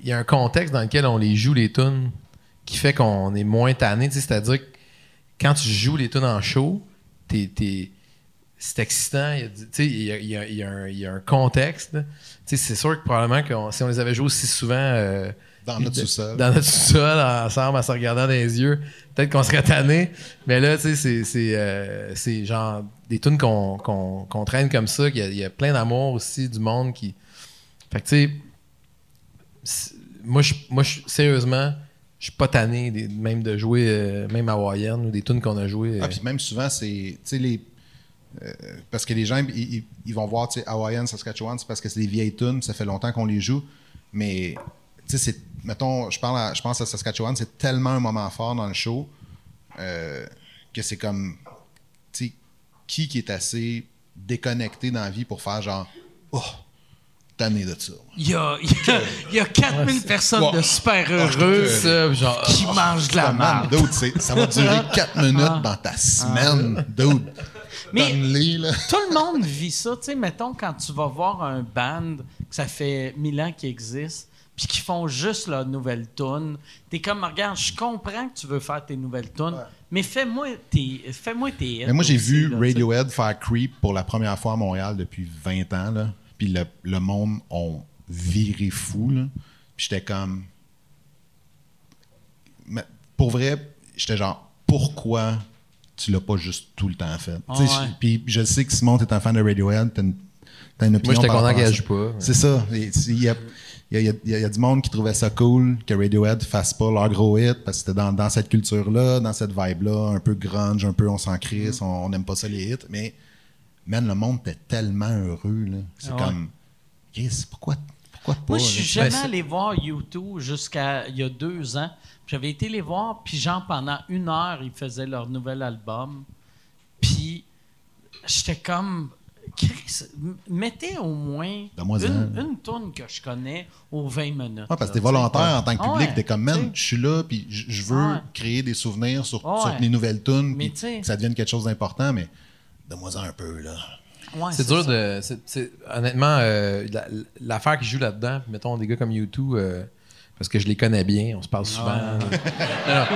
il y a un contexte dans lequel on les joue les tunes qui fait qu'on est moins tanné. C'est-à-dire que quand tu joues les tunes en show, t'es- c'est excitant. Il y a, y a, y a- y a un, contexte. c'est sûr que probablement que si on les avait joués aussi souvent euh, Dans notre sous-sol. dans notre sous-sol, ensemble, en se regardant dans les yeux, peut-être qu'on serait tanné. Mais là, tu sais, c'est, euh, genre des tunes qu'on, traîne comme ça. qu'il y a- Il y, a plein d'amour aussi du monde qui. Fait que, tu sais, moi, je, moi je- sérieusement, je suis pas tanné des- même de jouer, euh, même hawaïenne ou des tunes qu'on a jouées. euh, Ah, puis même souvent, c'est. Tu sais, les. euh, parce que les gens, ils, ils- vont voir, Hawaiian, Saskatchewan, c'est parce que c'est des vieilles tunes, ça fait longtemps qu'on les joue. Mais, tu sais, c'est. Mettons, je, parle à- je pense à Saskatchewan, c'est tellement un moment fort dans le show euh, que c'est comme. Tu sais, qui qui est assez déconnecté dans la vie pour faire genre. Oh, tanné de ça. Il y a, il y a, il y a 4000 personnes Ouais. de super Ah, je heureux te- ça, genre, qui mangent de la Ah, merde. dude, ça va durer 4 minutes dans ta semaine, dude. Mais- là. Tout le monde vit ça. Tu sais, mettons, quand tu vas voir un band que ça fait mille ans qu'il existe, puis qui font juste leur nouvelle tune, t'es comme, regarde, je comprends que tu veux faire tes nouvelles tunes, mais fais-moi tes, fais-moi tes hits Mais moi, j'ai vu là. Radiohead faire Creep pour la première fois à Montréal depuis 20 ans. Là. Puis le, le monde ont viré fou. Là. Puis j'étais comme. Mais pour vrai, j'étais genre, pourquoi tu l'as pas juste tout le temps fait? Ouais. Puis je sais que Simon, t'es un fan de Radiohead, t'as une, t'as une opinion. Moi, j'étais content qu'elle joue pas. C'est ça. Et Il y a, il y a- il y a- il y a du monde qui trouvait ça cool que Radiohead fasse pas leur gros hit parce que c'était dans, dans cette culture-là, dans cette vibe-là, un peu grunge, un peu on s'en crisse, on on n'aime pas ça les hits, mais man, le monde était tellement heureux. là. C'est Ah ouais. comme, Chris, pourquoi, pourquoi pas? Moi, je suis jamais Ben, c'est- allé voir YouTube jusqu'à il y a deux ans. J'avais été les voir, puis genre, pendant une heure, ils faisaient leur nouvel album. Puis, j'étais comme, Chris, mettez au moins une, un. une tourne que je connais aux 20 minutes. Ouais, parce que t'es volontaire en tant que Ah public, ouais, t'es comme, man, je suis là, puis je veux Ouais. créer des souvenirs sur, Ouais. sur les nouvelles tunes, puis que ça devienne quelque chose d'important, mais donne-moi un peu, là. Ouais, C'est dur ça. de. honnêtement, euh, la- l'affaire qui joue là-dedans, mettons des gars comme YouTube, euh, parce que je les connais bien, on se parle souvent. non, non.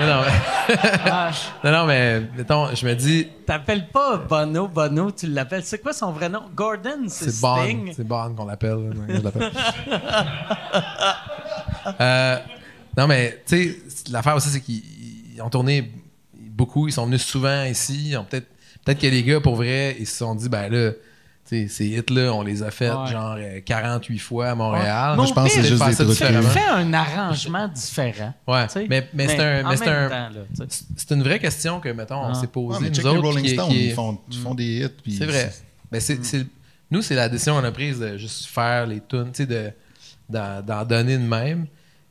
Non, non, mais, Ah, non, non, mais mettons, je me dis, T'appelles pas Bono, Bono, tu l'appelles. C'est quoi son vrai nom? Gordon, c'est Sting. c'est Bond qu'on l'appelle. Euh, non, mais tu sais, l'affaire aussi, c'est qu'ils ils ont tourné beaucoup, ils sont venus souvent ici, peut-être peut-être que les gars, pour vrai, ils se sont dit, ben là, ces hits-là, on les a fait Ouais. genre euh, 48 fois à Montréal. Mon je pense que c'est juste faire des ça trucs. Fais un arrangement différent. Ouais, mais- mais c'est un- mais un- une vraie question que, mettons, on Ah. s'est posée, Ouais, mais nous autres. les Rolling qui Stones, qui est- ils font, ils font des hits. puis C'est vrai. C'est, c'est- nous, c'est la décision qu'on a prise de juste faire les tunes, de, d'en donner de même.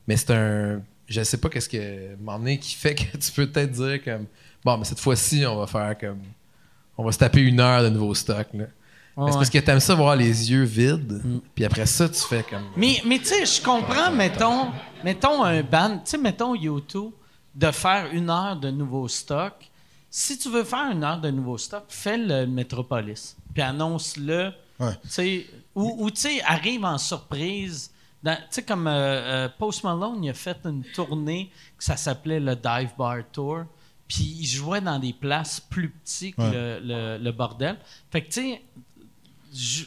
Mais c'est un. Je sais pas qu'est-ce que m'emmener qui fait que tu peux peut-être dire comme. Bon, mais cette fois-ci, on va faire comme. On va se taper une heure de nouveau stock. Là. Mais c'est parce que t'aimes ça voir les yeux vides. Puis après ça, tu fais comme. Mais, mais tu sais, je comprends, mettons, mettons un band, tu sais, mettons YouTube, de faire une heure de nouveau stock. Si tu veux faire une heure de nouveau stock, fais le Metropolis. Puis annonce-le. Ouais. Tu sais, ou, ou, tu sais, arrive en surprise. Tu sais, comme euh, euh, Post Malone, il a fait une tournée que ça s'appelait le Dive Bar Tour. Puis il jouait dans des places plus petites que Ouais. le, le- le bordel. Fait que, tu sais, je-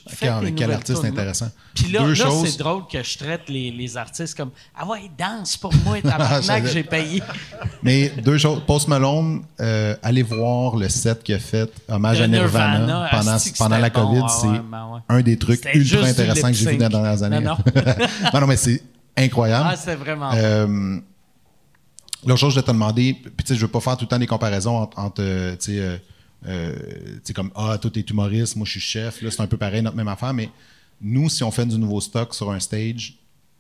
Quel, artiste intéressant? Puis là, Deux là choses. c'est drôle que je traite les, les artistes comme Ah ouais, danse pour moi, tabarnak, savais. j'ai payé. Mais deux choses. Post Malone, euh, allez voir le set qu'il a fait, hommage De à Nirvana, Nirvana, pendant, que pendant la bon. COVID. Ah c'est ouais, ben ouais. un des trucs ultra intéressants que j'ai vu dans les dernières années. Non, non, non, mais c'est incroyable. Ah, c'est vraiment. Euh, L'autre chose, je vais te demander, puis tu sais, je veux pas faire tout le temps des comparaisons entre, entre, euh, sais, euh, comme ah, toi t'es humoriste, moi je suis chef, là c'est un peu pareil, notre même affaire, mais nous, si on fait du nouveau stock sur un stage,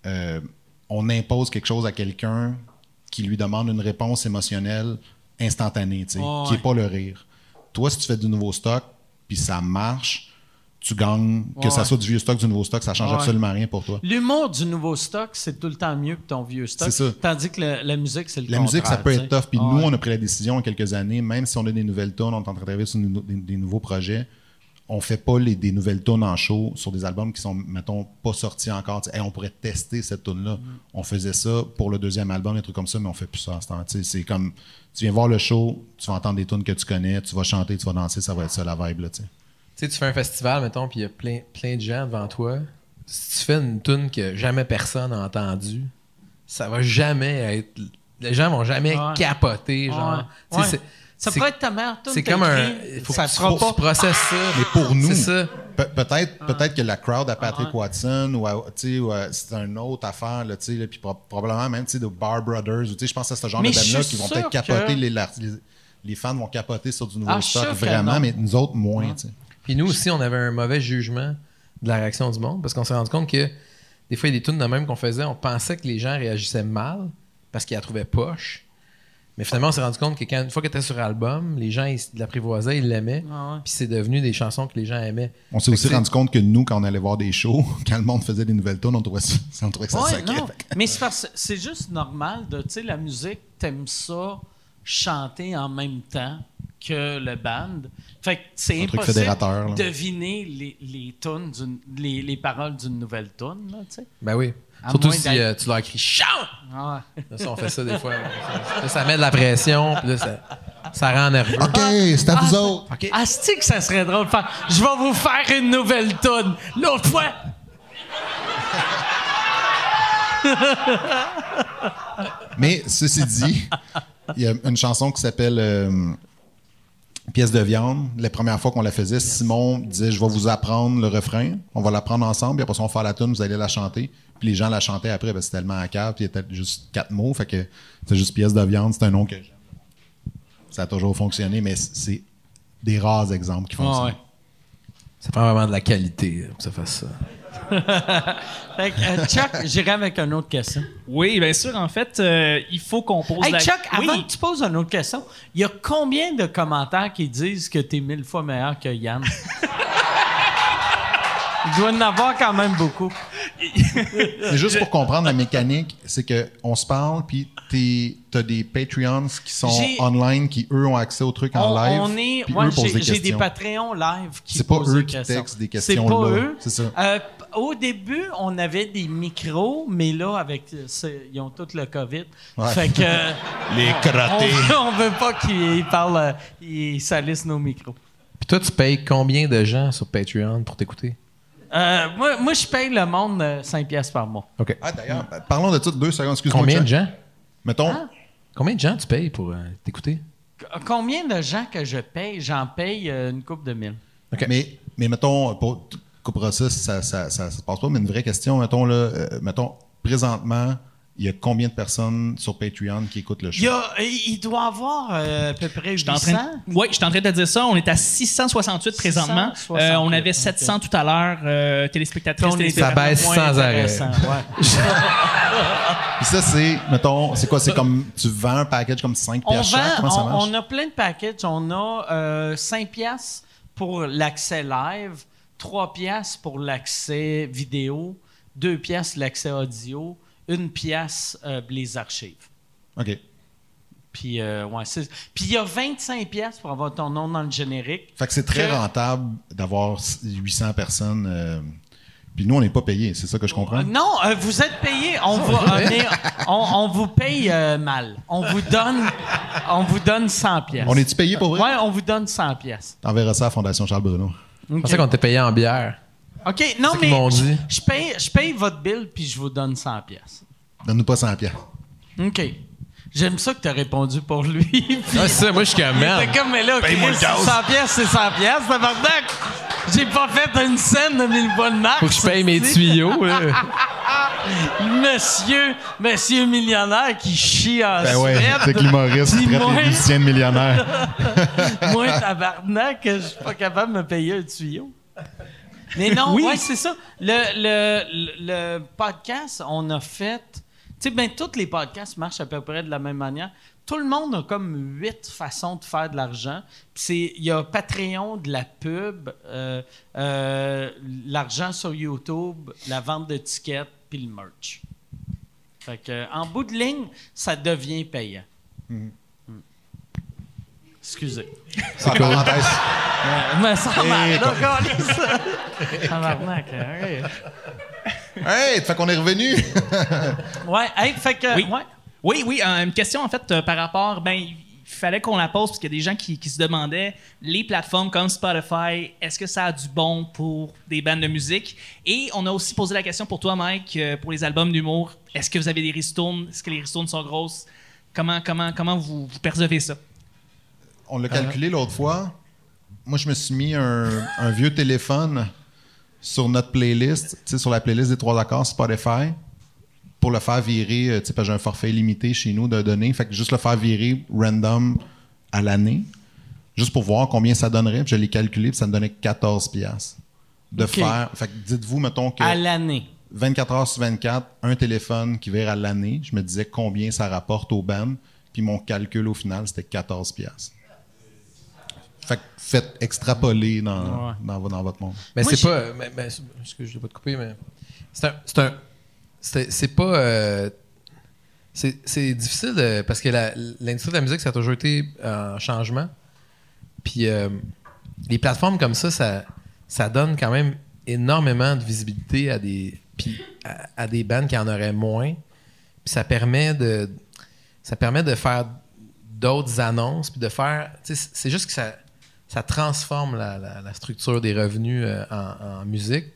euh, on impose quelque chose à quelqu'un qui lui demande une réponse émotionnelle instantanée, tu sais, Ouais, qui n'est ouais. pas le rire. Toi, si tu fais du nouveau stock, puis ça marche, tu gagnes, que Ouais, ça soit du vieux stock, du nouveau stock, ça change Ouais. absolument rien pour toi. L'humour du nouveau stock, c'est tout le temps mieux que ton vieux stock. C'est ça. Tandis que la musique, c'est le La musique, ça peut être tough. Puis nous, on a pris la décision il y a quelques années, même si on a des nouvelles tonnes, on est en train de travailler sur des, nouveaux projets, on fait pas les, des nouvelles tunes en show sur des albums qui sont, mettons, pas sortis encore. Hey, on pourrait tester cette tune-là. On faisait ça pour le deuxième album, des trucs comme ça, mais on fait plus ça à ce temps. C'est comme, tu viens voir le show, tu vas entendre des tunes que tu connais, tu vas chanter, tu vas danser, ça va être ça la vibe. Là, sais. Tu sais, tu fais un festival, mettons, puis il y a plein, plein de gens devant toi. Si tu fais une tune que jamais personne n'a entendue, ça va jamais être. Les gens vont jamais Ouais. capoter, genre. Ouais. Ça pourrait être ta mère. C'est comme un. Il faut ça que tu, pas. tu processes ça. Mais pour nous, C'est ça. Pe- peut-être, peut-être que la crowd à Patrick Ouais. Watson ou, à- tu sais, ou à- c'est une autre affaire, là, tu sais, là, puis pro- probablement même tu sais, de Bar Brothers, ou tu sais, je pense à ce genre Mais de band-là suis qui vont peut-être capoter, que- les, les, les fans vont capoter sur du nouveau Ah, stock, vraiment, mais nous autres, moins. Puis nous aussi, on avait un mauvais jugement de la réaction du monde parce qu'on s'est rendu compte que des fois, il y a des tunes de même qu'on faisait, on pensait que les gens réagissaient mal parce qu'ils la trouvaient poche. Mais finalement, on s'est rendu compte que quand, une fois qu'elle était sur album, les gens l'apprivoisaient, ils l'aimaient. Ah ouais. Puis c'est devenu des chansons que les gens aimaient. On s'est aussi rendu compte que nous, quand on allait voir des shows, quand le monde faisait des nouvelles tunes, on trouvait ça, on trouvait que ça Ouais. Mais c'est juste normal de, tu sais, la musique, t'aimes ça chanter en même temps que le band. Fait que c'est Un truc impossible de deviner les, les, tunes d'une- les, les paroles d'une nouvelle tune, là, tu sais. Ben oui. À Surtout si euh, tu leur cries chante! Ah ouais. Là, ça, on fait ça des fois. Là, ça met de la pression, puis là, ça, ça rend nerveux. OK, c'est à vous autres. OK. Asti que ça serait drôle de faire? Je vais vous faire une nouvelle tune. L'autre fois. Mais ceci dit, il y a une chanson qui s'appelle euh, Pièce de viande. La première fois qu'on la faisait, Simon disait Je vais vous apprendre le refrain, on va l'apprendre ensemble, puis après ça, on va faire la tune, vous allez la chanter. Puis les gens la chantaient après, parce que c'était tellement à cave, puis il y était juste quatre mots, fait que c'est juste Pièce de viande, c'est un nom que j'aime. Ça a toujours fonctionné, mais c'est des rares exemples qui font Ah ça. ouais. Ça prend vraiment de la qualité euh, pour que ça fasse ça. Fait que, euh, Chuck, j'irai avec une autre question. Oui, bien sûr. En fait, euh, il faut qu'on pose Hey la... Chuck, Oui. avant que tu poses une autre question, il y a combien de commentaires qui disent que t'es mille fois meilleur que Yann? il doit en avoir quand même beaucoup. Mais juste pour comprendre la mécanique, c'est que on se parle, puis t'as des Patreons qui sont J'ai- online, qui eux ont accès au truc en On, live. on est, puis moi, j'ai, des questions. Patreons live qui C'est pas eux des qui questions. textent des questions C'est pas là. eux. C'est ça. Euh, au début, on avait des micros, mais là, avec, euh, ils ont tout le COVID. Ouais. Fait que Les crottés. on, on veut pas qu'ils parlent, euh, ils salissent nos micros. Puis toi, tu payes combien de gens sur Patreon pour t'écouter? Euh, moi, moi, je paye le monde euh, 5 pièces par mois. OK. Ah, d'ailleurs, ben, parlons de ça deux secondes. Excuse-moi. Combien de gens? Mettons, Ah. Combien de gens tu payes pour euh, t'écouter? Combien de gens que je paye? J'en paye euh, une coupe de mille. mais, mais mettons, pour coupera ça, ça, ça, ça, se passe pas, mais une vraie question, mettons, là, euh, mettons, présentement, il y a combien de personnes sur Patreon qui écoutent le show? Il, y a- il doit y avoir euh, à peu près Je suis en 800. train de... Oui, je suis en train de te dire ça. On est à 668 présentement. 668, Euh, on avait ok. 700 tout à l'heure, euh, téléspectatrices, Ça baisse sans arrêt. ouais. Ça, c'est, mettons, c'est quoi? C'est comme, tu vends un package comme 5 on, piastres chaque? vend, Comment ça on, marche? on a plein de packages. On a euh, 5 piastres pour l'accès live, 3 piastres pour l'accès vidéo, 2 piastres l'accès audio, 1 piastre euh, les archives. OK. Puis, euh, ouais, Puis il y a 25 piastres pour avoir ton nom dans le générique. Fait que c'est très Que- rentable d'avoir 800 personnes. euh, puis nous, on n'est pas payés, c'est ça que je comprends? Non, euh, vous êtes payé. On, vous, on, est- on- on vous paye mal. On vous donne, on vous donne 100 pièces. On est-tu payé pour vrai? Ouais, on vous donne 100 pièces. T'enverras ça à la Fondation Charles Bruno. Je pensais qu'on était payé en bière. OK, non mais qu'ils m'ont dit. je, je paye, je paye votre bill puis je vous donne 100 pièces. Donne-nous pas 100 piastres. OK. J'aime ça que tu as répondu pour lui. Ouais, c'est ça, moi, je suis comme, man. C'est comme, mais là, Chris, 100 pièces, c'est 100 pièces, tabarnak. J'ai pas fait une scène de mille bonnes marques. Faut que je paye mes tuyaux. là. Monsieur, monsieur millionnaire qui chie en Ben ouais, c'est que l'humoriste traite Dis-moi. les musiciens de millionnaires. Moi, tabarnak, je suis pas capable de me payer un tuyau. Mais non, Oui. ouais, c'est ça. Le, le, le, le podcast, on a fait. Tu sais, ben, tous les podcasts marchent à peu près de la même manière. Tout le monde a comme huit façons de faire de l'argent. C'est- Il y a Patreon, de la pub, euh, euh, l'argent sur YouTube, la vente de tickets, puis le merch. Fait que, en bout de ligne, ça devient payant. Excusez. En parenthèse. Euh, me sens mal, Et là, câlisse. Tabarnak, hein, Hey, fait qu'on est revenu. Ouais, hey, fait que. Oui. Ouais. Oui, oui, euh, une question en fait euh, par rapport, ben il fallait qu'on la pose parce qu'il y a des gens qui, qui se demandaient les plateformes comme Spotify, est-ce que ça a du bon pour des bandes de musique? Et on a aussi posé la question pour toi, Mike, euh, pour les albums d'humour, est-ce que vous avez des ristournes? Est-ce que les ristournes sont grosses? Comment comment comment vous, vous percevez ça? On l'a calculé l'autre fois. Moi, je me suis mis un, un vieux téléphone sur notre playlist, tu sais, sur la playlist des trois accords Spotify, pour le faire virer, euh, tu sais, parce que j'ai un forfait limité chez nous de données. Fait que juste le faire virer random à l'année, juste pour voir combien ça donnerait. Puis je l'ai calculé, puis ça me donnait 14 piastres. De faire. Fait que dites-vous, mettons que. À l'année. 24 heures sur 24, un téléphone qui vire à l'année. Je me disais combien ça rapporte au BAM. Puis mon calcul au final, c'était 14 piastres. Fait que faites extrapoler dans, Ouais. dans, vo- dans votre monde. Mais c'est pas. Mais, mais, excuse, je vais pas te couper, mais. C'est un. C'est un. C'est pas. euh, c'est difficile parce que l'industrie de la musique, ça a toujours été en changement. Puis euh, les plateformes comme ça, ça, ça donne quand même énormément de visibilité à des, puis à, des bands qui en auraient moins. Puis ça permet de, ça permet de faire d'autres annonces, puis de faire. C'est juste que ça, ça transforme la, structure des revenus euh, en musique.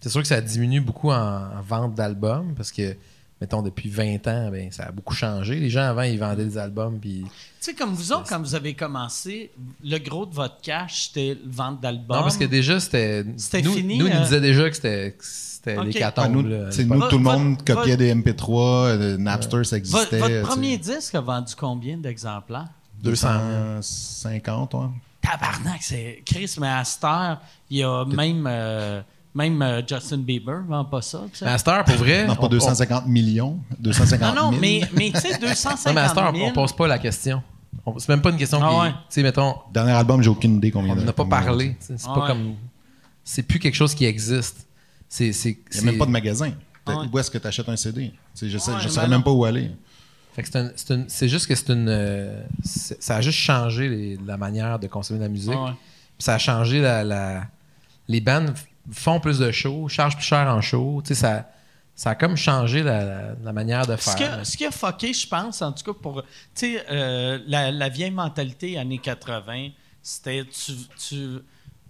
C'est sûr que ça diminue beaucoup en, en vente d'albums parce que, mettons, depuis 20 ans, ben, ça a beaucoup changé. Les gens avant, ils vendaient des albums, puis. Tu sais, comme vous autres, quand vous avez commencé, le gros de votre cash, c'était le vente d'albums. Non, parce que déjà, c'était. C'était nous, fini, Nous, ils euh, nous disaient déjà que c'était c'était Ok. l'hécatombe, Ah, nous, là, nous, tout le monde votre- copiait des MP3, euh, Napster, ça existait. votre premier disque a vendu combien d'exemplaires? 250, ouais. Tabarnak, c'est Chris, mais à cette heure, il y a même, euh, même euh, Justin Bieber vend pas ça. sais. Heure, pour vrai. Non, on- pas 250 millions, 250 non, non, 000. mais, mais tu sais, on- Non, mais à 250 cette heure, 000. on pose pas la question. On- C'est même pas une question Ah qui. ouais. Tu sais, mettons, Dernier album, j'ai aucune idée combien on de- n'en a pas parlé. sais, C'est Ah pas ouais. comme. C'est plus quelque chose qui existe. Il n'y a même pas de magasin. T'as- Ouais. Où est-ce que tu achètes un CD? Sais, je sais, saurais non. même pas où aller. Fait que c'est juste que c'est une. euh, ça a juste changé les- la manière de consommer de la musique. Ah ça a changé la. la- les bands f- font plus de shows, chargent plus cher en show. Tu sais, ça, ça a comme changé la, la- la manière de Ce faire. qui, a, ce qui a fucké, je pense, en tout cas pour. Tu sais, euh, la, la vieille mentalité années 80, c'était tu, tu,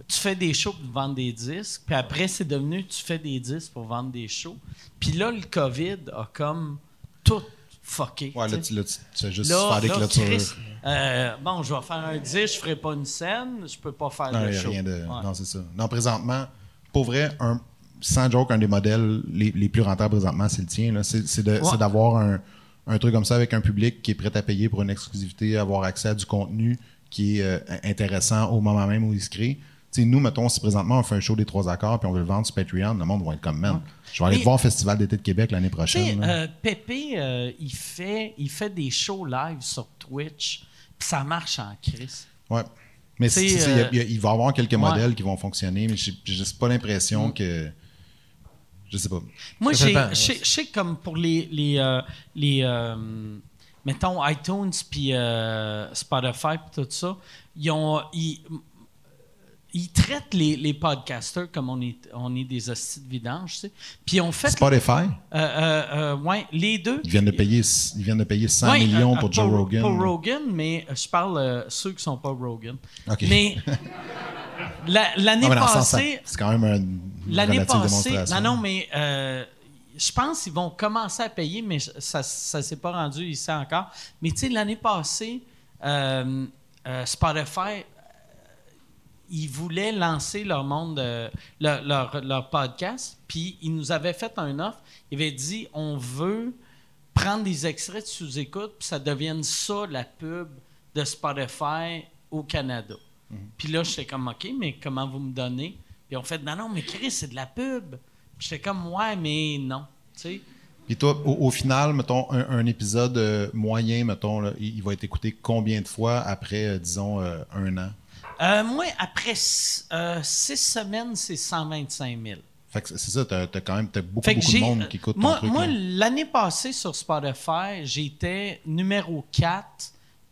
tu fais des shows pour vendre des disques, puis après, c'est devenu tu fais des disques pour vendre des shows. Puis là, le COVID a comme tout fucké. Ouais, là, tu sais. là, tu- tu fais juste Là, faire des là, clôtures. Chris, euh, bon, je vais faire un disque, je ferai pas une scène, je peux pas faire Non, de il y a show. rien de. Ouais. Non, c'est ça. Non, présentement, pour vrai, un, sans joke, un des modèles les, les plus rentables présentement, c'est le tien. C'est Ouais. d'avoir un, un truc comme ça avec un public qui est prêt à payer pour une exclusivité, avoir accès à du contenu qui est euh, intéressant au moment même où il se crée. Nous, mettons, si présentement on fait un show des trois accords puis on veut le vendre sur Patreon, le monde va être comme, man, je vais aller voir au Festival d'été de Québec l'année prochaine. euh, Pépé, euh, il, fait, il fait des shows live sur Twitch, puis ça marche en crise. Ouais. Mais c'est- il y a- euh, il y a- il va y avoir quelques ouais. modèles qui vont fonctionner, mais j'ai j'ai juste pas l'impression que. Je sais pas. Moi, je sais- je comme pour les, les, euh, les euh, mettons, iTunes puis euh, Spotify puis tout ça, ils ont... Ils, ils traitent les, les podcasters comme on est, on est des hosties de vidange, tu sais. Puis ont fait... Spotify, euh, euh, euh, ouais, les deux. ils viennent de payer, ils viennent de payer 100 Ouais, millions pour Joe Rogan. Pour Rogan, mais je parle ceux qui sont pas Rogan. OK. Mais la- l'année ça- passée, c'est quand même une L'année passée, non, non, mais je pense qu'ils vont commencer à payer, mais ça ne s'est pas rendu ici encore. Mais tu sais, l'année passée, Spotify, ils voulaient lancer leur monde, euh, leur, leur- leur podcast, puis ils nous avaient fait un offre. Ils avaient dit on veut prendre des extraits de sous-écoute, puis ça devienne ça la pub de Spotify au Canada. Puis là, j'étais comme, OK, mais comment vous me donnez? Puis on fait, non, non, mais Chris, c'est de la pub. Puis j'étais comme, ouais, mais non. Tu sais? Puis toi, au, au final, mettons, un, un épisode euh, moyen, mettons, là, il, il va être écouté combien de fois après, euh, disons, euh, un an? Euh, moi, après euh, six semaines, c'est 125 000. Fait que c'est ça, t'as as quand même t'as beaucoup, beaucoup de monde qui écoute ton moi, truc. Moi, là. l'année passée sur Spotify, j'étais numéro 4,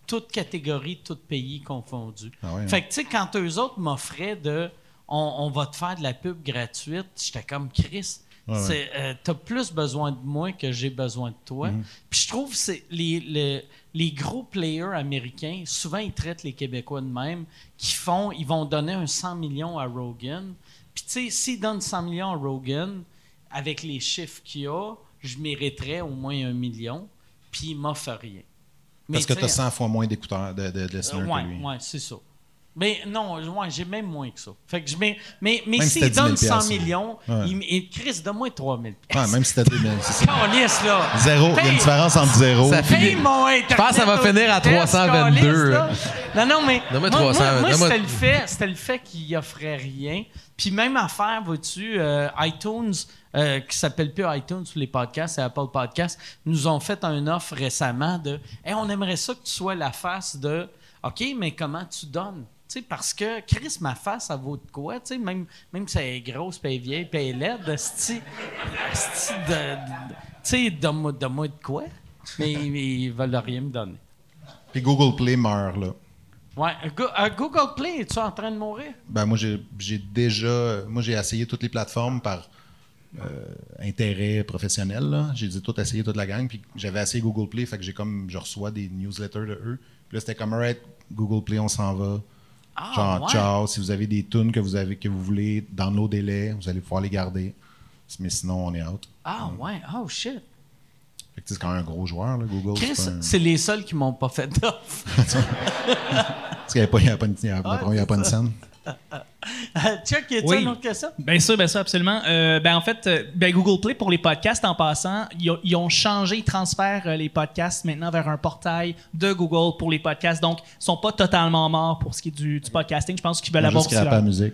toute catégorie, tout pays confondu. Ah ouais, fait que, tu sais, quand eux autres m'offraient de on, on va te faire de la pub gratuite, j'étais comme Chris. Ouais, c'est, euh, t'as plus besoin de moi que j'ai besoin de toi. Mhm. Puis je trouve que c'est les, les, les gros players américains, souvent ils traitent les Québécois de même, qui font, ils vont donner un 100 millions à Rogan. Puis tu sais, s'ils donnent 100 millions à Rogan, avec les chiffres qu'il y a, je mériterais au moins un million, puis il m'offre rien. Mais Parce que tu as sais, 100 fois moins d'écouteurs, de, de, de listeners euh, ouais, que lui. ouais, c'est ça. Mais non, ouais, j'ai même moins que ça. Fait que je mets, mais mais si s'il t'as 10 000 donne 100 piastres, millions, ouais. il, il- Chris, donne-moi 3 000 Ouais, même si t'as 2000, c'est ça. Calice, là. Zéro. Il y a une Paye- différence entre zéro. Ça Paye mon Internet Je pense que ça va finir à test, 322, calice, là. Non, non, mais. Donne-moi moi, 300, moi, moi, donne-moi- c'était le fait, c'était le fait qu'il offrait rien. Puis même affaire, vois-tu, euh, iTunes, euh, qui s'appelle plus iTunes les podcasts, c'est Apple Podcasts, nous ont fait un offre récemment de Hey, on aimerait ça que tu sois la face de OK, mais comment tu donnes? Sais, parce que Chris, ma face, ça vaut de quoi? Tu sais, même, même si elle est grosse, puis elle est vieille, puis elle est laide, de, de- donne-moi de quoi? Mais, ils veulent rien me donner. Puis Google Play meurt, là. Ouais, Go- euh, Google Play, es-tu en train de mourir? Ben, moi, j'ai déjà. Moi, j'ai essayé toutes les plateformes par euh, intérêt professionnel. J'ai dit tout essayer toute la gang. Puis j'avais essayé Google Play, fait que j'ai comme. Je reçois des newsletters de eux. Puis là, c'était comme, alright, Google Play, on s'en va. Ah, Genre, ouais. ciao. Si vous avez des tunes que vous, avez, que vous voulez dans nos délais, vous allez pouvoir les garder. Mais sinon, on est out. Ah, ouais. Oh, shit. C'est quand même un gros joueur, là, Google. Chris, c'est un- les seuls qui m'ont pas fait d'offre. Parce qu'il n'y avait pas, il y avait pas une, il y avait- il y avait pas une scène. Chuck, y a-tu Oui. une autre question? Bien sûr, bien sûr, absolument. Euh, ben en fait, euh, ben Google Play pour les podcasts, en passant, ils, ont- changé, ils transfèrent euh, les podcasts maintenant vers un portail de Google pour les podcasts. Donc, ils sont pas totalement morts pour ce qui est du, du podcasting. Je pense qu'ils veulent avoir Juste aussi scraper leur- la musique.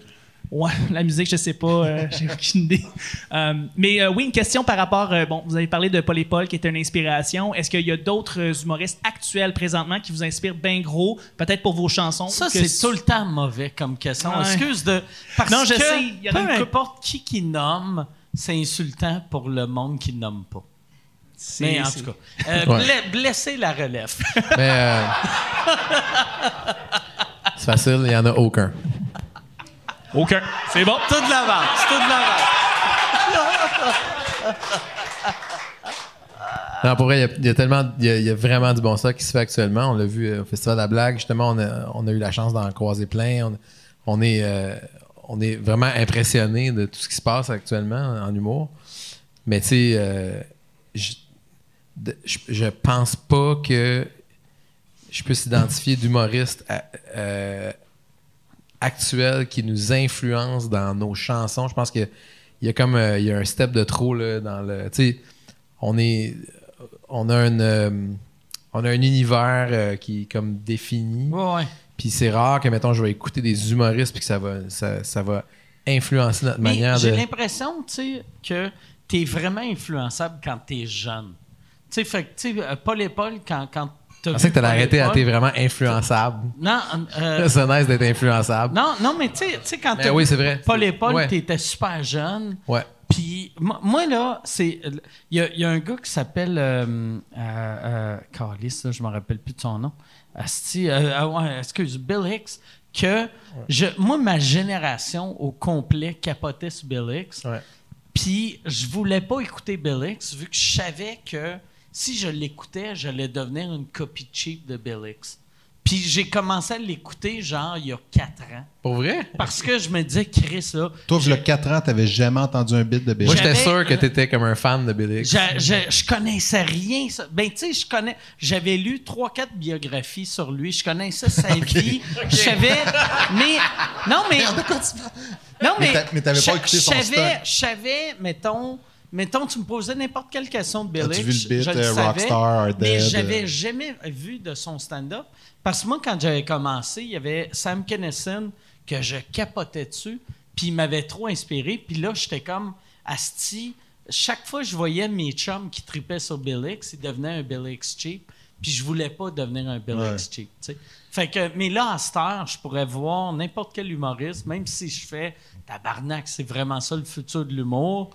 Ouais, la musique, je sais pas, euh, j'ai aucune idée. Euh, mais euh, oui, une question par rapport, euh, bon, vous avez parlé de Paul et Paul qui est une inspiration. Est-ce qu'il y a d'autres humoristes actuels présentement qui vous inspirent bien gros, peut-être pour vos chansons? Ça, c'est tout le temps mauvais comme question. Ouais. Excuse de. Parce Non, je que sais, il y en a peu importe qui qui nomme, c'est insultant pour le monde qui nomme pas. Mais en tout cas, euh, Ouais. blesser la relève. Mais euh, c'est facile, il n'y en a aucun. Aucun. C'est bon. tout de l'avance, tout de l'avance. Non, pour vrai, il y a- il y, a tellement, il y a, il y a vraiment du bon stock qui se fait actuellement. On l'a vu euh, au Festival de la Blague, justement, on a, on a eu la chance d'en croiser plein. On, on est, euh, on est vraiment impressionné de tout ce qui se passe actuellement en humour. Mais tu sais, euh, je, je, pense pas que je puisse identifier d'humoristes à- euh, actuels qui nous influencent dans nos chansons. Je pense qu'il y a comme euh, il y a un step de trop là, dans le. Tu sais, on est. On a un. euh, on a un univers euh, qui est comme défini. Ouais, ouais. Puis c'est rare que, mettons, je vais écouter des humoristes puis que ça va, ça, ça va influencer notre Mais manière j'ai de. l'impression, tu sais, que tu es vraiment influençable quand tu es jeune. Tu sais, fait que, tu sais, Paul et Paul, quand, quand Je pensais que t'allais arrêter à t'es vraiment influençable. Non, euh, c'est nice d'être influençable. non, non, mais tu sais- tu sais, quand t'as oui, vrai. Paul et Paul, Ouais. t'étais super jeune. Ouais. Puis moi, là, c'est. Il y, a- il y a un gars qui s'appelle. Euh, euh, euh, Carlis, là, je me rappelle plus de son nom. Asti, ouais, excuse, Bill Hicks. Que je, moi, ma génération au complet capotait sur Bill Hicks. Ouais. Puis je voulais pas écouter Bill Hicks vu que je savais que si je l'écoutais, j'allais devenir une copie cheap de Hicks. Puis j'ai commencé à l'écouter genre il y a quatre ans. Pour vrai? Parce que je me disais, Chris, là. Toi, il y a 4 ans, t'avais jamais entendu un bit de Bill. Moi, j'étais sûr que t'étais comme un fan de. Hicks. Je, je, je connaissais rien. ça. Ben, tu sais, je connais. J'avais lu trois, quatre biographies sur lui. Je connaissais sa vie. Je savais. Mais. Non, mais. Non, mais. Mais t'a- mais t'avais pas écouté je son. Je savais, mettons. Mettons, tu me posais n'importe quelle question de Bill As-tu Hicks, vu le je- bit, je le euh, savais, Rockstar Mais Dead, j'avais euh? jamais vu de son stand-up. Parce que moi, quand j'avais commencé, il y avait Sam Kinison que je capotais dessus, puis il m'avait trop inspiré. Puis là, j'étais comme, Asti, chaque fois que je voyais mes chums qui tripaient sur Bill Hicks, ils devenaient un Bill Hicks cheap. Puis je voulais pas devenir un Bill Ouais. Hicks cheap. Fait que, mais là, à cette heure, je pourrais voir n'importe quel humoriste, même si je fais tabarnak, c'est vraiment ça le futur de l'humour,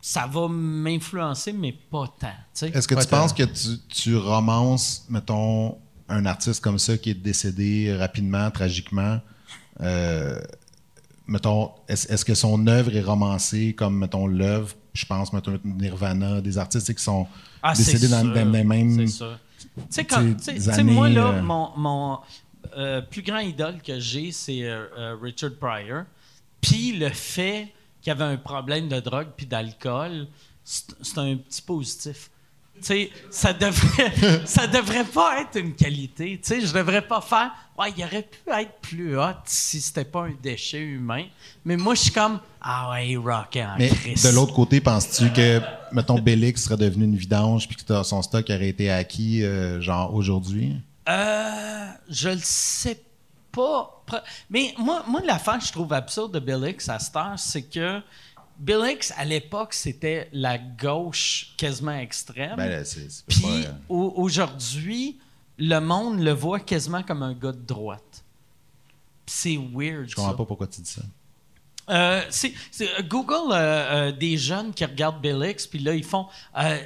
ça va m'influencer, mais pas tant. Est-ce que tu penses que tu, tu romances, mettons, un artiste comme ça qui est décédé rapidement, tragiquement, euh, mettons, est-ce que son œuvre est romancée comme, mettons, l'œuvre, je pense, mettons, Nirvana, des artistes qui sont Ah, décédés dans, les mêmes. Tu sais, moi, là, euh, mon, mon, euh, plus grand idole que j'ai, c'est euh, euh, Richard Pryor. Puis le fait qu'il y avait un problème de drogue puis d'alcool, c'est un petit positif. Tu sais, ça devrait, ça devrait pas être une qualité. Tu sais, je devrais pas faire. Ouais, il aurait pu être plus hot si c'était pas un déchet humain. Mais moi, je suis comme. Ah ouais, rockait en Mais Christ. de l'autre côté, penses-tu que, mettons, Bélix serait devenu une vidange puis que son stock aurait été acquis, euh, genre, aujourd'hui? Euh, je le sais pas. Pre- Mais moi, moi l'affaire que je trouve absurde de Bill Hicks à cette heure, c'est que Bill Hicks, à l'époque, c'était la gauche quasiment extrême. Ben, Puis pas, euh, au- aujourd'hui, le monde le voit quasiment comme un gars de droite. C'est weird. Je comprends ça. pas pourquoi tu dis ça. Euh, c'est, euh, Google euh, euh, des jeunes qui regardent Bill Hicks, puis là, ils font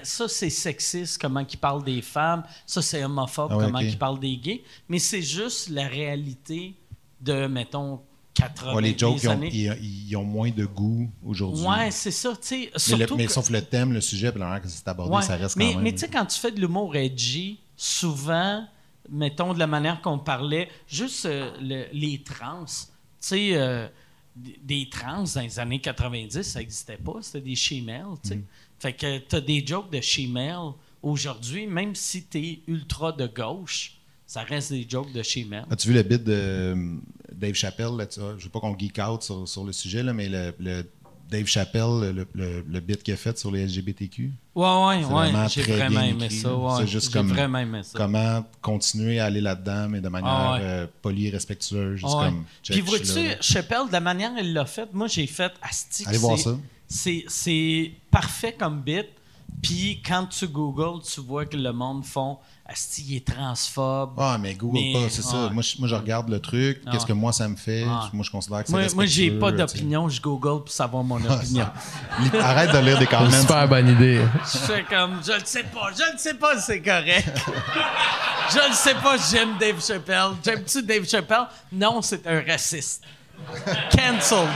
ça, c'est sexiste, comment ils parlent des femmes, ça, c'est homophobe, Ah ouais, comment ok. ils parlent des gays. Mais c'est juste la réalité de, mettons, 80 Ouais, les jokes, ils ont, années. ils- ils ont moins de goût aujourd'hui. Ouais, c'est ça, tu sais. mais, sauf le thème, le sujet, puis que c'est abordé, Ouais, ça reste mais, quand même. Mais tu sais, quand tu fais de l'humour edgy, souvent, mettons de la manière qu'on parlait, juste le- les trans, tu sais, des trans dans les années 90, ça n'existait pas, c'était des she-males, tu sais. Mm. Fait que tu as des jokes de she-male aujourd'hui, même si tu es ultra de gauche, ça reste des jokes de she-male. As-tu vu le bit de euh, Dave Chappelle? Là, tu vois? je veux pas qu'on geek out sur, sur le sujet, là, mais le, le Dave Chappelle, le, le, le bit qu'il a fait sur les LGBTQ, Ouais, ouais, c'est ouais, vraiment j'ai très vraiment bien aimé écrit, ça. ouais. C'est juste comme- vraiment aimé ça. comment continuer à aller là-dedans, mais de manière Ah ouais. euh, polie respectueuse. Juste Ah comme, Puis vois-tu. Chappelle, de la manière dont il l'a fait, moi j'ai fait Asti. Allez voir ça. C'est, c'est parfait comme bit. Puis quand tu googles, tu vois que le monde font Asti, il est transphobe. Ah, mais Google Mais, pas, c'est ça. Moi je, moi, je regarde le truc, Ah. qu'est-ce que moi, ça me fait. Ah. Moi, je considère que c'est moi, moi j'ai pas d'opinion, je google pour savoir mon opinion. Lis- Arrête de lire des comments. super bonne idée. je fais comme, je le sais pas, je le sais pas si c'est correct. je le sais pas si j'aime Dave Chappelle. J'aime-tu Dave Chappelle? Non, c'est un raciste. Cancelled.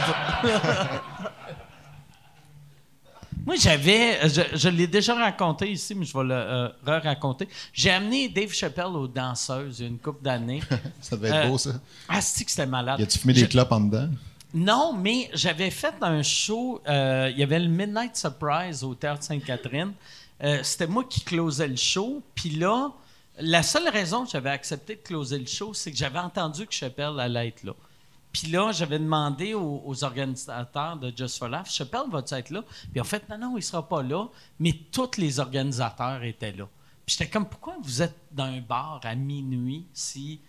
Moi, j'avais, je, je l'ai déjà raconté ici, mais je vais le euh, re-raconter. J'ai amené Dave Chappelle aux danseuses il y a une couple d'années. Ça devait être Euh, beau, ça. Ah, c'est que c'était malade? Y a-tu fumé Je- des clopes en dedans? Non, mais j'avais fait un show. euh, Il y avait le Midnight Surprise au Théâtre Sainte-Catherine. Euh, C'était moi qui closais le show. Puis là, la seule raison que j'avais accepté de closer le show, c'est que j'avais entendu que Chappelle allait être là. Puis là, j'avais demandé aux, organisateurs de Just for Laugh, Chappelle va-tu être là? Puis en fait, non, non, il sera pas là. Mais tous les organisateurs étaient là. Puis j'étais comme, pourquoi vous êtes dans un bar à minuit si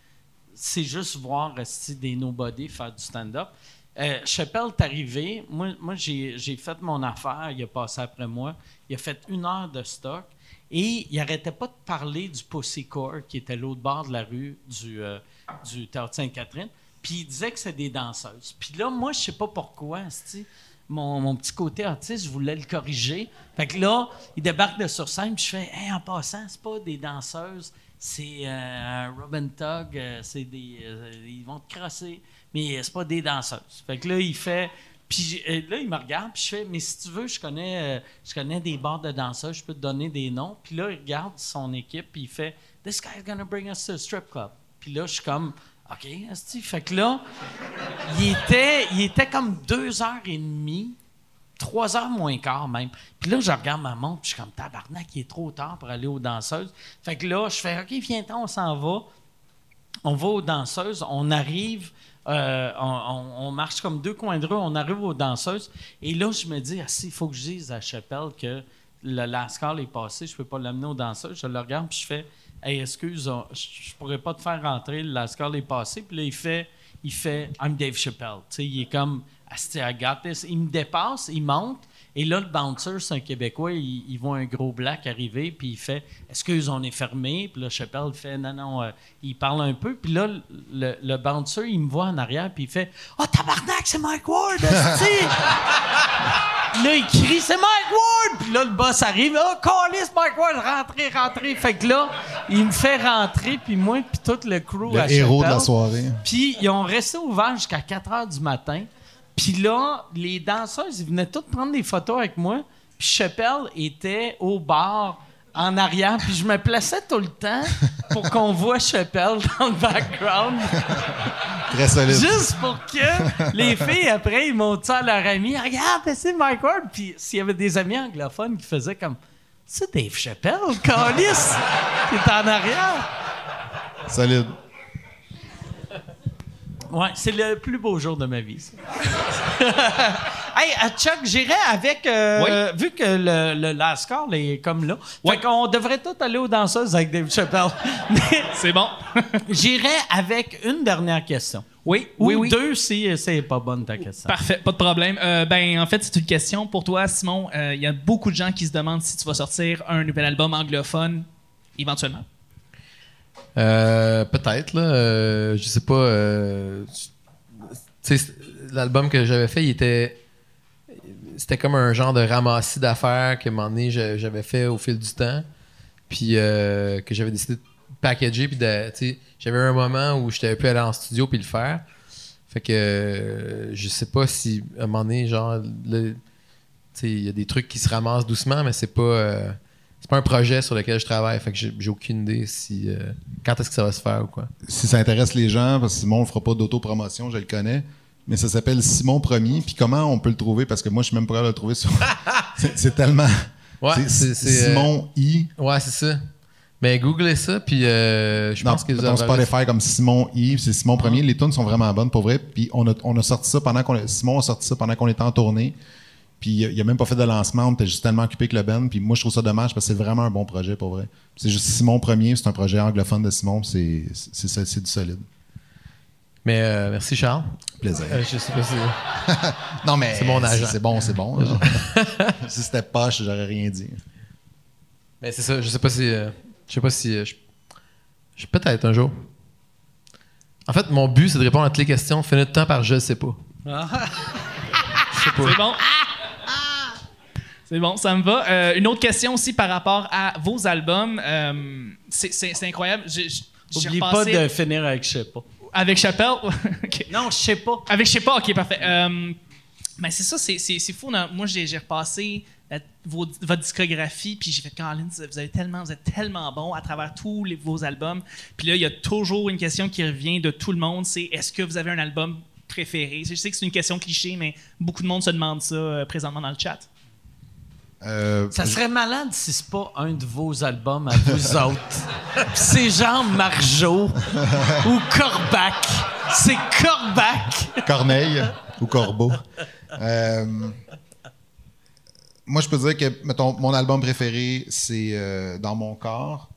c'est juste voir rester des nobody faire du stand-up? Euh, Chappelle est arrivé. Moi, moi j'ai, j'ai fait mon affaire. Il a passé après moi. Il a fait une heure de stock. Et il n'arrêtait pas de parler du Pussy Core, qui était l'autre bord de la rue du, euh, du Théâtre Sainte-Catherine. Puis il disait que c'est des danseuses. Puis là, moi, je sais pas pourquoi, mon, mon petit côté artiste, je voulais le corriger. Fait que là, il débarque de sur scène, puis je fais Hey, en passant, c'est pas des danseuses, c'est euh, Robin Tug, euh, c'est des. euh, ils vont te crosser, mais c'est pas des danseuses. Fait que là, il fait. Puis euh, là, il me regarde, puis je fais Mais si tu veux, je connais, je connais des bars de danseuses, je peux te donner des noms. Puis là, il regarde son équipe, puis il fait This guy's gonna bring us to a strip club. Puis là, je suis comme OK, esti. Fait que là, il était, il était comme deux heures et demie, trois heures moins quart même. Puis là, je regarde ma montre, puis je suis comme tabarnak, il est trop tard pour aller aux danseuses. Fait que là, je fais OK, viens-t'en, on s'en va. On va aux danseuses, on arrive, euh, on, marche comme deux coins de rue, on arrive aux danseuses. Et là, je me dis, ah, il faut que je dise à Chappelle que le Lascar est passé, je peux pas l'amener aux danseuses. Je le regarde, puis je fais, hey, excuse, je pourrais pas te faire rentrer, le Lascar est passé. Puis là, il fait, il fait, I'm Dave Chappelle. Tu sais, il est comme, I got this. Il me dépasse, il monte. Et là, le bouncer, c'est un Québécois, il, voit un gros black arriver, puis il fait Excuse, on est fermé. Puis là, Chappelle fait Non, non, euh, il parle un peu. Puis là, le, bouncer, il me voit en arrière, puis il fait Oh, tabarnak, c'est Mike Ward, là, il crie C'est Mike Ward! Là, le boss arrive. Oh, Callis, Mike Ward, rentrez, rentrez. Fait que là, il me fait rentrer, puis moi, puis tout le crew à Le héros de la soirée. Puis ils ont resté ouverts jusqu'à 4 heures du matin. Puis là, les danseuses, ils venaient toutes prendre des photos avec moi. Puis Chappelle était au bar en arrière. Puis je me plaçais tout le temps pour qu'on voit Chappelle dans le background. Très solide. Juste pour que les filles, après, ils m'ont dit à leur ami Regarde, c'est Mike Ward. Puis s'il y avait des amis anglophones qui faisaient comme C'est Dave Chappelle, Calis, qui est en arrière. Solide. Ouais, c'est le plus beau jour de ma vie. ça. hey, Chuck, j'irais avec. euh, Vu que le, le last call est comme là, Ouais. fait qu'on devrait tous aller aux danseuses avec Dave Chappelle. C'est bon. j'irais avec une dernière question. oui, Ou oui, oui. deux si c'est pas bonne ta question. Parfait, pas de problème. Euh, ben, en fait, c'est une question pour toi, Simon. Euh, Il y a beaucoup de gens qui se demandent si tu vas sortir un nouvel album anglophone éventuellement. Euh, Peut-être, là. euh, je sais pas. euh, l'album que j'avais fait, il était. C'était comme un genre de ramassis d'affaires que, à un moment donné, j'avais fait au fil du temps. Puis euh, que j'avais décidé de packager. Puis J'avais un moment où j'étais pu aller en studio puis le faire. Fait que je sais pas si à un moment donné, genre, il y a des trucs qui se ramassent doucement, mais c'est pas. C'est pas un projet sur lequel je travaille, fait que j'ai aucune idée si euh, quand est-ce que ça va se faire ou quoi. Si ça intéresse les gens, parce que Simon ne fera pas d'autopromotion, je le connais, mais ça s'appelle Simon Premier. Puis comment on peut le trouver? Parce que moi, je suis même pas capable de le trouver sur. c'est tellement. Ouais, c'est euh, Simon I. Ouais, c'est ça. Mais googlez ça, puis euh, je Non, pense que vous aurez- Spotify comme Simon I, c'est Simon Premier. Les tunes sont vraiment bonnes pour vrai. Puis on a, on a sorti ça pendant qu'on Simon a sorti ça pendant qu'on était en tournée. Puis il a même pas fait de lancement, on était juste tellement occupé que le Ben. Puis moi je trouve ça dommage parce que c'est vraiment un bon projet pour vrai. C'est juste Simon Premier, c'est un projet anglophone de Simon, puis c'est c'est c'est- c'est du solide. Mais euh, merci Charles. Plaisir. Euh, je sais pas si. non mais c'est mon agent. C'est bon, c'est bon. si c'était poche, j'aurais rien dit. Mais c'est ça, je sais pas si. euh, je sais pas si. euh, je- je- Peut-être un jour. En fait, mon but, c'est de répondre à toutes les questions. Finir le temps par je sais pas. C'est bon. C'est bon, ça me va. Euh, une autre question aussi par rapport à vos albums. Euh, c'est- c'est c'est incroyable. J'ai- j'ai- j'ai Oublie pas de finir avec je sais pas. Avec Chappelle? Non, je sais pas. Avec je sais pas, ok, parfait. Euh, mais c'est ça, c'est, c'est, c'est fou. non? Moi, j'ai, j'ai repassé la- vos- votre discographie, puis j'ai fait, Colin, vous avez tellement, vous êtes tellement bon à travers tous les- vos albums. Puis là, il y a toujours une question qui revient de tout le monde, c'est est-ce que vous avez un album préféré? Je sais que c'est une question cliché, mais beaucoup de monde se demande ça euh, présentement dans le chat. Euh, Ça serait malade si c'est pas un de vos albums à vous autres. C'est genre Marjo ou Corbac. C'est Corbac. Corneille ou Corbeau. Euh, moi, je peux dire que, mettons, mon album préféré, c'est euh, Dans mon corps.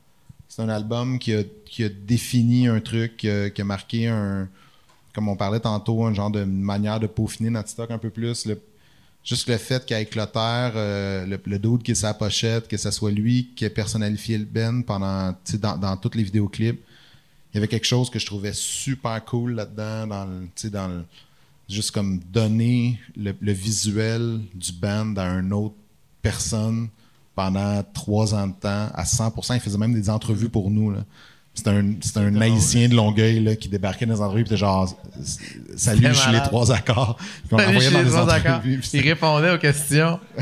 C'est un album qui a, qui a défini un truc, qui a, qui a marqué un, comme on parlait tantôt, un genre de manière de peaufiner notre stock un peu plus. Le- juste le fait qu'avec Clotaire, euh, le, le dude qui est sa pochette, que ce soit lui qui a personnalifié le Ben pendant, dans, dans tous les vidéoclips, il y avait quelque chose que je trouvais super cool là-dedans, dans dans juste comme donner le, le visuel du band à une autre personne pendant trois ans de temps à 100%. Il faisait même des entrevues pour nous. là. C'était un, c'était un haïtien de Longueuil là, qui débarquait dans les entrevues et était genre Salut, je suis les trois accords. Puis on Salut, l'envoyait je dans entrevues, puis Il répondait aux questions.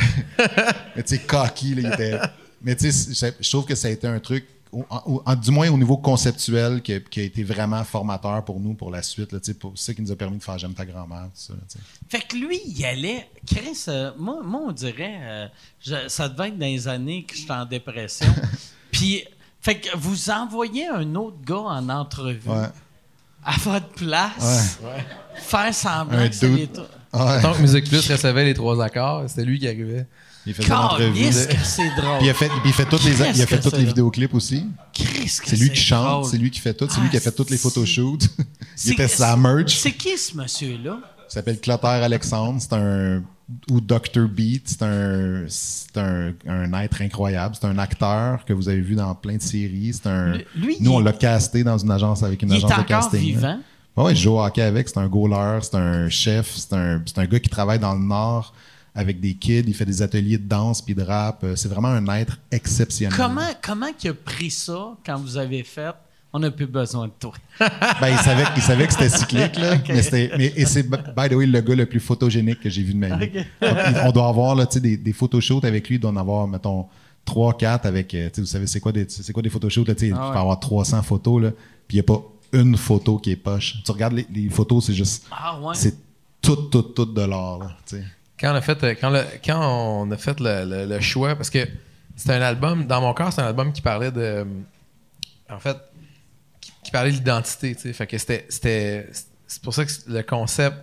mais tu sais, cocky, là, il était. Mais tu sais, je trouve que ça a été un truc, au- au- en- du moins au niveau conceptuel, qui a, qui a été vraiment formateur pour nous pour la suite. Là, pour c'est ça qui nous a permis de faire J'aime ta grand-mère. Fait que lui, il allait. Chris, euh, moi, moi, on dirait. euh, je- ça devait être dans les années que j'étais en dépression. Puis, fait que vous envoyez un autre gars en entrevue Ouais. à votre place, faire semblant Un que c'est les Ouais. Tant que Musique Plus recevait les trois accords, c'était lui qui arrivait. Il faisait l'entrevue. Puis c'est drôle. il a fait, puis il fait toutes les, il a fait toutes les vidéoclips aussi. C'est lui qui chante, c'est lui qui fait tout, c'est lui qui a fait toutes les Ah, photoshoots. il était sa merch. C'est qui ce monsieur-là? Il s'appelle Clotaire Alexandre. C'est un. Ou Dr. Beat. C'est un. Un, un être incroyable. C'est un acteur que vous avez vu dans plein de séries. C'est un. Lui, nous, on l'a casté dans une agence avec une Il est agence de casting. là. vivant. Ouais, je joue au hockey avec. C'est un goaler. C'est un chef. C'est un, un gars qui travaille dans le Nord avec des kids, il fait des ateliers de danse puis de rap. Euh, C'est vraiment un être exceptionnel. Comment, comment il a pris ça quand vous avez fait On n'a plus besoin de toi. Ben, il savait, il savait que c'était cyclique, là. Mais, c'était- mais- et c'est, by the way, le gars le plus photogénique que j'ai vu de ma vie. On, on doit avoir, là, tu sais, des, des photoshoots avec lui, il doit en avoir, mettons, 3, 4 avec, euh, tu sais, vous savez, c'est quoi des, c'est quoi des photoshoots, là, tu sais, Ah il ouais. peut avoir 300 photos, là, puis il n'y a pas une photo qui est poche. Tu regardes les, les photos, c'est juste, Ah ouais. c'est tout, tout, tout de l'or, là, tu sais. Quand on a fait, euh, quand le- quand on a fait le, le- le choix, parce que c'était un album, dans mon cœur, c'est un album qui parlait de. En fait, qui, parlait de l'identité, tu sais. Fait que c'était. c'était- C'est pour ça que le concept,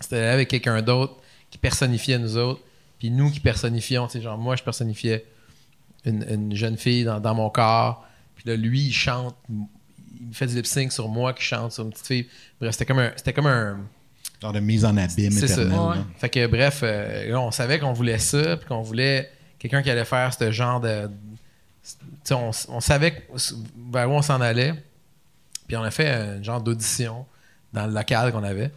c'était d'aller avec quelqu'un d'autre qui personnifiait nous autres, puis nous qui personnifions, tu sais. Genre, moi, je personnifiais une, une jeune fille dans, dans mon corps, puis là, lui, il chante, il me fait du lip sync sur moi qui chante sur une petite fille. Bref, c'était comme un. C'était comme un Genre de mise en abîme c'est ça. Ouais. Fait que bref, euh, là, on savait qu'on voulait ça, puis qu'on voulait quelqu'un qui allait faire ce genre de. on savait vers où on s'en allait. Puis on a fait un genre d'audition dans le local qu'on avait.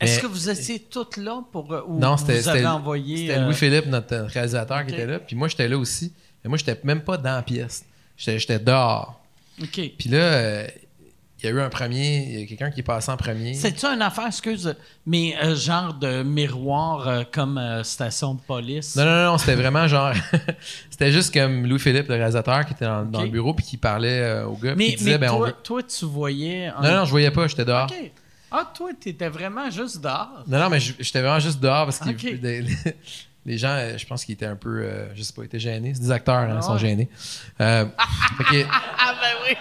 Est-ce que vous étiez toutes là pour. euh, Ou non, vous c'était avez envoyé. c'était euh, Louis-Philippe, notre réalisateur, qui était là. Puis moi, j'étais là aussi. Mais moi, j'étais même pas dans la pièce. J'étais j'étais dehors. OK. Puis là, euh, il y a eu un premier, il y a quelqu'un qui est passé en premier. C'est-tu une affaire, excuse, mais euh, genre de miroir euh, comme euh, station de police? Non, non, non, c'était vraiment genre. c'était juste comme Louis-Philippe, le réalisateur, qui était dans, le bureau, puis qui parlait au gars. puis mais il disait, mais ben, on toi, veut- toi, tu voyais. un- Non, non, je voyais pas, j'étais dehors. Ah, toi, t'étais vraiment juste dehors. Non, non, mais j'étais vraiment juste dehors parce que les, les gens, je pense qu'ils étaient un peu, je sais pas, ils étaient gênés. C'est des acteurs, hein, ils sont gênés. Ah, ben oui.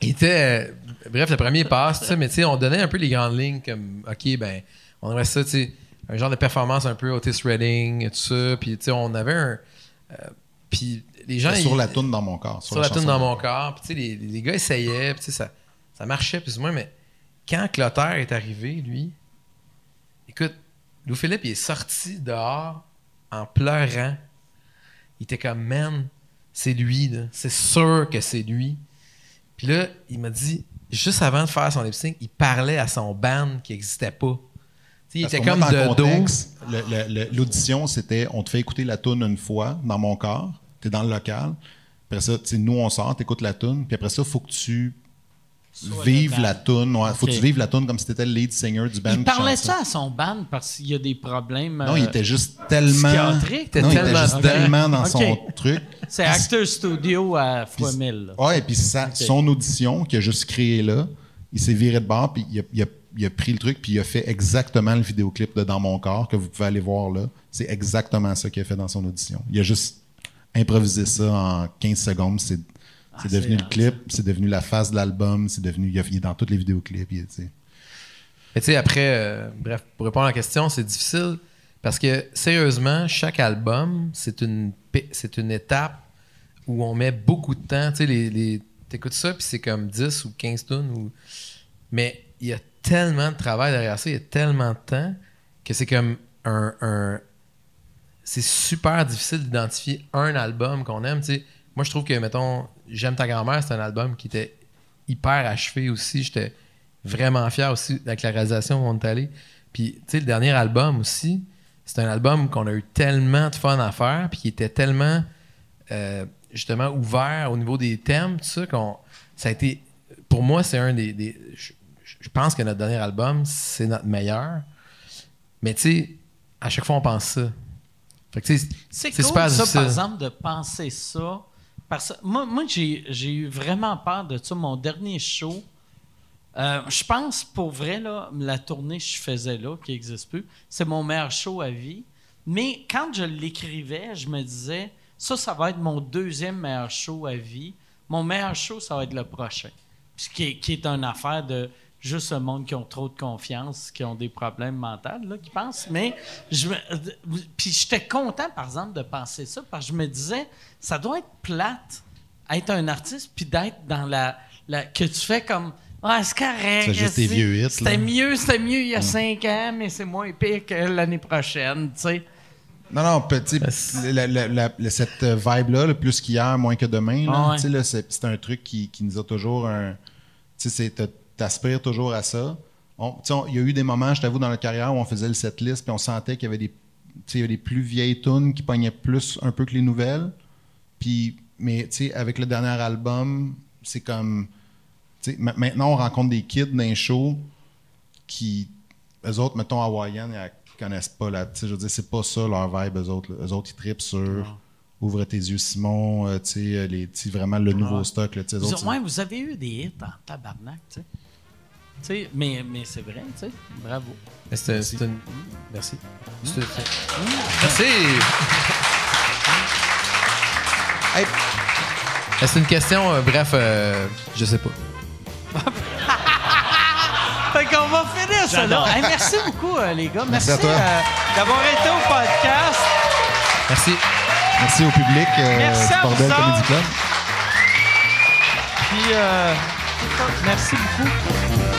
il était. Bref, le premier passe, tout ça, mais tu sais, on donnait un peu les grandes lignes comme, OK, ben, on aimerait ça, tu sais, un genre de performance un peu Otis Redding, tout ça. Puis, tu sais, on avait un. euh, puis les gens. Sur ils- la toune dans mon corps. sur la chanson. dans mon corps. Puis, tu sais, les, les gars essayaient, puis, tu sais, ça, ça marchait plus ou moins, mais quand Clotaire est arrivé, lui, écoute, Louis-Philippe, il est sorti dehors en pleurant. Il était comme, man, c'est lui, là. C'est sûr que c'est lui. Puis là, il m'a dit, juste avant de faire son lip sync, il parlait à son band qui n'existait pas. Tu sais, il était comme en de dos. contexte, L'audition, c'était on te fait écouter la tune une fois dans mon corps, tu es dans le local. Après ça, nous, on sort, tu écoutes la tune. Puis après ça, il faut que tu Le la tune. Ouais, faut que tu vives la tune comme si tu étais le lead singer du band. Il parlait ça à son band parce qu'il y a des problèmes. Non, euh, il était juste tellement. psychiatrique? Non, il était juste tellement dans son truc. C'est Actor Studio à fois Puis- 1000. là. Ouais, et puis sa- son audition qu'il a juste créé là, il s'est viré de bord, puis il a, il a- il a pris le truc, puis il a fait exactement le vidéoclip de Dans mon corps que vous pouvez aller voir là. C'est exactement ça qu'il a fait dans son audition. Il a juste improvisé ça en 15 secondes. C'est c'est c'est devenu le clip, c'est devenu la face de l'album, c'est devenu. Il, a- il est dans tous les vidéoclips. il tu sais. Mais tu sais, après, euh, bref, pour répondre à la question, c'est difficile parce que sérieusement, chaque album, c'est une, c'est une étape où on met beaucoup de temps. Tu sais, les, les, t'écoutes ça, puis c'est comme 10 ou 15 tonnes. Ou... Mais il y a tellement de travail derrière ça, il y a tellement de temps que c'est comme un. un- c'est super difficile d'identifier un album qu'on aime. tu sais. Moi, je trouve que, mettons, J'aime ta grand-mère, c'est un album qui était hyper achevé aussi. J'étais vraiment fier aussi avec la réalisation où on est allé. Puis, tu sais, le dernier album aussi, c'est un album qu'on a eu tellement de fun à faire, puis qui était tellement, euh, justement, ouvert au niveau des thèmes, tout ça, qu'on, ça a été, pour moi, c'est un des, des- je, je pense que notre dernier album, c'est notre meilleur. Mais, tu sais, à chaque fois, on pense ça. Fait que, tu sais, C'est c'est cool, super ça, difficile. par exemple, de penser ça. Moi, j'ai, eu vraiment peur de ça. Mon dernier show, euh, je pense, pour vrai, la tournée que je faisais là, qui n'existe plus, c'est mon meilleur show à vie. Mais quand je l'écrivais, je me disais, ça, ça va être mon deuxième meilleur show à vie. Mon meilleur show, ça va être le prochain. Qui qui est une affaire de juste le monde qui ont trop de confiance, qui ont des problèmes mentaux, là, qui pensent. Mais je me- puis j'étais content, par exemple, de penser ça, parce que je me disais, ça doit être plate, être un artiste, puis d'être dans la, la- que tu fais comme. Ah, c'est correct. Tu fais juste tes esti. vieux hits, C'était là. mieux, c'était mieux il y a cinq ans, mais c'est moins pire que l'année prochaine, tu sais. Non, non, petit, la- la- la- la- cette vibe-là, le plus qu'hier, moins que demain, là, Ah ouais. tu sais, là, c'est c'est un truc qui, qui nous a toujours un. Tu sais, t'aspires toujours à ça. Il y a eu des moments, je t'avoue, dans notre carrière où on faisait le setlist, puis on sentait qu'il y avait des, y plus vieilles tunes qui pognaient plus un peu que les nouvelles. Puis, mais tu sais, avec le dernier album, c'est comme. maintenant, on rencontre des kids dans les shows qui. Eux autres, mettons, Hawaiian, ils la connaissent pas. Sais, je veux dire, c'est pas ça leur vibe, eux autres. Eux autres, ils trippent sur. Ouvre tes yeux, Simon. euh, tu sais, euh, vraiment le nouveau stock. Là, eux autres, ouais, vous avez eu des hits en tabarnak, tu sais. Mais, mais c'est vrai, tu sais. Bravo. C'est une- Merci. C'est- c'est- Merci. Hey. Euh, C'est une question, euh, bref, euh, je sais pas. Fait qu'on va finir ça là. Hey, merci beaucoup, euh, les gars. Merci, Merci euh, d'avoir été au podcast. Merci. Merci au public Merci à Bordel vous Comedy autres. Club. Puis, euh, merci beaucoup.